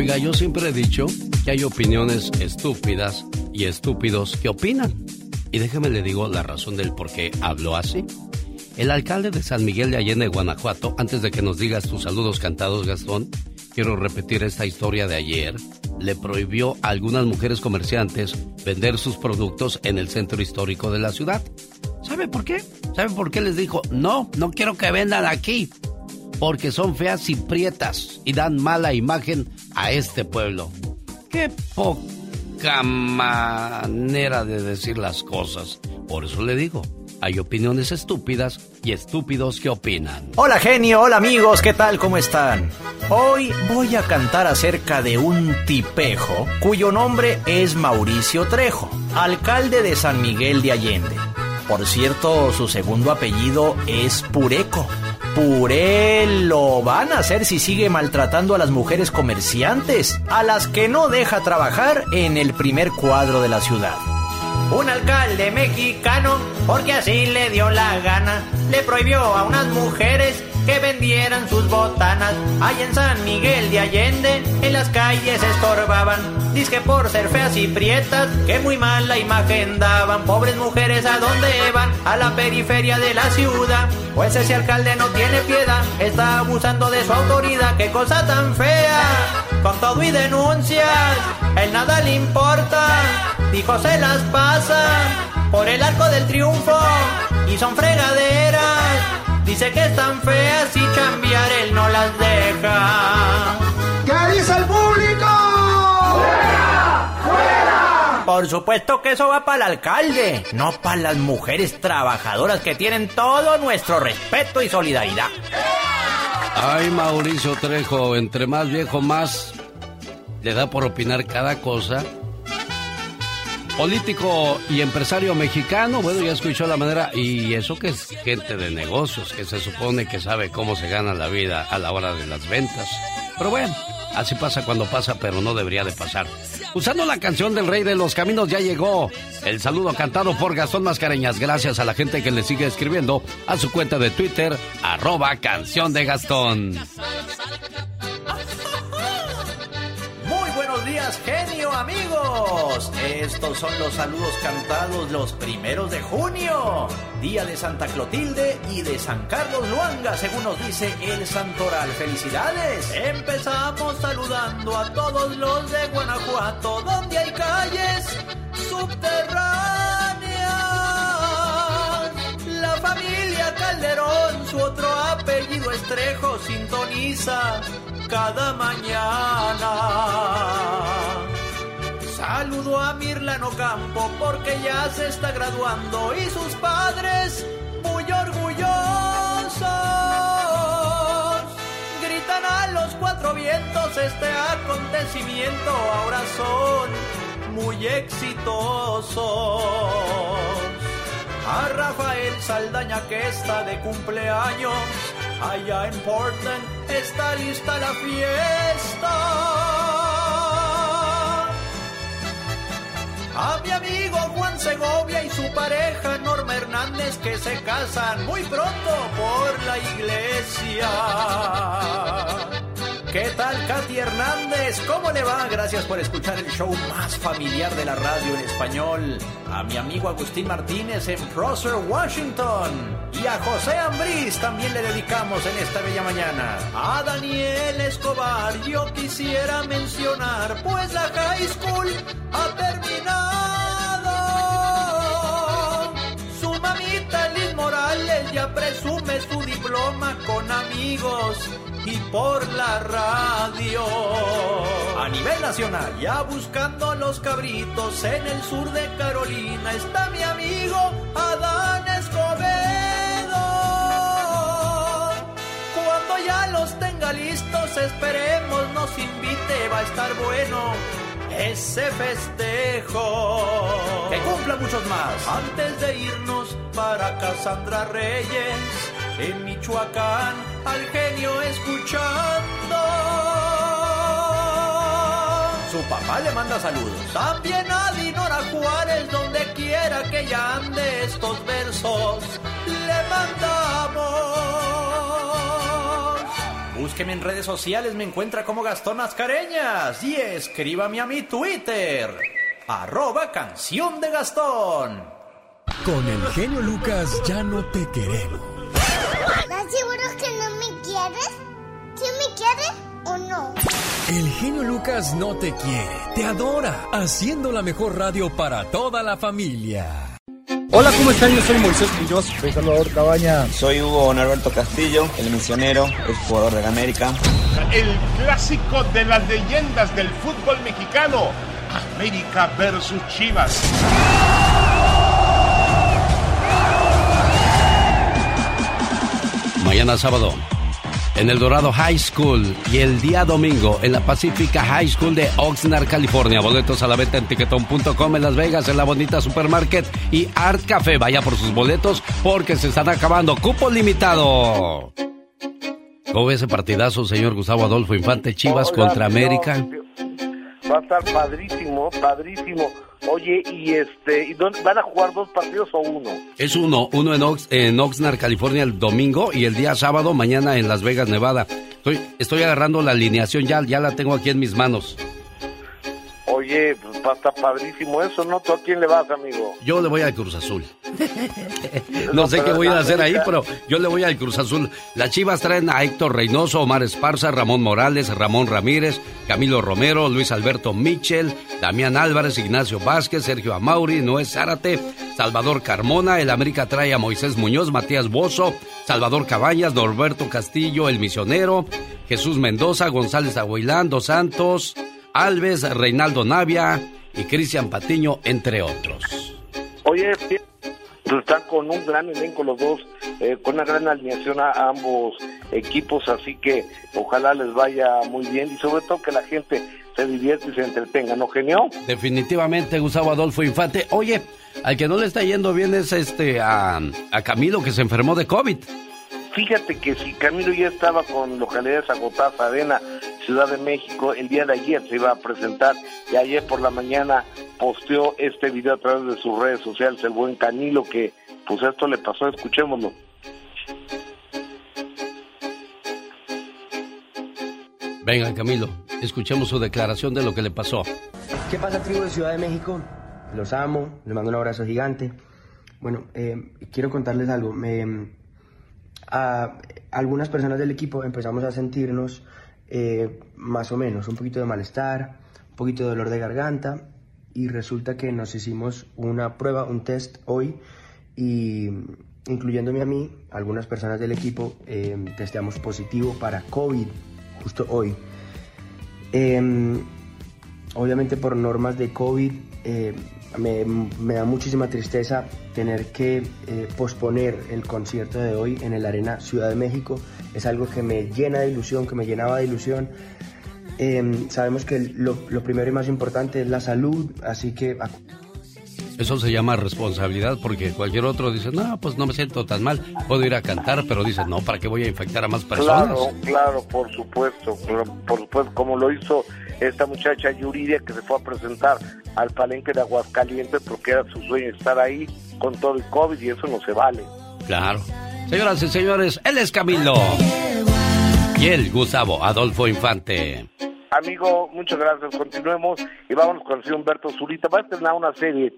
Oiga, yo siempre he dicho que hay opiniones estúpidas y estúpidos que opinan. Y déjeme le digo la razón del por qué hablo así. El alcalde de San Miguel de Allende, Guanajuato, antes de que nos digas tus saludos cantados, Gastón, quiero repetir esta historia de ayer. Le prohibió a algunas mujeres comerciantes vender sus productos en el centro histórico de la ciudad. ¿Sabe por qué? ¿Sabe por qué les dijo? No, no quiero que vendan aquí porque son feas y prietas y dan mala imagen a este pueblo. Qué poca manera de decir las cosas. Por eso le digo, hay opiniones estúpidas y estúpidos que opinan. Hola genio, hola amigos, ¿qué tal? ¿Cómo están? Hoy voy a cantar acerca de un tipejo cuyo nombre es Mauricio Trejo, alcalde de San Miguel de Allende. Por cierto, su segundo apellido es Pureco. Puré lo van a hacer si sigue maltratando a las mujeres comerciantes, a las que no deja trabajar en el primer cuadro de la ciudad. Un alcalde mexicano, porque así le dio la gana, le prohibió a unas mujeres que vendieran sus botanas. Allá en San Miguel de Allende, en las calles estorbaban. Dice por ser feas y prietas, que muy mala imagen daban. Pobres mujeres, ¿a dónde van? A la periferia de la ciudad. Pues ese alcalde no tiene piedad, está abusando de su autoridad. ¡Qué cosa tan fea! Con todo y denuncias, él nada le importa. Dijo se las pasa por el arco del triunfo y son fregaderas. Dice que están feas y cambiar él no las deja. ¿Qué dice el público? ¡Fuera! ¡Fuera! Por supuesto que eso va para el alcalde, no para las mujeres trabajadoras que tienen todo nuestro respeto y solidaridad. Ay, Mauricio Trejo, entre más viejo más le da por opinar cada cosa. Político y empresario mexicano, bueno, ya escuchó la manera, y eso que es gente de negocios, que se supone que sabe cómo se gana la vida a la hora de las ventas. Pero bueno, así pasa cuando pasa, pero no debería de pasar. Usando la canción del Rey de los Caminos ya llegó el saludo cantado por Gastón Mascareñas. Gracias a la gente que le sigue escribiendo a su cuenta de Twitter, arroba canción de Gastón. Días, genio amigos. Estos son los saludos cantados los primeros de junio, día de Santa Clotilde y de San Carlos Luanga, según nos dice el Santoral. Felicidades. Empezamos saludando a todos los de Guanajuato, donde hay calles subterráneas. La familia Calderón, su otro apellido Estrejo, sintoniza cada mañana. Saludo a Mirlano Campo porque ya se está graduando y sus padres muy orgullosos Gritan a los cuatro vientos este acontecimiento, ahora son muy exitosos. A Rafael Saldaña que está de cumpleaños, allá en Portland está lista la fiesta. A mi amigo Juan Segovia y su pareja Norma Hernández que se casan muy pronto por la iglesia. ¿Qué tal, Katy Hernández? ¿Cómo le va? Gracias por escuchar el show más familiar de la radio en español. A mi amigo Agustín Martínez en Prosser, Washington. Y a José Ambriz también le dedicamos en esta bella mañana. A Daniel Escobar yo quisiera mencionar, pues la high school ha terminado. Amigos y por la radio. A nivel nacional, ya buscando los cabritos en el sur de Carolina, está mi amigo Adán Escobedo. Cuando ya los tenga listos, esperemos nos invite, va a estar bueno ese festejo. Que cumpla muchos más. Antes de irnos para Casandra Reyes, en Michoacán, al genio escuchando. Su papá le manda saludos. También a Dinora Juárez, donde quiera que ella ande, estos versos le mandamos. Búsqueme en redes sociales, me encuentra como Gastón Mascareñas y escríbame a mi Twitter, arroba canción de Gastón. Con el genio Lucas ya no te queremos. ¿Estás seguro que no me quieres? ¿Sí me quieres o no? El genio Lucas no te quiere, te adora, haciendo la mejor radio para toda la familia. Hola, ¿cómo están? Yo soy Moisés Quiroz. Soy Salvador Cabaña. Soy Hugo Norberto Castillo, el misionero, el jugador de la América. El clásico de las leyendas del fútbol mexicano. América versus Chivas. Mañana sábado en el Dorado High School y el día domingo en la Pacifica High School de Oxnard, California. Boletos a la venta en tiquetón.com en Las Vegas, en la bonita supermarket y Art Café. Vaya por sus boletos porque se están acabando. Cupo limitado. ¿Cómo ve ese partidazo, señor Gustavo Adolfo Infante Chivas Hola, contra. América? Va a estar padrísimo, padrísimo. Oye, y este, ¿y dónde- ¿van a jugar dos partidos o uno? Es uno, uno en, Ox- en Oxnard, California el domingo y el día sábado, mañana en Las Vegas, Nevada. Estoy, estoy agarrando la alineación ya, ya la tengo aquí en mis manos. Oye, pues va a estar padrísimo eso, ¿no? ¿Tú a quién le vas, amigo? Yo le voy al Cruz Azul. No sé qué voy a hacer ahí, pero yo le voy al Cruz Azul. Las Chivas traen a Héctor Reynoso, Omar Esparza, Ramón Morales, Ramón Ramírez, Camilo Romero, Luis Alberto Michel, Damián Álvarez, Ignacio Vázquez, Sergio Amauri, Noé Zárate, Salvador Carmona, el América trae a Moisés Muñoz, Matías Bozo, Salvador Cabañas, Norberto Castillo, el Misionero, Jesús Mendoza, González Aguilán, Dos Santos, Alves, Reinaldo Navia y Cristian Patiño, entre otros. Oye, están con un gran elenco los dos, eh, con una gran alineación a, ambos equipos, así que ojalá les vaya muy bien y sobre todo que la gente se divierta y se entretenga, ¿no, genio? Definitivamente, Gustavo Adolfo Infante. Oye, al que no le está yendo bien es este a, a Camilo que se enfermó de COVID. Fíjate que si Camilo ya estaba con localidades agotadas, Arena, Ciudad de México, el día de ayer se iba a presentar y ayer por la mañana posteó este video a través de sus redes sociales, el buen Camilo, que pues esto le pasó, escuchémoslo. Venga, Camilo, escuchemos su declaración de lo que le pasó. ¿Qué pasa, tribu de Ciudad de México? Los amo, les mando un abrazo gigante. Bueno, eh, quiero contarles algo. Me, a, algunas personas del equipo empezamos a sentirnos eh, más o menos un poquito de malestar, un poquito de dolor de garganta y resulta que nos hicimos una prueba, un test hoy y incluyéndome a mí, algunas personas del equipo eh, testeamos positivo para COVID justo hoy. Em, obviamente por normas de COVID eh, me, me da muchísima tristeza tener que eh, posponer el concierto de hoy en el Arena Ciudad de México. Es algo que me llena de ilusión, que me llenaba de ilusión. Em, sabemos que lo, lo primero y más importante es la salud, así que eso se llama responsabilidad porque cualquier otro dice, no, pues no me siento tan mal, puedo ir a cantar, pero dice, no, ¿para qué voy a infectar a más personas? Claro, claro, por supuesto, por supuesto, como lo hizo esta muchacha Yuridia que se fue a presentar al palenque de Aguascalientes porque era su sueño estar ahí con todo el COVID y eso no se vale. Claro. Señoras y señores, él es Camilo. Y él, Gustavo Adolfo Infante. Amigo, muchas gracias. Continuemos y vámonos con el señor Humberto Zurita. Va a estrenar una serie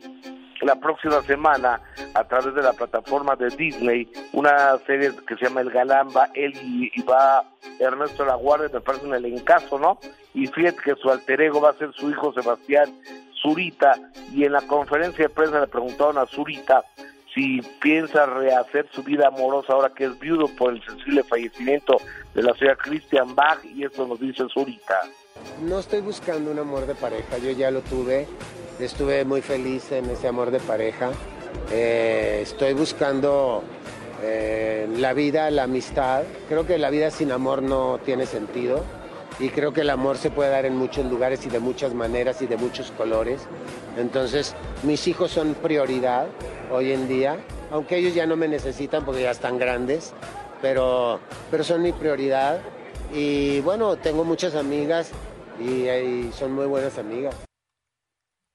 la próxima semana a través de la plataforma de Disney, una serie que se llama El Galamba, él y, va Ernesto Laguardia, me parece un elencazo, ¿no? Y fíjate que su alter ego va a ser su hijo Sebastián Zurita, y en la conferencia de prensa le preguntaron a Zurita si piensa rehacer su vida amorosa ahora que es viudo por el sensible fallecimiento de la señora Christian Bach, y esto nos dice Zurita. No estoy buscando un amor de pareja, yo ya lo tuve, estuve muy feliz en ese amor de pareja. Eh, estoy buscando eh, la vida, la amistad. Creo que la vida sin amor no tiene sentido y creo que el amor se puede dar en muchos lugares y de muchas maneras y de muchos colores. Entonces, mis hijos son prioridad hoy en día, aunque ellos ya no me necesitan porque ya están grandes, pero, pero son mi prioridad. Y bueno, tengo muchas amigas y, son muy buenas amigas.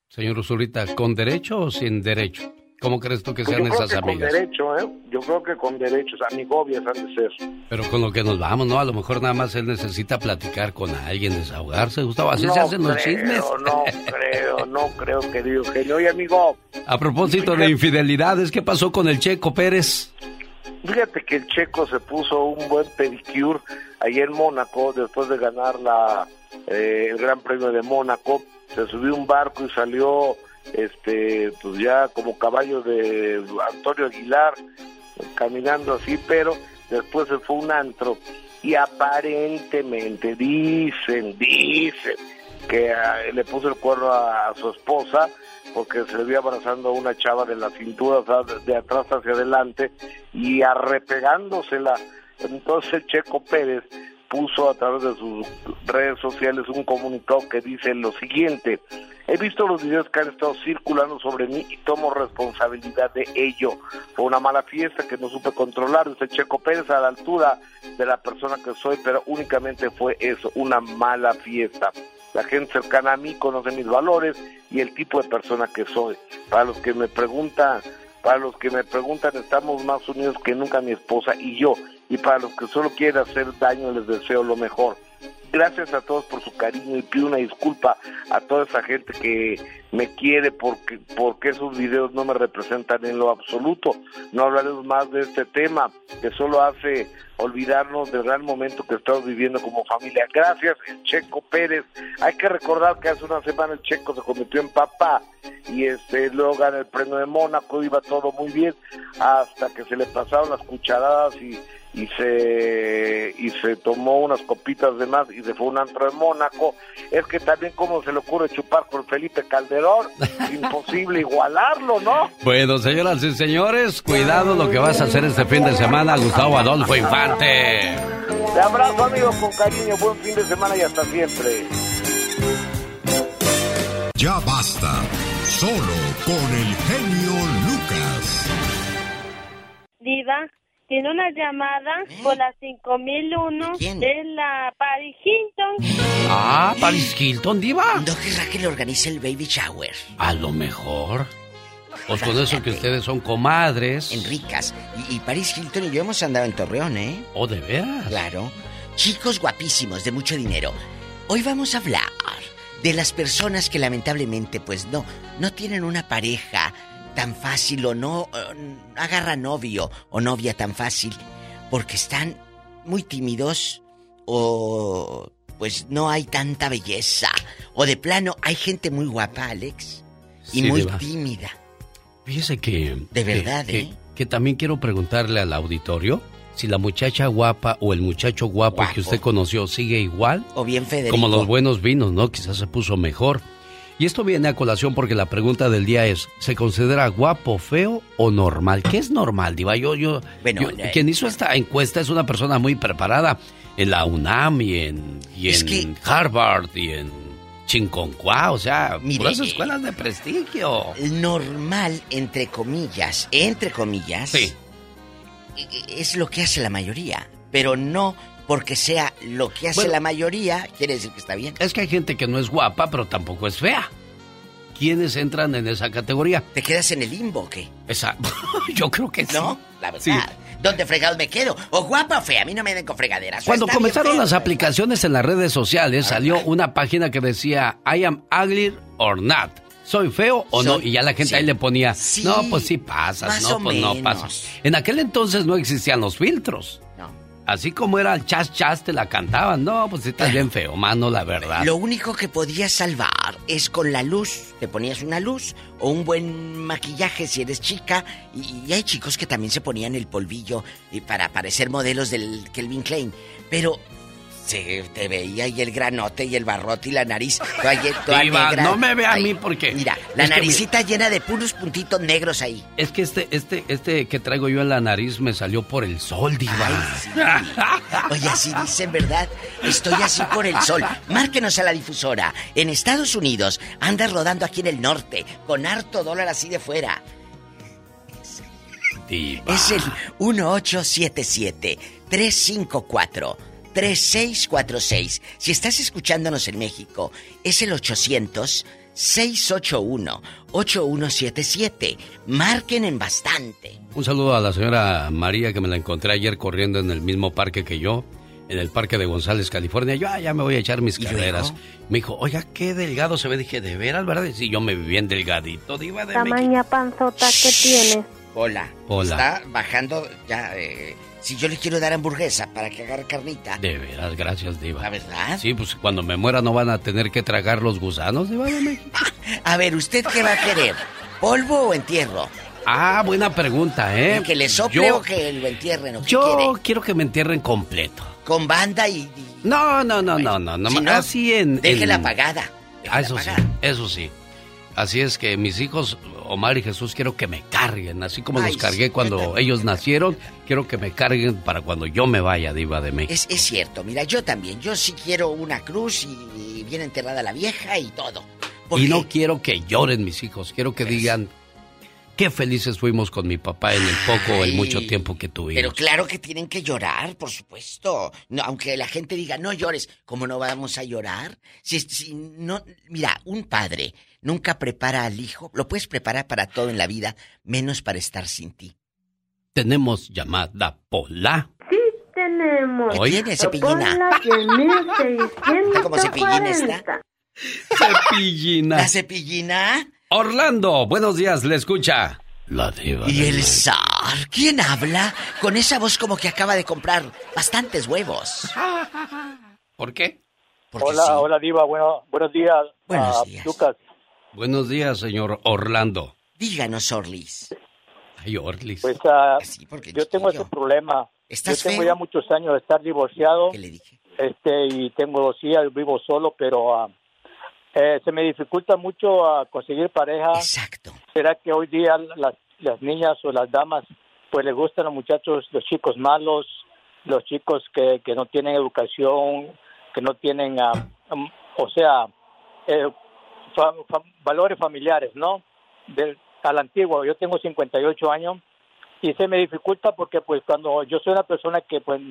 Señor Usurita, ¿con derecho o sin derecho? ¿Cómo crees tú que sean esas amigas? Con derecho, ¿eh? Yo creo que con derechos, amigobias han de ser. Pero con lo que nos vamos, ¿no? A lo mejor nada más él necesita platicar con alguien, desahogarse, Gustavo. Así se hacen los chismes. No creo, no creo, querido genio. Oye, amigo. A propósito de infidelidades, ¿qué pasó con el Checo Pérez? Fíjate que el Checo se puso un buen pedicure ahí en Mónaco después de ganar la eh, el Gran Premio de Mónaco, se subió un barco y salió este pues ya como caballo de Antonio Aguilar caminando así, pero después se fue un antro. Y aparentemente dicen, dicen que ah, le puso el cuerno a, su esposa porque se le vio abrazando a una chava de la cintura, de atrás hacia adelante y arrepegándosela. Entonces Checo Pérez puso a través de sus redes sociales un comunicado que dice lo siguiente, he visto los videos que han estado circulando sobre mí y tomo responsabilidad de ello. Fue una mala fiesta que no supe controlar, dice Checo Pérez a la altura de la persona que soy, pero únicamente fue eso, una mala fiesta. La gente cercana a mí conoce mis valores y el tipo de persona que soy. Para los que me preguntan, para los que me preguntan, estamos más unidos que nunca mi esposa y yo y para los que solo quieren hacer daño les deseo lo mejor. Gracias a todos por su cariño y pido una disculpa a toda esa gente que me quiere porque, porque esos videos no me representan en lo absoluto. No hablaremos más de este tema que solo hace olvidarnos del gran momento que estamos viviendo como familia. Gracias, Checo Pérez. Hay que recordar que hace una semana el Checo se convirtió en papá y este luego gana el premio de Mónaco, iba todo muy bien hasta que se le pasaron las cucharadas y y se y se tomó unas copitas de más y se fue un antro de Mónaco. Es que también como se le ocurre chupar con Felipe Calderón. Imposible igualarlo no bueno señoras y señores cuidado lo que vas a hacer este fin de semana Gustavo Adolfo Infante. Te abrazo amigo con cariño. Buen fin de semana y hasta siempre. Ya basta solo con el genio Lucas. Diva tiene una llamada por la 5001 de la Paris Hilton. Ah, Paris Hilton, diva. ¿No querrá que le organice el baby shower? A lo mejor. Pues con eso que ustedes son comadres. Enricas. Y, y Paris Hilton y yo hemos andado en Torreón, ¿eh? ¿Oh, de veras? Claro. Chicos guapísimos, de mucho dinero. Hoy vamos a hablar de las personas que lamentablemente, pues no, no tienen una pareja tan fácil o no eh, agarra novio o novia tan fácil porque están muy tímidos o pues no hay tanta belleza o de plano hay gente muy guapa, Alex, y muy tímida. Fíjese que de verdad, que, ¿eh? que, también quiero preguntarle al auditorio si la muchacha guapa o el muchacho guapo, que usted conoció sigue igual o bien Federico. como los buenos vinos, ¿no? Quizás se puso mejor. Y esto viene a colación porque la pregunta del día es, ¿se considera guapo, feo o normal? ¿Qué es normal, Diva? Yo, yo, Bueno, yo- eh, quien hizo esta encuesta es una persona muy preparada en la UNAM y en, y en que- Harvard y en Chinconcuá, o sea, Mire, puras eh, escuelas de prestigio. Normal, entre comillas, entre comillas, Sí. es lo que hace la mayoría. Pero no porque sea lo que hace Bueno. la mayoría, quiere decir que está bien. Es que hay gente que no es guapa, pero tampoco es fea. ¿Quiénes entran en esa categoría? ¿Te quedas en el limbo o qué? Esa, yo creo que sí. ¿No? La verdad. Sí. ¿Dónde fregado me quedo? ¿O guapa o fea? A mí no me den con fregaderas. Cuando comenzaron feo, las aplicaciones en las redes sociales, salió una página que decía I am ugly or not. ¿Soy feo o no? Y ya la gente sí. ahí le ponía, Sí, no, pues sí pasas, no, pues no pasas. En aquel entonces no existían los filtros. Así como era el chas chas, te la cantaban. No, pues estás bien feo, mano, la verdad. Lo único que podías salvar es con la luz. Te ponías una luz o un buen maquillaje si eres chica. Y, y hay chicos que también se ponían el polvillo y para parecer modelos del Kelvin Klein. Pero se te veía y el granote y el barrote y la nariz toda, ye- toda Diva, negra. no me ve a mí porque... Mira, la es naricita llena de puros puntitos negros ahí. Es que este, este, este que traigo yo en la nariz me salió por el sol, diva. Oye, así dicen, ¿verdad? Estoy así por el sol. Márquenos a la difusora. En Estados Unidos andas rodando aquí en el norte, con harto dólar así de fuera. Diva. Es el 1877-354-3646. Si estás escuchándonos en México, es el 800-681-8177. Marquen en bastante. Un saludo a la señora María que me la encontré ayer corriendo en el mismo parque que yo, en el parque de González, California. Yo ah, ya me voy a echar mis carreras. Me dijo, oiga, qué delgado se ve. Dije, ¿de veras, verdad? Y sí, yo me vi bien delgadito, diva de México. Tamaña panzota que tienes. Hola. Hola. Está bajando ya. eh, si yo le quiero dar hamburguesa para que agarre carnita. De veras, gracias, diva. ¿La verdad? Sí, pues cuando me muera no van a tener que tragar los gusanos, diva de México. A ver, ¿usted qué va a querer? ¿Polvo o entierro? Ah, buena pregunta, ¿eh? ¿Que le sople Yo- o que lo entierren? ¿o qué Yo quiere? quiero que me entierren completo. Con banda y... No, no, no, no, no, no, si no, así en... Déjela en- apagada. Ah, eso sí, eso sí. Así es que mis hijos, Omar y Jesús, quiero que me carguen, así como Ay, los cargué sí. cuando ellos nacieron, quiero que me carguen para cuando yo me vaya, Diva de México. Es, es cierto, mira, yo también. Yo sí quiero una cruz y bien enterrada la vieja y todo. Y no quiero que lloren mis hijos, quiero que digan qué felices fuimos con mi papá en el poco o el mucho tiempo que tuvimos. Pero claro que tienen que llorar, por supuesto. No, aunque la gente diga, no llores, ¿cómo no vamos a llorar? Si, si no, mira, un padre nunca prepara al hijo, lo puedes preparar para todo en la vida, menos para estar sin ti. Tenemos llamada Pola. Tenemos. Hoy- tiene, Cepillina? Pola ¿Está como cepillina 1640. Cepillina. ¿La cepillina? Orlando, buenos días, le escucha. La diva. ¿Y el zar? ¿Quién habla? Con esa voz como que acaba de comprar bastantes huevos. ¿Por qué? Hola, hola Diva, bueno, buenos días. Buenos Ah, días. Lucas, Buenos días, señor Orlando. Díganos, Orlis. Ay, Orlis. pues ah, porque yo tengo ese problema. ¿Estás yo tengo feo? ya muchos años de estar divorciado. ¿Qué le dije? Este, y tengo dos hijas, vivo solo, pero eh, se me dificulta mucho ah, conseguir pareja. Exacto. ¿Será que hoy día las, las niñas o las damas pues les gustan los muchachos, los chicos malos, los chicos que, que no tienen educación, que no tienen, um, o sea, eh, fa- fa- valores familiares, ¿no? Del, a la antigua, yo tengo 58 años y se me dificulta porque pues cuando yo soy una persona que pues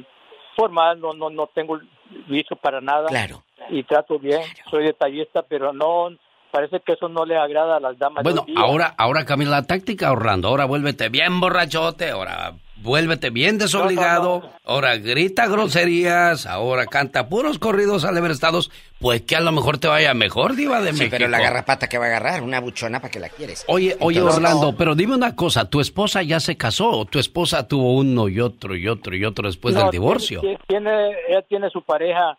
formal, no, no, no tengo vicio para nada. Claro. Y trato bien, soy detallista, pero no, parece que eso no le agrada a las damas. Bueno, ahora, ahora cambia la táctica, Orlando. Ahora vuélvete bien borrachote, ahora vuélvete bien desobligado, ahora grita groserías, ahora canta puros corridos alebrestados, pues que a lo mejor te vaya mejor, diva de Sí, México. pero la garrapata que va a agarrar, una buchona para que la quieres. Oye, oye, Orlando, no. pero dime una cosa, ¿tu esposa ya se casó o tu esposa tuvo uno y otro y otro y otro después No, del divorcio? Tiene, tiene- ella tiene su pareja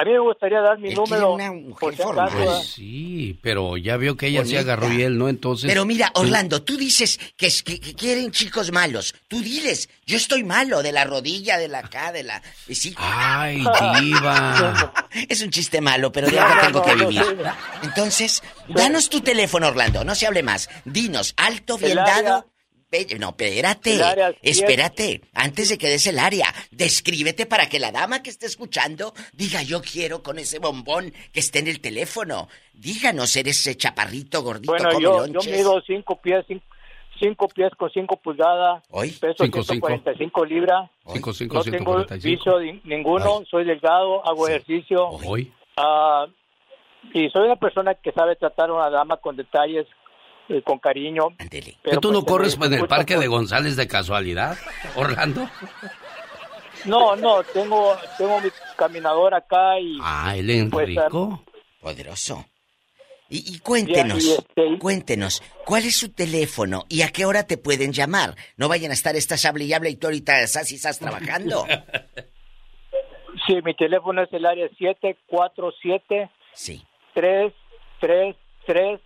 A mí me gustaría dar mi Él número. quiere una acaso, Pues sí, pero ya vio que ella se Bonita. agarró y él no, entonces... Pero mira, Orlando, tú dices que, es- que, que quieren chicos malos. Tú diles, yo estoy malo de la rodilla, de la acá, de la... y sí. Ay, diva. Es un chiste malo, pero ya lo tengo que vivir. Entonces, danos tu teléfono, Orlando, no se hable más. Dinos, alto, bien dado. No, espérate, espérate, antes de que des el área, descríbete para que la dama que esté escuchando diga yo quiero con ese bombón que esté en el teléfono. Díganos, eres ese chaparrito, gordito, Bueno, yo, yo mido cinco pies, cinco, cinco pies con cinco pulgadas. Peso Cinco, cinco. 145 libras. Cinco, cinco, no tengo vicio ninguno, soy delgado, hago ejercicio. Hoy. Ah, y soy una persona que sabe tratar a una dama con detalles, eh, con cariño. ¿Que Pero, tú no pues, corres me en el parque por- de González de casualidad, Orlando? No, no, tengo, tengo mi caminador acá y... Ah, él Pues, Enrico. Poderoso. Y, y cuéntenos, Y- este- cuéntenos, ¿cuál es su teléfono y a qué hora te pueden llamar? No vayan a estar estas hable y hable y tú ahorita estás y estás trabajando. Sí, mi teléfono es el área 747 Sí. 333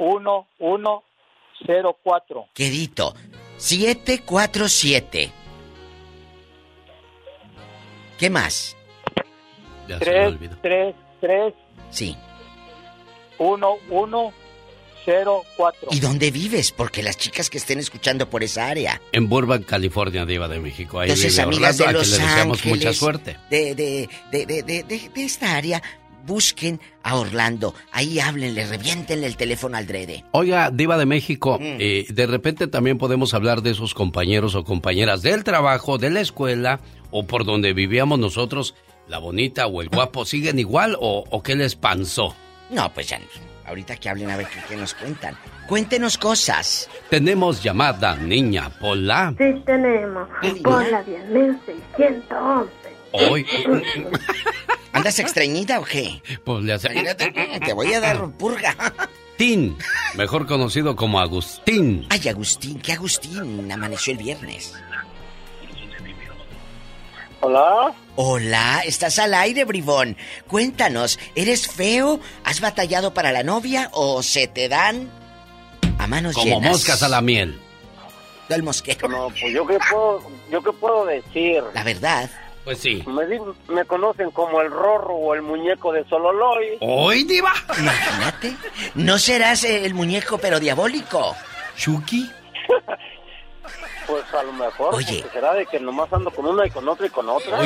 1104. Quedito, 747. ¿Qué más? Ya se me olvidó. 333 Sí. 1104. ¿Y dónde vives? Porque las chicas que estén escuchando por esa área. En Burbank, California, Diva de México. Ahí Entonces, vive amigas Orlando, de a Los le deseamos Ángeles, mucha suerte. De, de, de, de, de, de- de esta área, busquen a Orlando. Ahí háblenle, reviéntenle el teléfono al drede. Oiga, Diva de México, Mm. eh, de repente también podemos hablar de esos compañeros o compañeras del trabajo, de la escuela o por donde vivíamos nosotros. La bonita o el guapo, ¿siguen igual o, o qué les pasó? No, pues ya, ahorita que hablen a ver qué, qué nos cuentan. Cuéntenos cosas. Tenemos llamada, niña Pola. Sí tenemos. Por la 10.611. Hoy, ¿Andas extrañida o qué? pues le hace... Te voy a dar purga. Tin, mejor conocido como Agustín. Ay, Agustín, ¿qué Agustín? Amaneció el viernes. Hola. Hola, estás al aire, bribón. Cuéntanos, ¿eres feo? ¿Has batallado para la novia o se te dan a manos Como llenas? moscas a la miel. Del mosquero. No, pues yo qué puedo, yo qué puedo decir. La verdad. Pues sí. Me, conocen como el Rorro o el muñeco de Sololoy. ¡Hoy, Diva! Imagínate. No serás el muñeco, pero diabólico. ¿Chucky? Pues a lo mejor. Oye. será de que nomás ando con una y con otra y con otra.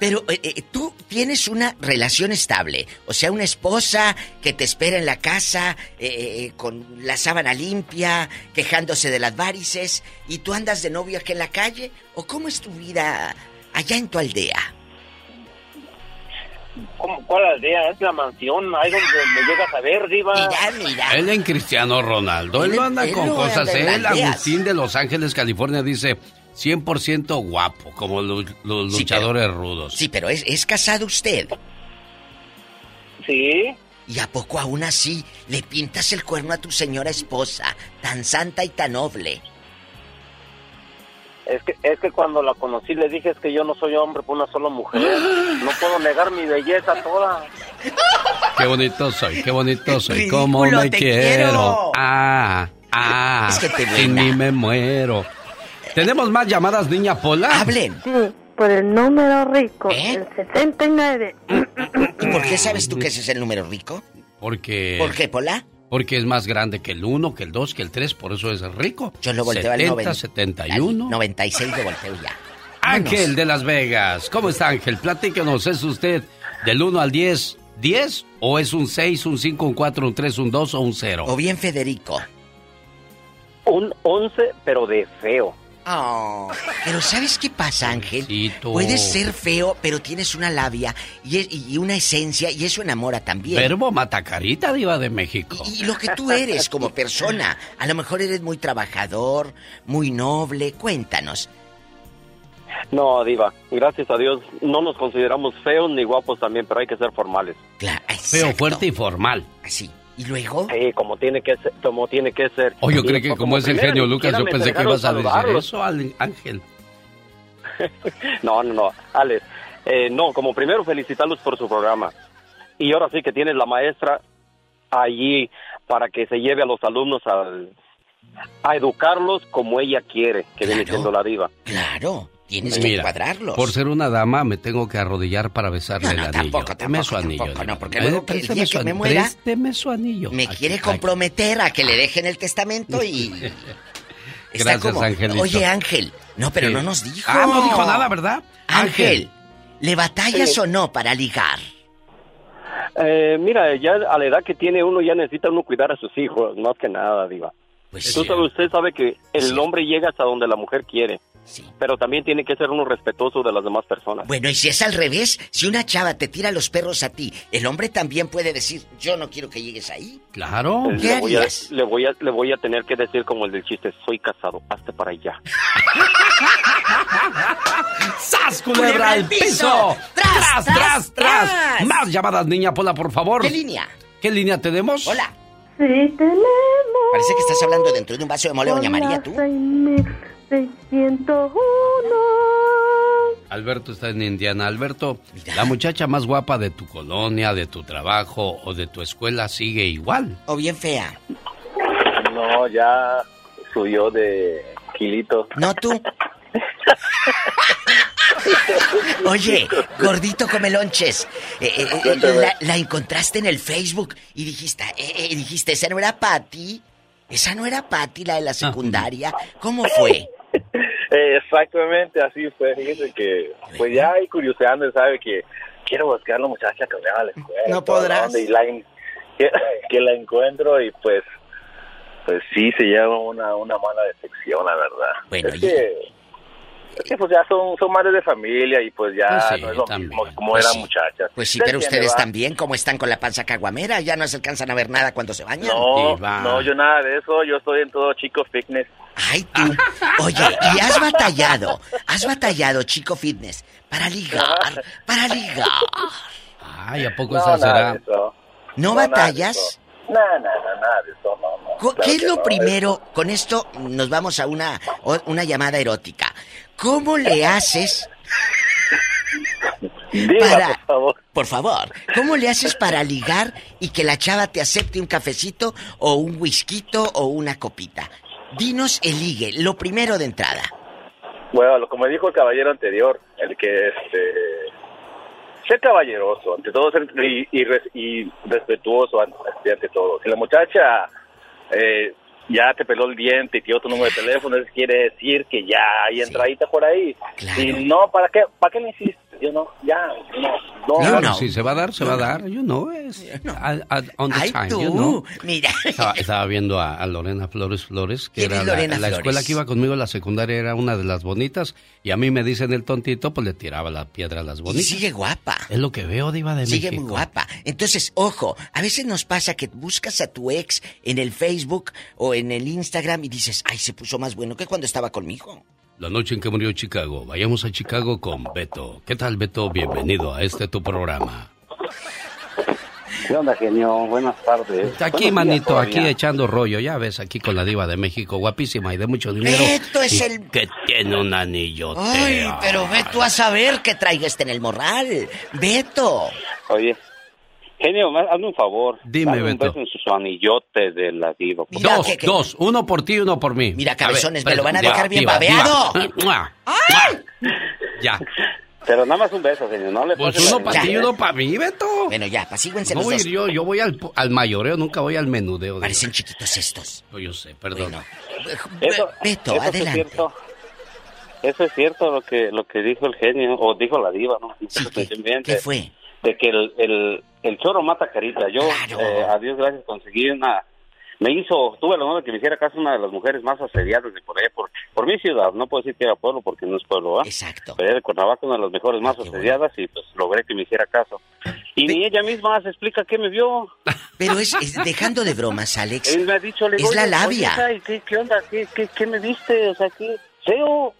Pero eh, eh, tú tienes una relación estable, o sea, una esposa que te espera en la casa eh, eh, con la sábana limpia, quejándose de las varices, y tú andas de novio aquí en la calle, o cómo es tu vida allá en tu aldea. ¿Cómo- ¿Cuál aldea? Es la mansión, ahí donde me llegas a ver, Diva. Mira, mira. Él en Cristiano Ronaldo. Él Él- no anda él con no cosas. Él, aldeas. Agustín de Los Ángeles, California, dice 100% guapo, como los Sí, luchadores rudos. Sí, pero ¿es, es casado usted? Sí. ¿Y a poco aún así le pintas el cuerno a tu señora esposa, tan santa y tan noble? Es que, es que cuando la conocí le dije es que yo no soy hombre por una sola mujer. No puedo negar mi belleza toda. Qué bonito soy, qué bonito soy. Ridículo, Cómo me te quiero. quiero. Ah, ah. Es que te buena. mí me muero. ¿Tenemos más llamadas, niña Pola? Hablen. Sí, por el número rico, ¿Eh? el 79. ¿Y por qué sabes tú que ese es el número rico? Porque... ¿Por qué, Pola? Porque es más grande que el 1, que el 2, que el 3, por eso es rico. Yo lo volteo al 70, 90. 71. 96 de volteo ya. Ángel de Las Vegas. ¿Cómo está Ángel? Platíquenos, ¿es usted del 1 al 10, 10 o es un 6, un 5, un 4, un 3, un 2 o un 0? O bien Federico. Un 11, pero de feo. Oh, pero ¿sabes qué pasa, Ángel? Puedes ser feo, pero tienes una labia y, es- y una esencia y eso enamora también. Verbo matacarita, diva de México. Y lo que tú eres como persona. A lo mejor eres muy trabajador, muy noble. Cuéntanos. No, Diva, gracias a Dios no nos consideramos feos ni guapos también, pero hay que ser formales. Feo, fuerte y formal. Así. ¿Y luego? Sí, como tiene que ser. Como tiene que ser. Oh, yo Y creí que como es el genio ni Lucas, yo pensé que ibas a decir eso, Ángel. No, no, no, Alex. Eh, no, como primero felicitarlos por su programa. Y ahora sí que tiene la maestra allí para que se lleve a los alumnos al- a educarlos como ella quiere, que viene siendo la diva. Claro, tienes Mira, Por ser una dama, me tengo que arrodillar para besarle el anillo. Deme su anillo. No, porque Eh, luego que el día su que me anillo. muera, Présteme su anillo. me quiere comprometer a que le dejen el testamento y... Está Gracias, Angelito. Oye, Ángel, no, pero Sí. no nos dijo. Ah, no dijo nada, ¿verdad? Ángel, ¿le batallas Sí. o no para ligar? Eh, mira, ya a la edad que tiene uno ya necesita uno cuidar a sus hijos, más que nada, diva. Pues Tú sabe, usted sabe que el hombre llega hasta donde la mujer quiere, pero también tiene que ser uno respetuoso de las demás personas. Bueno, y si es al revés, si una chava te tira los perros a ti, el hombre también puede decir, yo no quiero que llegues ahí. Claro. Eh, ¿Qué le, voy a, le, voy a, le voy a tener que decir como el del chiste, soy casado, hazte para allá. ¡Sas, culebra al piso! ¡Tras, tras, tras! Más llamadas, niña Pola, por favor. ¿Qué línea? ¿Qué línea tenemos? Hola. Sí, tenemos. Parece que estás hablando dentro de un vaso de mole, doña María, tú. 601. Alberto está en Indiana. Alberto, la muchacha más guapa de tu colonia, de tu trabajo o de tu escuela sigue igual. O bien fea. No, ya subió de kilito. No tú. Oye, gordito come lonches. Eh, eh, eh, la, la encontraste en el Facebook y dijiste, eh, eh, dijiste, esa no era Patty. Esa no era Patty, la de la secundaria. ¿Cómo fue? Eh, exactamente, así fue. Fíjese que, pues ya ahí curioseando, sabe que quiero buscar a la muchacha que me va a la escuela. No y toda la podrás. Y la, que, que la encuentro y pues, pues sí se lleva una, una mala decepción, la verdad. Bueno, es que, es que pues ya son, son madres de familia y pues ya Pues sí, no es lo también. mismo como Pues eran sí. muchachas. Pues sí, ¿Se pero ustedes va? también, ¿cómo están con la panza caguamera? Ya no se alcanzan a ver nada cuando se bañan. No, no, yo nada de eso, yo estoy en todo chico fitness. Ay, tú. Oye, y has batallado, has batallado, chico fitness, para ligar, para ligar. Ay, ¿a poco No, nada será? de eso. ¿No nada de batallas? eso. Nada, nada, nada de eso, no, no. Claro ¿Qué es lo no, primero? Con esto nos vamos a una, una llamada erótica. ¿Cómo le haces para... por favor. Por favor, ¿cómo le haces para ligar y que la chava te acepte un cafecito o un whisky o una copita? Dinos el ligue, lo primero de entrada. Bueno, como dijo el caballero anterior, el que este ser caballeroso, ante todo ser y, y res- y respetuoso ante, ante todo. Si la muchacha eh, ya te peló el diente y dio tu número de teléfono, eso quiere decir que ya hay entradita por ahí. Y no, ¿para qué, para qué le hiciste? Yo no, ya, no, no. Claro, si se va a dar, se va a dar. You know, es on the Ay, time, tú, you know. mira. Estaba, estaba viendo a, a Lorena Flores Flores, que ¿Quién era la, Lorena la Flores? escuela que iba conmigo, la secundaria era una de las bonitas, y a mí me dicen el tontito, pues le tiraba la piedra a las Y bonitas. sigue guapa. Es lo que veo, Diva de Sigue México. muy guapa. Entonces, ojo, a veces nos pasa que buscas a tu ex en el Facebook o en el Instagram y dices, ay, se puso más bueno que cuando estaba conmigo. La noche en que murió Chicago. Vayamos a Chicago con Beto. ¿Qué tal, Beto? Bienvenido a este tu programa. ¿Qué onda, genio? Buenas tardes. Aquí, Buenos días manito, aquí echando rollo. Ya ves, aquí con la diva de México, guapísima y de mucho dinero. Beto es el- Que tiene un anillote. Ay, pero ve tú a saber que traiga este en el morral. Beto. Oye, genio, hazme un favor. Dime, Dame un Beto. beso en sus anillotes de la diva. por Dos, favor. dos. Uno por ti y uno por mí. Mira, cabezones, me lo van a diva, dejar bien diva, babeado. ¡Mua! Ya. Pero nada más un beso, genio. No le Pues pases uno la- para ti y uno para mí, Beto. Bueno, ya, pasíguense No los voy a dos. ir yo, yo voy al, al mayoreo, nunca voy al menudeo. Parecen chiquitos estos. No, yo sé, perdón. Eso, Beto, eso adelante. Es cierto. Eso es cierto lo que lo que dijo el genio, o dijo la diva, ¿no? ¿Qué fue? De que el, el, el choro mata carita. Yo, eh, a Dios gracias, conseguí una... Me hizo, tuve el honor de que me hiciera caso una de las mujeres más asediadas de por allá, por, por mi ciudad. No puedo decir que era pueblo porque no es pueblo, ¿ah? Exacto. Pero era de Cuernavaca, una de las mejores más asediadas y pues logré que me hiciera caso. Y ni ella misma se explica qué me vio. Pero es, es- dejando de bromas, Alex. Él me ha dicho, le digo, es la "Oye, labia. oye, ¿qué, ¿Qué onda? ¿Qué, qué, qué me viste? O sea, ¿qué? Feo.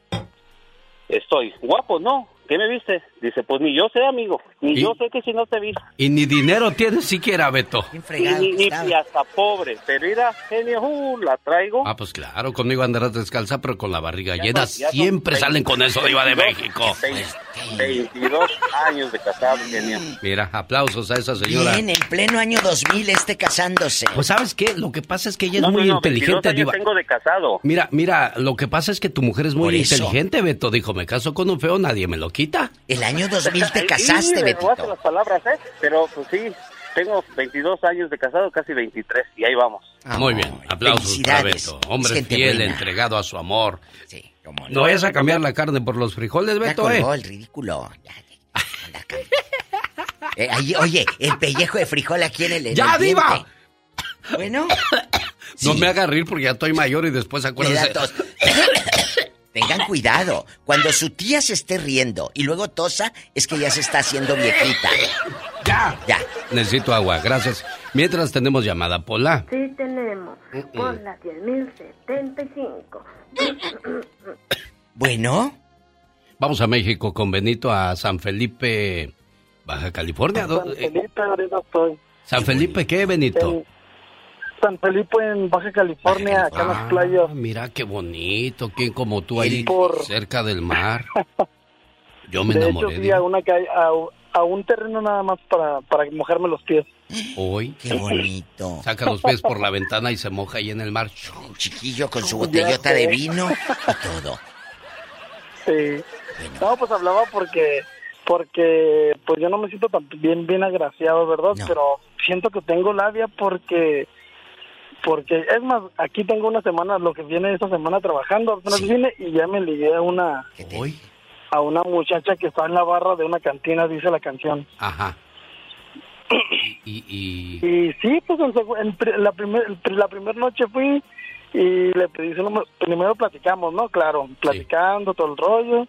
Estoy guapo, ¿no? ¿Qué me viste? Dice, pues ni yo sé, amigo. Ni ¿Y? yo sé que si no te vi. Y ni dinero tienes siquiera, Beto. Ni, ni, ni- y hasta pobre. Pero mira, genio, uh, la traigo. Ah, pues claro, conmigo andarás descalza, pero con la barriga Ya llena. Siempre salen con eso, Diva de 22, México. 22 años de casado, genio. Mira, aplausos a esa señora. Bien, en pleno año 2000 este casándose. Pues ¿sabes qué? Lo que pasa es que ella es No, no, muy no, inteligente, 22 años Diva. tengo de casado. Mira, mira, lo que pasa es que tu mujer es muy Por eso. inteligente, Beto. Dijo, me caso con un feo, nadie me lo quita. El año 2000 te Sí, casaste, me robaste Betito. las palabras, ¿eh? Pero, pues sí, tengo 22 años de casado, casi 23, y ahí vamos. Muy bien, aplausos para. Beto. Hombre gente fiel, buena. entregado a su amor. Sí, cómo No vayas a cambiar la carne por los frijoles, Ya Beto, ¿eh? colgó el ridículo. Ya, ya. Eh, ahí, oye, el pellejo de frijol aquí en el. en ¡Ya, el Diva! Bueno, No me haga reír porque ya estoy mayor y después acuérdese. Tengan cuidado. Cuando su tía se esté riendo y luego tosa, es que ya se está haciendo viejita. ¡Ya! Ya. Necesito agua, gracias. Mientras tenemos llamada, Pola. Sí tenemos. Mm, Por la 10.075. Bueno. Vamos a México con Benito a San Felipe, Baja California. ¿dó- San Felipe, ahorita estoy. ¿San Felipe qué, Benito? En San Felipe, en Baja California, acá en las playas. Ah, mira qué bonito, ¿quién como tú ahí Por- cerca del mar? Yo me de hecho, enamoré fui de a, una calle, a, a un terreno nada más para, para mojarme los pies. hoy. Qué bonito. Saca los pies por la ventana y se moja ahí en el mar. Chiquillo con su botellota de vino y todo. Sí. No, pues hablaba porque, porque, pues yo no me siento tan bien, bien agraciado, ¿verdad? Pero siento que tengo labia porque, porque, es más, aquí tengo una semana, lo que viene esta semana trabajando, apenas vine y ya me ligué a una, Hoy. a una muchacha que está en la barra de una cantina, dice la canción. Ajá. Y, y, Y sí, pues en, en la primera la primer noche fui y le pedí su número. Primero platicamos, ¿no? Claro, platicando todo el rollo.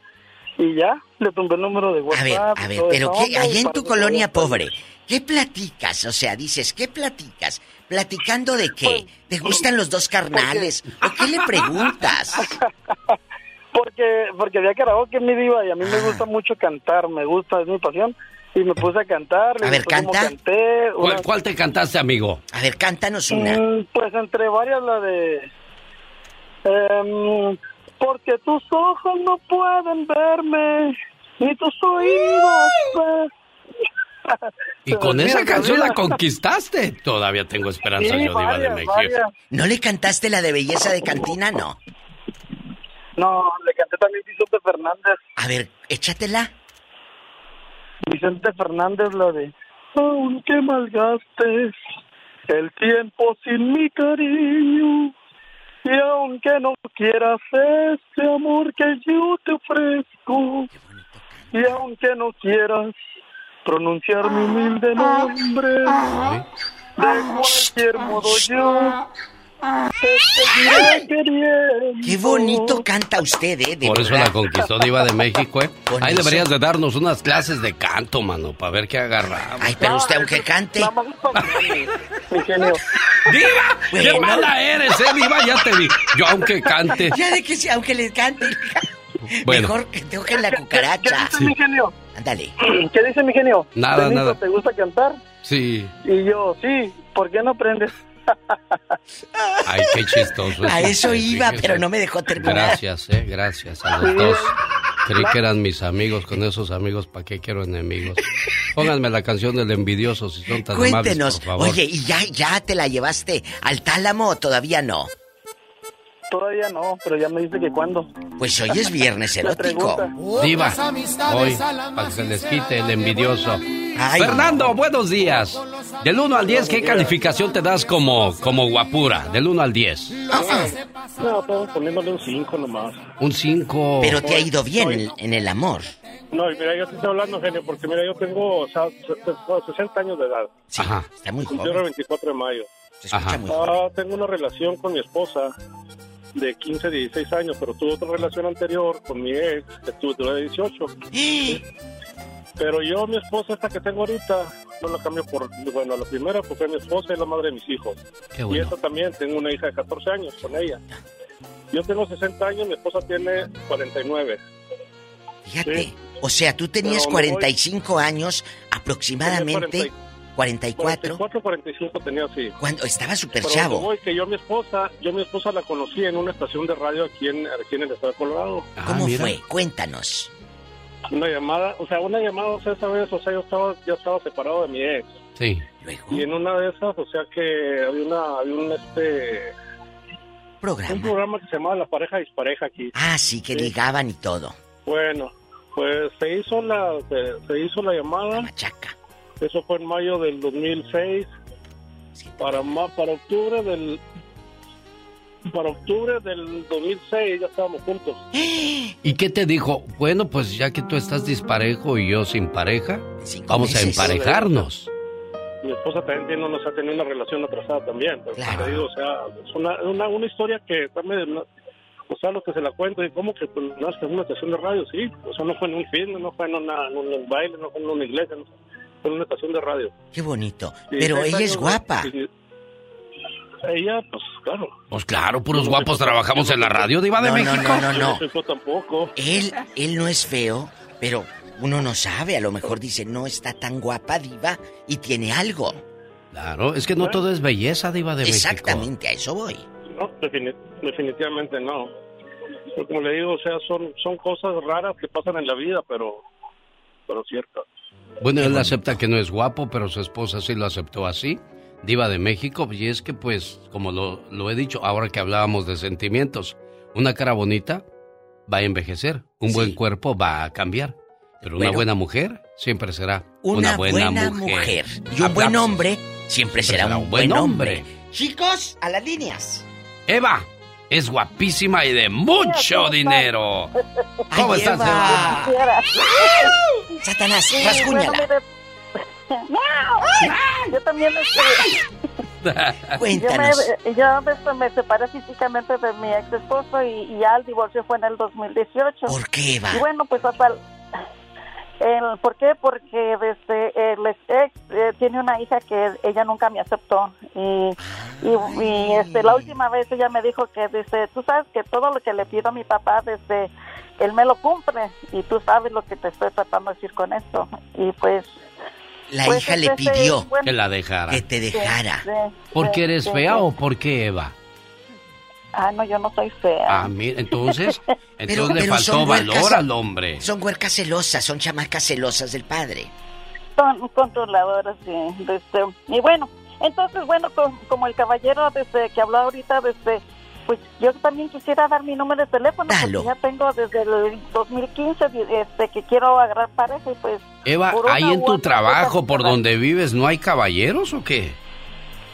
Y ya, le tumbé el número de A ver, WhatsApp. a ver, pero ¿qué, allá en tu colonia pobre, ¿qué platicas? O sea, dices, ¿qué platicas? ¿Platicando de qué? ¿Te gustan los dos carnales? ¿O qué le preguntas? Porque, porque había karaoke mi diva y a mí Ah. me gusta mucho cantar, me gusta, es mi pasión. Y me puse a cantar. y A ver, canta. Canté, ¿Cuál, una- cuál te cantaste, amigo? A ver, cántanos Mm, Pues entre varias la de... em, porque tus ojos no pueden verme, ni tus oídos... Y con esa canción la conquistaste. Todavía tengo esperanza, Sí, yo, Diva de México. varias. ¿No le cantaste la de belleza de cantina? No. No, le canté también Vicente Fernández. A ver, échatela. Vicente Fernández, la de... Aunque malgastes el tiempo sin mi cariño, y aunque no quieras ese amor que yo te ofrezco, y aunque no quieras pronunciar mi humilde nombre, de cualquier modo yo. Qué bonito canta usted, ¿eh? De Por eso la conquistó Diva de México, ¿eh? Ahí eso. deberías de darnos unas clases de canto, mano, para ver qué agarramos. Ay, pero usted aunque cante... ¡Diva! ¡Qué mala eres, eh, Diva! Ya te vi. Yo aunque cante. Ya de que sí, aunque le cante. Bueno. Mejor que toquen la cucaracha. ¿Qué dice mi genio? Ándale. ¿Qué dice mi genio? Nada, Benito, nada. ¿Te gusta cantar? Sí. Y yo, sí, ¿por qué no aprendes? Ay, qué chistoso. A es eso iba, fíjese. pero no me dejó terminar. Gracias, eh, gracias a los dos. Creí que eran mis amigos, con esos amigos, ¿para qué quiero enemigos? Pónganme la canción del envidioso si son tan Cuéntenos. amables, por favor. Oye, ¿y ya, ya te la llevaste al tálamo o todavía no? Todavía no, pero ya me dice que cuándo. Pues hoy es viernes erótico. Diva, hoy, para que se les quite el envidioso. Fernando, buenos días. Del 1 al 10, ¿qué calificación te das como, como guapura? Del 1 al 10. No, estamos poniéndole un 5 nomás. Un 5. Pero te ha ido bien en, en el amor. No, y mira, yo te estoy hablando, genio, porque mira, yo tengo o sea, se- se- 60 años de edad. Ajá. Está muy Yo joven. era 24 de mayo. Ajá. Ah, tengo una relación con mi esposa de 15, 16 años, pero tuve otra relación anterior con mi ex, que tuve de 18. Pero yo, mi esposa, esta que tengo ahorita, no la cambio por, bueno, la primera porque es mi esposa y la madre de mis hijos. Qué Y bueno. esta también, tengo una hija de 14 años con ella. Yo tengo 60 años, mi esposa tiene 49. Fíjate. O sea, tú tenías Pero me voy- 45 años aproximadamente. 44. 44, 45 tenía así. Cuando estaba súper chavo. voy, que yo a mi esposa, yo a mi esposa la conocí en una estación de radio aquí en, aquí en el estado de Colorado. ¿Cómo fue? Cuéntanos. Una llamada, o sea, una llamada, o sea, esa vez, o sea, yo estaba, ya estaba separado de mi ex. Sí. Y en una de esas, o sea, que había una, había un, este... Programa. Un programa que se llamaba La Pareja Dispareja aquí. Ah, sí, que Sí. ligaban y todo. Bueno, pues se hizo la, se, se hizo la llamada. Eso fue en mayo del 2006. Para ma- para octubre del para octubre del 2006 ya estábamos juntos. ¿Y qué te dijo? Bueno, pues ya que tú estás disparejo y yo sin pareja, vamos a emparejarnos. Mi esposa también tiene, una- o sea, tenía una relación atrasada también. Te digo, o sea, es una, una, una historia que también, o sea, los que se la cuento, y como que pues, no, es que es una estación de radio, sí. O sea, no fue en un film, no fue en, una, en un baile, no fue en una iglesia, no, fue en una estación de radio. Qué bonito. Sí, Pero ella es guapa. sí. Ella, pues claro. Pues claro, puros guapos trabajamos en la radio, Diva de No, no, México. no, no, no. Yo tampoco. Él, él no es feo, pero uno no sabe. A lo mejor dice, no está tan guapa, diva, y tiene algo. Claro, es que no todo es belleza, Diva de México. Exactamente, a eso voy. No, defini- definitivamente no. Pero como le digo, o sea, son, son cosas raras que pasan en la vida, pero, pero ciertas. Bueno, él acepta que no es guapo, pero su esposa sí lo aceptó así. Diva de México, y es que pues, como lo, lo he dicho, ahora que hablábamos de sentimientos, una cara bonita va a envejecer, un buen cuerpo va a cambiar, pero una buena mujer siempre será una, Una, buena, buena, mujer. mujer. Y un buen hombre siempre será un buen hombre. Chicos, a las líneas. Eva es guapísima y de mucho dinero. ¿Cómo Ay, estás, Eva. Eva? Satanás, Sí, rasguñala. bueno, mire- Yo también este, Cuéntanos. Yo, me, yo este, me separé físicamente de mi ex esposo y, y ya el divorcio fue en el 2018. ¿Por qué, Eva? Y bueno, pues hasta el, ¿Por qué? Porque desde el ex eh, tiene una hija que ella nunca me aceptó. Y, y, y, este, la última vez ella me dijo que dice, tú sabes que todo lo que le pido a mi papá, desde él me lo cumple. Y tú sabes lo que te estoy tratando de decir con esto. Y pues... La pues, hija le este, pidió bueno, Que la dejara. que te dejara. sí, ¿Por sí, qué eres sí, fea sí. o por qué, Eva? Ah, no, yo no soy fea. Ah, mira, entonces, entonces le pero faltó son valor huercas- al hombre. Son huercas celosas, son chamacas celosas del padre. Son controladoras, sí. Desde, y bueno, entonces, bueno, com- como el caballero desde que habló ahorita, desde, pues yo también quisiera dar mi número de teléfono, Dalo. porque ya tengo desde el 2015 este, que quiero agarrar pareja y pues... Eva, ahí en tu otra trabajo, cosa, por donde vives, ¿no hay caballeros o qué?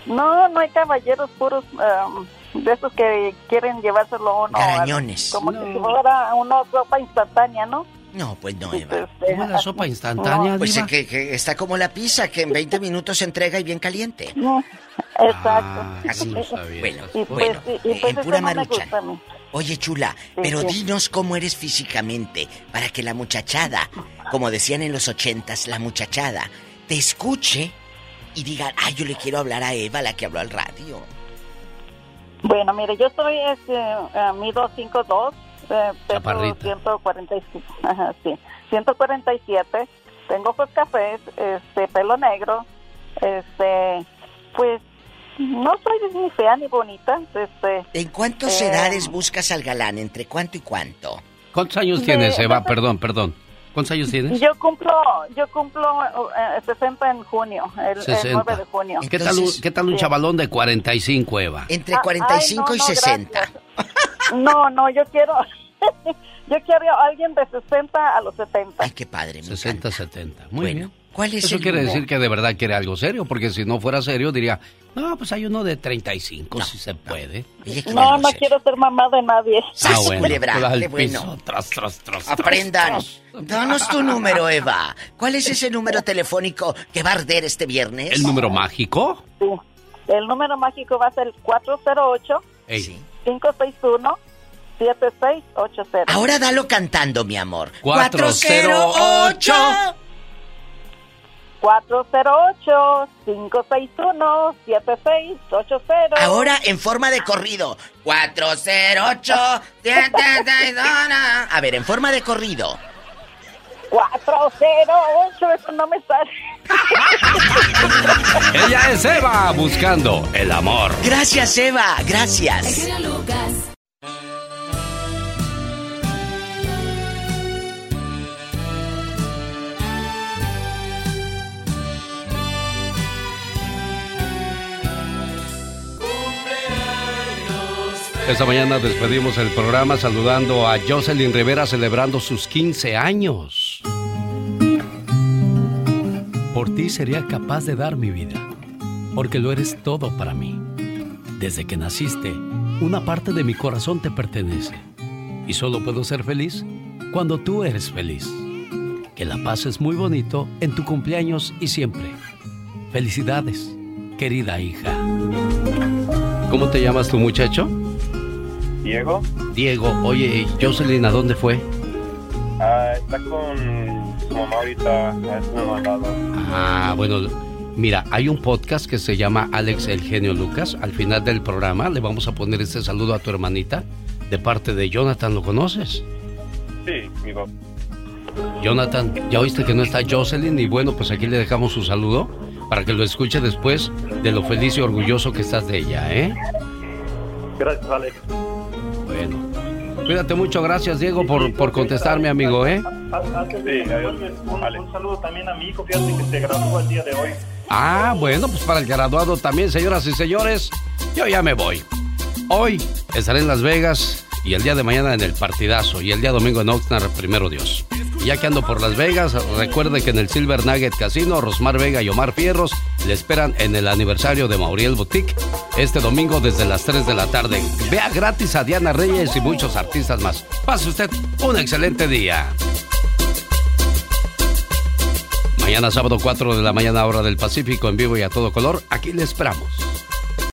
No, no hay caballeros puros um, de esos que quieren llevárselo a uno. Garañones. Como si fuera una ropa instantánea, ¿no? No, pues no, Eva. ¿Cómo la sopa instantánea, Pues es que, que está como la pizza, que en 20 minutos se entrega y bien caliente. Exacto. Ah, no. Bueno, Y pues, bueno, y- pues en eso pura no marucha. Oye, chula, pero sí. dinos cómo eres físicamente para que la muchachada, como decían en los ochentas, la muchachada, te escuche y diga, ay, yo le quiero hablar a Eva, la que habló al radio. Bueno, mire, yo soy este, eh, mido 5'2", eh, peso Chaparrita. 145, ajá, sí, 147, tengo ojos cafés, este, pelo negro, este, pues, no soy ni fea ni bonita, este... ¿En cuántas eh, edades buscas al galán? ¿Entre cuánto y cuánto? ¿Cuántos años tienes, Eva? Perdón, perdón. ¿Cuántos años tienes? Yo cumplo, yo cumplo eh, 60 en junio, el, el 60. 9 de junio. ¿Qué tal, un- ¿Qué tal un Sí. chavalón de 45, Eva? Entre Ah, 45 ay, y no, no, 60. gracias. No, no, yo quiero, yo quiero a alguien de 60 a los 70. Ay, qué padre. 60, 70. Muy Bueno, bien. ¿Cuál es Eso el quiere decir que de verdad quiere algo serio, porque si no fuera serio diría, no, pues hay uno de 35, si se puede. No, no quiero ser mamá de nadie. Ah, bueno. culebra, Al qué bueno. piso, tras, tras, tras, tras, Aprendan. tras. Danos tu número, Eva. ¿Cuál es ese número telefónico que va a arder este viernes? ¿El número mágico? Sí. El número mágico va a ser 408 Ey. 561 7680. Ahora dalo cantando, mi amor. 408. 408-561-7680. Ahora en forma de corrido. 408 A ver, en forma de corrido. 408, eso no me sale. Ella es Eva buscando el amor. Gracias, Eva, gracias. Esta mañana despedimos el programa saludando a Jocelyn Rivera celebrando sus 15 años. Por ti sería capaz de dar mi vida, porque lo eres todo para mí. Desde que naciste, una parte de mi corazón te pertenece. Y solo puedo ser feliz cuando tú eres feliz. Que la paz es muy bonito en tu cumpleaños y siempre. Felicidades, querida hija. ¿Cómo te llamas tu muchacho? Diego. Diego, oye, Jocelyn, ¿a dónde fue? Ah, está con su mamá ahorita, a su mamá lado. Ah, bueno, mira, hay un podcast que se llama Alex el genio Lucas. Al final del programa le vamos a poner este saludo a tu hermanita de parte de Jonathan, ¿lo conoces? Sí, mi. Jonathan, ya oíste que no está Jocelyn y bueno, pues aquí le dejamos su saludo para que lo escuche después de lo feliz y orgulloso que estás de ella, ¿eh? Gracias, Alex. Cuídate mucho, gracias Diego por, por contestarme, amigo, ¿eh? Sí, adiós. Un, un saludo también a mi hijo, fíjate que se graduó el día de hoy. Ah, bueno, pues para el graduado también, señoras y señores, yo ya me voy. Hoy estaré en Las Vegas y el día de mañana en el partidazo y el día domingo en Oxnard, primero Dios. Ya que ando por Las Vegas, recuerde que en el Silver Nugget Casino, Rosmar Vega y Omar Fierros le esperan en el aniversario de Mauriel Boutique este domingo desde las 3 de la tarde. Vea gratis a Diana Reyes y muchos artistas más. Pase usted un excelente día. Mañana sábado 4 de la mañana hora del Pacífico en vivo y a todo color, aquí le esperamos.